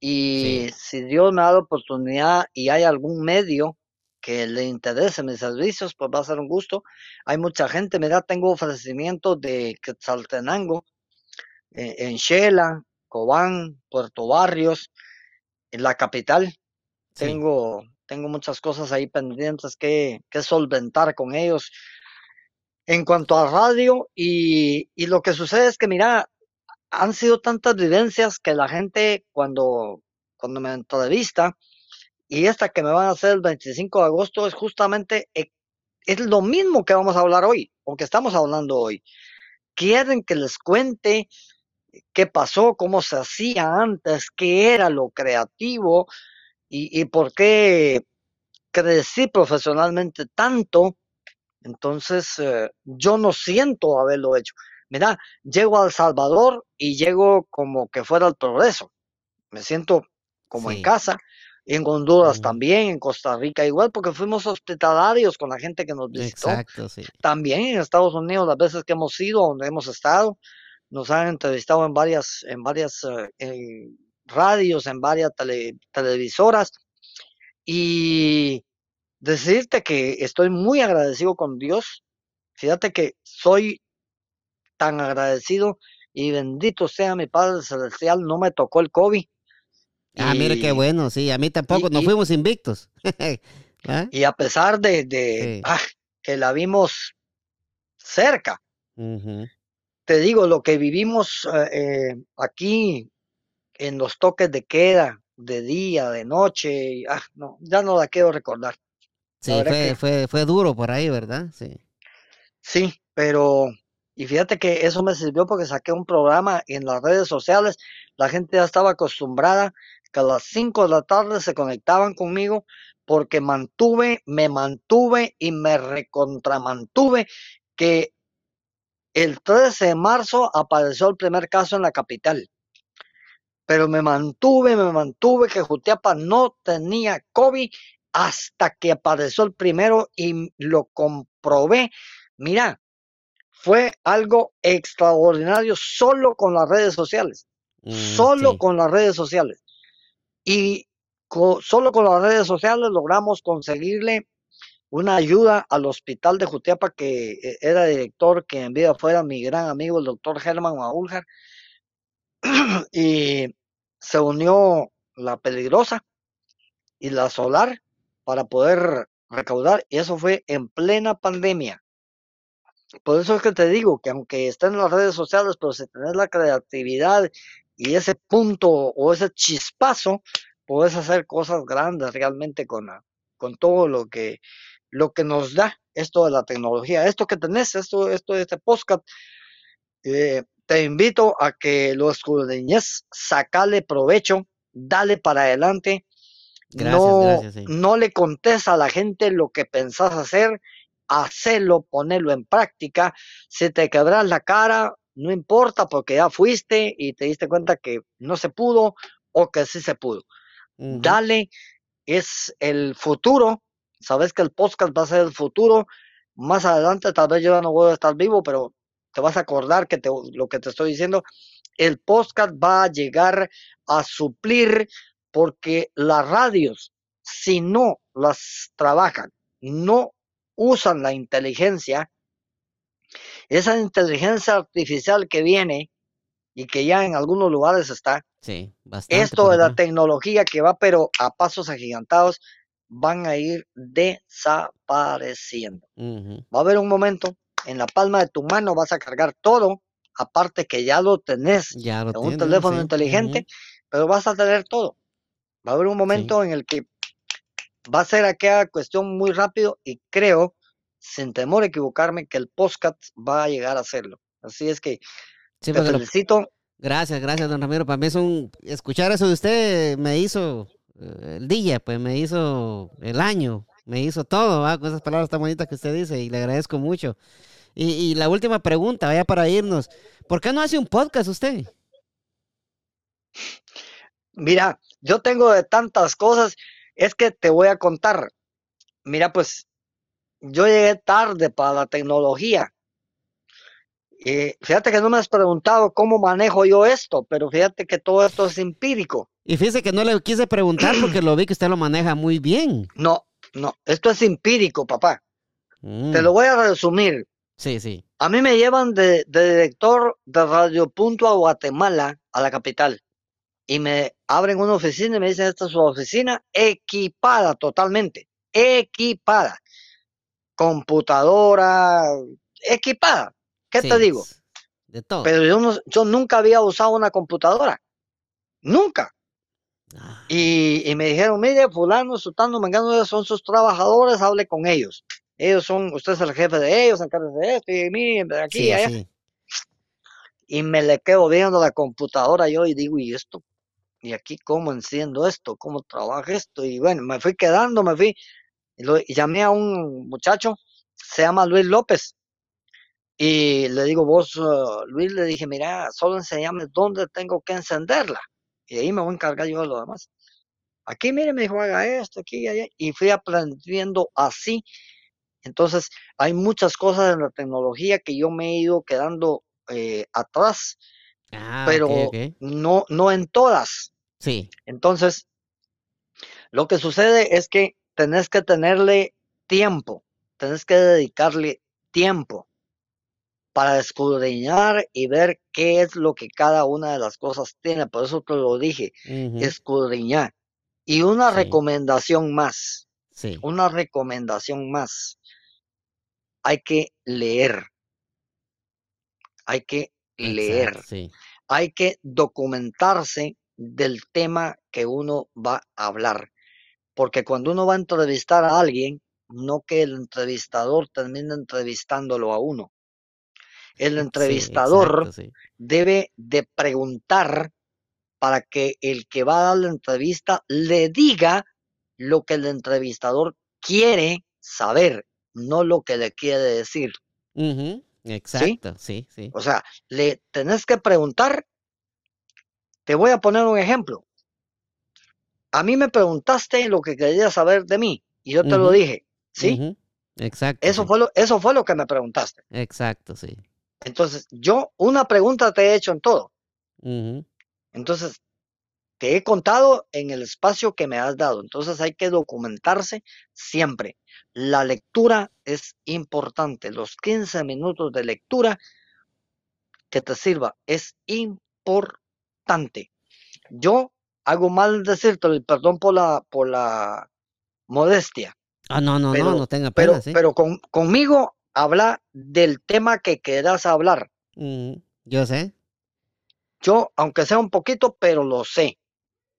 y si Dios me da la oportunidad y hay algún medio que le interese mis servicios, pues va a ser un gusto. Hay mucha gente, mira, tengo ofrecimientos de Quetzaltenango, eh, en Shela, Cobán, Puerto Barrios, en la capital, tengo, tengo muchas cosas ahí pendientes que, que solventar con ellos. En cuanto a radio, y, y lo que sucede es que, mira, han sido tantas vivencias que la gente cuando, cuando me entrevista, y esta que me van a hacer el 25 de agosto es justamente, eh, es lo mismo que vamos a hablar hoy, o que estamos hablando hoy. Quieren que les cuente qué pasó, cómo se hacía antes, qué era lo creativo, y, por qué crecí profesionalmente tanto, entonces eh, yo no siento haberlo hecho. Mira, llego a El Salvador y llego como que fuera el progreso. Me siento como en casa. En Honduras también, en Costa Rica igual, porque fuimos hospitalarios con la gente que nos visitó. Exacto, sí. También en Estados Unidos, las veces que hemos ido, donde hemos estado, nos han entrevistado en varias, en varias eh, radios, en varias televisoras y decirte que estoy muy agradecido con Dios. Fíjate que soy tan agradecido y bendito sea mi Padre Celestial, no me tocó el COVID. Ah, mire qué bueno, sí, a mí tampoco, nos fuimos invictos. ¿Ah? Y a pesar de, ah, que la vimos cerca, te digo, lo que vivimos eh, eh, aquí en los toques de queda, de día, de noche, ah, no, ya no la quiero recordar. Sí, fue, fue, fue duro por ahí, ¿verdad? Sí. Sí, pero, y fíjate que eso me sirvió porque saqué un programa en las redes sociales, la gente ya estaba acostumbrada que a las 5 de la tarde se conectaban conmigo porque mantuve, me mantuve y me recontramantuve que el 13 de marzo apareció el primer caso en la capital pero me mantuve, me mantuve que Jutiapa no tenía COVID hasta que apareció el primero y lo comprobé. Mira, fue algo extraordinario solo con las redes sociales, mm, solo con las redes sociales. Y solo con las redes sociales logramos conseguirle una ayuda al hospital de Jutiapa que eh, era director, que en vida fuera mi gran amigo, el doctor Germán Maúljar, y se unió la peligrosa y la solar para poder recaudar y eso fue en plena pandemia. Por eso es que te digo que aunque estén en las redes sociales, pero si tenés la creatividad y ese punto o ese chispazo, puedes hacer cosas grandes realmente con, con todo lo que, lo que nos da esto de la tecnología. Esto que tenés, esto, esto de este podcast, eh, te invito a que lo escudriñes, sacale provecho, dale para adelante. no, no le contes a la gente lo que pensás hacer hacerlo, ponerlo en práctica. Si te quebras la cara, no importa porque ya fuiste y te diste cuenta que no se pudo o que sí se pudo. Dale, es el futuro. Sabes que el podcast va a ser el futuro. Más adelante, tal vez yo ya no voy a estar vivo, pero te vas a acordar que te, lo que te estoy diciendo. El podcast va a llegar a suplir porque las radios, si no las trabajan, no usan la inteligencia, esa inteligencia artificial que viene y que ya en algunos lugares está, sí, esto de la tecnología que va pero a pasos agigantados, van a ir desapareciendo. Va a haber un momento, en la palma de tu mano vas a cargar todo, aparte que ya lo tenés ya en un teléfono inteligente, pero vas a tener todo. Va a haber un momento en el que va a ser aquella cuestión muy rápido y creo, sin temor a equivocarme, que el podcast va a llegar a hacerlo. Así es que te felicito. Gracias, gracias, don Ramiro. Para mí es un... Escuchar eso de usted me hizo eh, el día, pues me hizo el año, me hizo todo, con esas palabras tan bonitas que usted dice y le agradezco mucho. Y, y la última pregunta, vaya para irnos. ¿Por qué no hace un podcast usted? Mira, yo tengo de tantas cosas, es que te voy a contar. Mira, pues yo llegué tarde para la tecnología. Y fíjate que no me has preguntado cómo manejo yo esto, pero fíjate que todo esto es empírico. Y fíjese que no le quise preguntar porque lo vi que usted lo maneja muy bien. No, no, esto es empírico, papá. Te lo voy a resumir. Sí, sí. A mí me llevan de, de director de Radio Punto a Guatemala, a la capital y me abren una oficina y me dicen, esta es su oficina equipada totalmente, equipada, computadora, equipada. ¿Qué te digo? De todo. Pero yo, yo nunca había usado una computadora, nunca. Ah. Y, me dijeron, mire, fulano, sultano, mangano, son sus trabajadores, hable con ellos. Ellos son, usted es el jefe de ellos, encárguese de esto, y mí, de aquí, y allá. Y me le quedo viendo la computadora yo y digo, ¿y esto y aquí cómo enciendo esto, cómo trabaja esto, y bueno, me fui quedando, me fui, y, llamé a un muchacho, se llama Luis López, y le digo, vos, uh, Luis, le dije, mira, solo enseñame dónde tengo que encenderla, y ahí me voy a encargar yo de lo demás. Aquí, mire, me dijo, haga esto, aquí y allá, y fui aprendiendo así. Entonces, hay muchas cosas en la tecnología que yo me he ido quedando eh, atrás, ah, pero no no en todas. Sí. Entonces, lo que sucede es que tenés que tenerle tiempo, tenés que dedicarle tiempo para escudriñar y ver qué es lo que cada una de las cosas tiene. Por eso te lo dije, escudriñar. Y una recomendación más. Sí. Una recomendación más. Hay que leer. Hay que leer. Sí. Hay que documentarse del tema que uno va a hablar. Porque cuando uno va a entrevistar a alguien, no que el entrevistador termine entrevistándolo a uno. El entrevistador debe de preguntar para que el que va a dar la entrevista le diga lo que el entrevistador quiere saber, no lo que le quiere decir. Exacto, ¿Sí? sí, O sea, le tenés que preguntar te voy a poner un ejemplo. A mí me preguntaste lo que querías saber de mí y yo te lo dije, ¿sí? Exacto. Eso, fue lo, eso fue lo que me preguntaste. Exacto, sí. Entonces, yo una pregunta te he hecho en todo. Entonces, te he contado en el espacio que me has dado. Entonces, hay que documentarse siempre. La lectura es importante. Los 15 minutos de lectura que te sirva es importante yo hago mal decirte, perdón por la, por la modestia. Ah, no, no, no, no tenga pena, Pero, pero con, conmigo habla del tema que quieras hablar. Mm, yo sé. Yo, aunque sea un poquito, pero lo sé.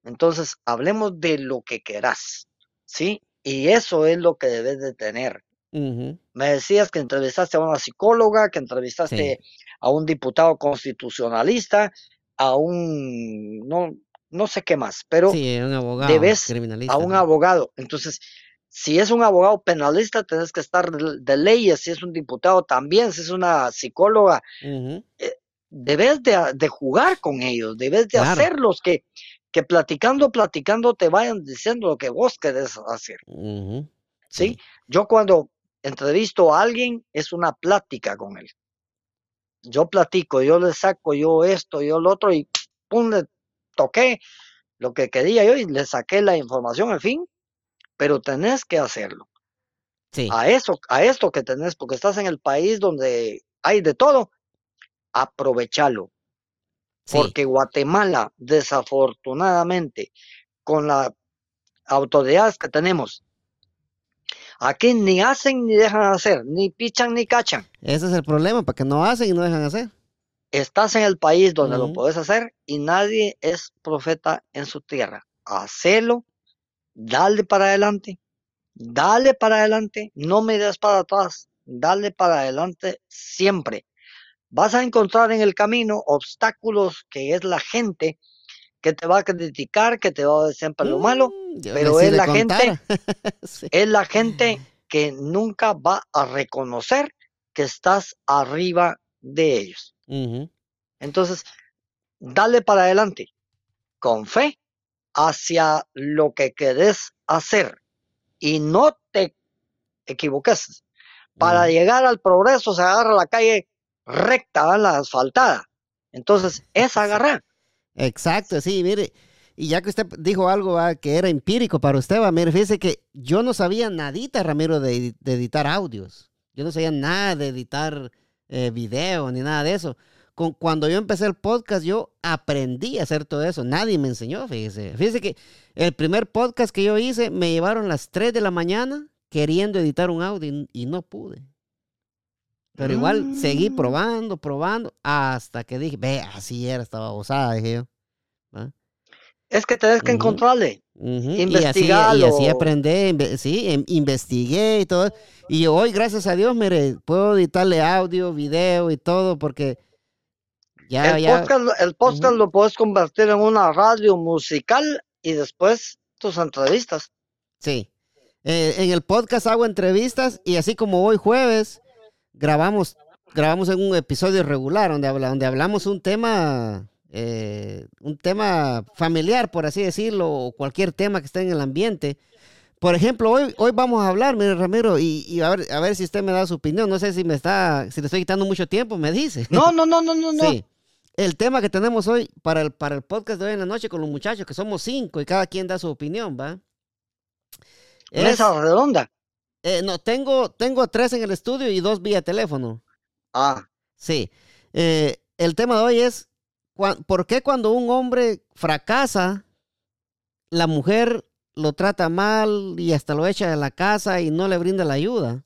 Entonces, hablemos de lo que querás, ¿sí? Y eso es lo que debes de tener. Me decías que entrevistaste a una psicóloga, que entrevistaste a un diputado constitucionalista, a un, no, no sé qué más, pero sí, un abogado, debes a un abogado. Entonces, Si es un abogado penalista, tenés que estar de, leyes, si es un diputado también, si es una psicóloga, eh, debes de, jugar con ellos, debes de hacerlos que, que platicando, platicando te vayan diciendo lo que vos querés hacer. ¿Sí? Yo cuando entrevisto a alguien es una plática con él. Yo platico, yo le saco yo esto, yo lo otro y pum, le toqué lo que quería yo y le saqué la información, al fin, pero tenés que hacerlo. Sí. A eso, a esto que tenés, porque estás en el país donde hay de todo, aprovechalo. Porque Guatemala, desafortunadamente, con las autoridades que tenemos, aquí ni hacen ni dejan hacer, ni pichan ni cachan. Ese es el problema, porque no hacen y no dejan hacer. Estás en el país donde lo puedes hacer y nadie es profeta en su tierra. Hacelo, dale para adelante, dale para adelante, no me des para atrás, dale para adelante siempre vas a encontrar en el camino obstáculos que es la gente que te va a criticar, que te va a decir siempre lo malo, mm, pero es la gente, es la gente que nunca va a reconocer que estás arriba de ellos. Entonces, dale para adelante, con fe, hacia lo que querés hacer y no te equivoques. Para llegar al progreso se agarra la calle recta, la asfaltada. Entonces, es agarrar. Exacto, sí, mire. Y ya que usted dijo algo que era empírico para usted, va, mire, fíjese que yo no sabía nadita, Ramiro, de, editar audios. Yo no sabía nada de editar eh, video ni nada de eso. Con, cuando yo empecé el podcast, yo aprendí a hacer todo eso. Nadie me enseñó, fíjese. Fíjese que el primer podcast que yo hice me llevaron las 3 de la mañana queriendo editar un audio y no pude. Pero igual seguí mm. probando, probando, hasta que dije, ve, así era, estaba gozada, dije yo. Es que tenés que encontrarle, investigarlo. Y así, aprendí, sí, em, investigué y todo. Y hoy, gracias a Dios, mire, puedo editarle audio, video y todo, porque ya... El podcast, el podcast lo puedes convertir en una radio musical y después tus entrevistas. Sí. Eh, en el podcast hago entrevistas y así como hoy jueves grabamos, grabamos en un episodio regular donde, habla, donde hablamos un tema, eh, un tema familiar, por así decirlo, o cualquier tema que esté en el ambiente. Por ejemplo, hoy, hoy vamos a hablar, mire Ramiro, y, a, ver, a ver si usted me da su opinión. No sé si me está, si le estoy quitando mucho tiempo, me dice. No, no, no, no, no, no. Sí. El tema que tenemos hoy para el, para el podcast de hoy en la noche con los muchachos, que somos cinco y cada quien da su opinión, ¿va? Mesa redonda. Eh, no, tengo, tengo tres en el estudio y dos vía teléfono. Ah. Sí. Eh, el tema de hoy es, ¿por qué cuando un hombre fracasa, la mujer lo trata mal y hasta lo echa de la casa y no le brinda la ayuda?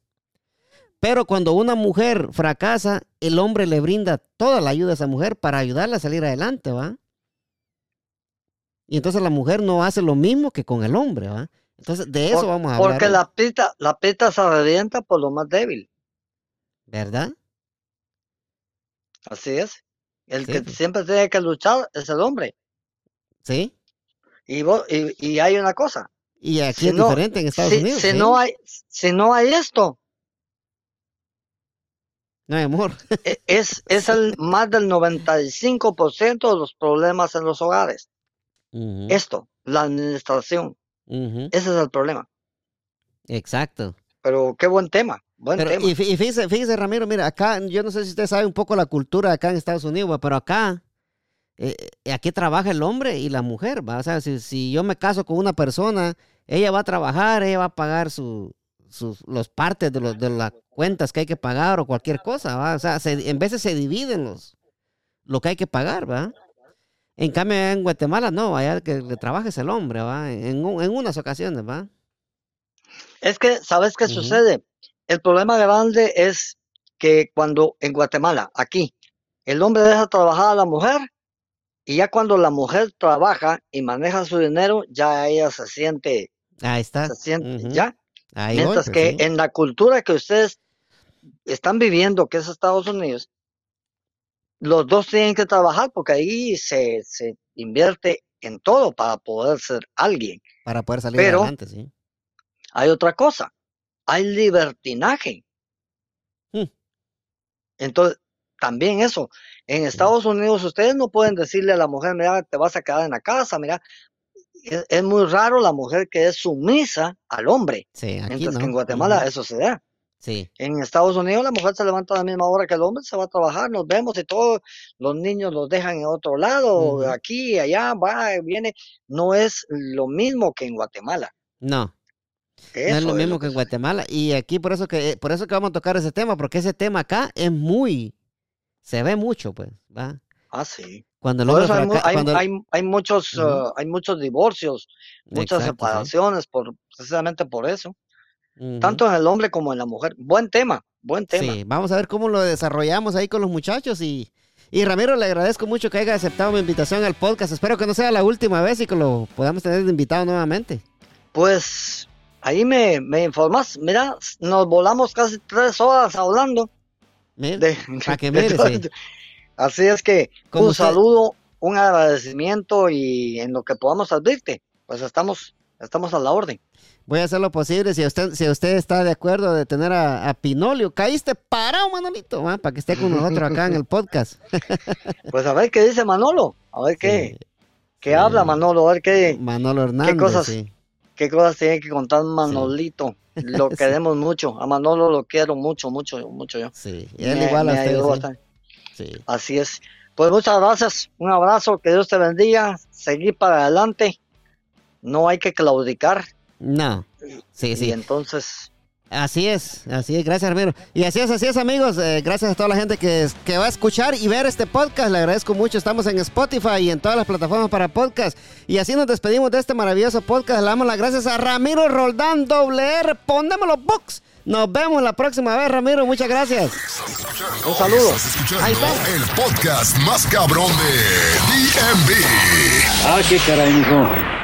Pero cuando una mujer fracasa, el hombre le brinda toda la ayuda a esa mujer para ayudarla a salir adelante, ¿va? Y entonces la mujer no hace lo mismo que con el hombre, ¿va? Entonces, de eso vamos a hablar. Porque la pita, la pita se revienta por lo más débil. ¿Verdad? Así es. El que siempre tiene que luchar es el hombre. Sí. Y, y, hay una cosa. Y aquí es diferente en Estados Unidos. Si, no hay, si no hay esto. No hay amor. E, es, es el más del 95% de los problemas en los hogares. Esto, la administración. Ese es el problema. Exacto. Pero qué buen tema. Buen tema. Y, fíjese, fíjese, Ramiro, mira, acá, yo no sé si usted sabe un poco la cultura acá en Estados Unidos, pero acá, eh, eh, aquí trabaja el hombre y la mujer, ¿va? O sea, si, yo me caso con una persona, ella va a trabajar, ella va a pagar su, sus, los partes de, los, de las cuentas que hay que pagar o cualquier cosa, ¿va? O sea, en veces se dividen los, lo que hay que pagar, ¿va? En cambio, en Guatemala no, allá que, le trabajes el hombre, ¿va? En, en, unas ocasiones, ¿va? Es que, ¿sabes qué sucede? El problema grande es que cuando en Guatemala, aquí, el hombre deja trabajar a la mujer y ya cuando la mujer trabaja y maneja su dinero, ya ella se siente. Ahí está. Se siente, ya. Mientras que en la cultura que ustedes están viviendo, que es Estados Unidos, los dos tienen que trabajar porque ahí se, invierte en todo para poder ser alguien. Para poder salir adelante, sí. hay otra cosa, hay libertinaje. Hmm. Entonces, también eso, en Estados Unidos ustedes no pueden decirle a la mujer, mira, te vas a quedar en la casa, mira, es, es muy raro la mujer que es sumisa al hombre, Sí, aquí mientras no. que en Guatemala eso se da. Sí, En Estados Unidos la mujer se levanta a la misma hora que el hombre, se va a trabajar, nos vemos y todo, los niños los dejan en otro lado, Ujú. aquí, allá, va, viene, no es lo mismo que en Guatemala. no. no es lo mismo lo que en Guatemala. Y aquí por eso que por eso que vamos a tocar ese tema, porque ese tema acá es muy, se ve mucho, pues, ¿va? Ah, sí. Cuando Por eso hay, fraca- hay, cuando hay, hay muchos, uh, hay muchos divorcios, muchas Exacto, sí. separaciones, por, precisamente por eso. Tanto en el hombre como en la mujer. Buen tema, buen tema. Sí, vamos a ver cómo lo desarrollamos ahí con los muchachos y, y Ramiro, le agradezco mucho que haya aceptado mi invitación al podcast. Espero que no sea la última vez y que lo podamos tener invitado nuevamente. Pues ahí me, me informas. Mira, nos volamos casi tres horas hablando. De, que mire, sí. Así es que un usted- saludo, un agradecimiento y en lo que podamos servirte, pues estamos, estamos a la orden. Voy a hacer lo posible. Si usted, si usted está de acuerdo de tener a, a Pinolio, caíste parado, Manolito, ¿va? para que esté con nosotros acá en el podcast. Pues a ver qué dice Manolo, a ver qué, Sí, qué sí. habla Manolo, a ver qué, Manolo Hernández. cosas? sí. qué cosas tiene que contar Manolito. Lo queremos mucho, a Manolo lo quiero mucho, mucho, mucho yo. Sí, y él Me- igual a me usted. ayudó sí. bastante. Sí. Así es. Pues muchas gracias, un abrazo, que Dios te bendiga, seguir para adelante, no hay que claudicar. No. Sí, Y sí. entonces, Así es, así es, gracias Ramiro. Y así es, así es amigos, Eh, gracias a toda la gente que, que va a escuchar y ver este podcast, le agradezco mucho, estamos en Spotify y en todas las plataformas para podcast. Y así nos despedimos de este maravilloso podcast, le damos las gracias a Ramiro Roldán WR, ponemos los books. Nos vemos la próxima vez Ramiro, muchas gracias. un saludo. Estás escuchando Ahí está. el podcast más cabrón de DMV. Ah, qué caray, mijo.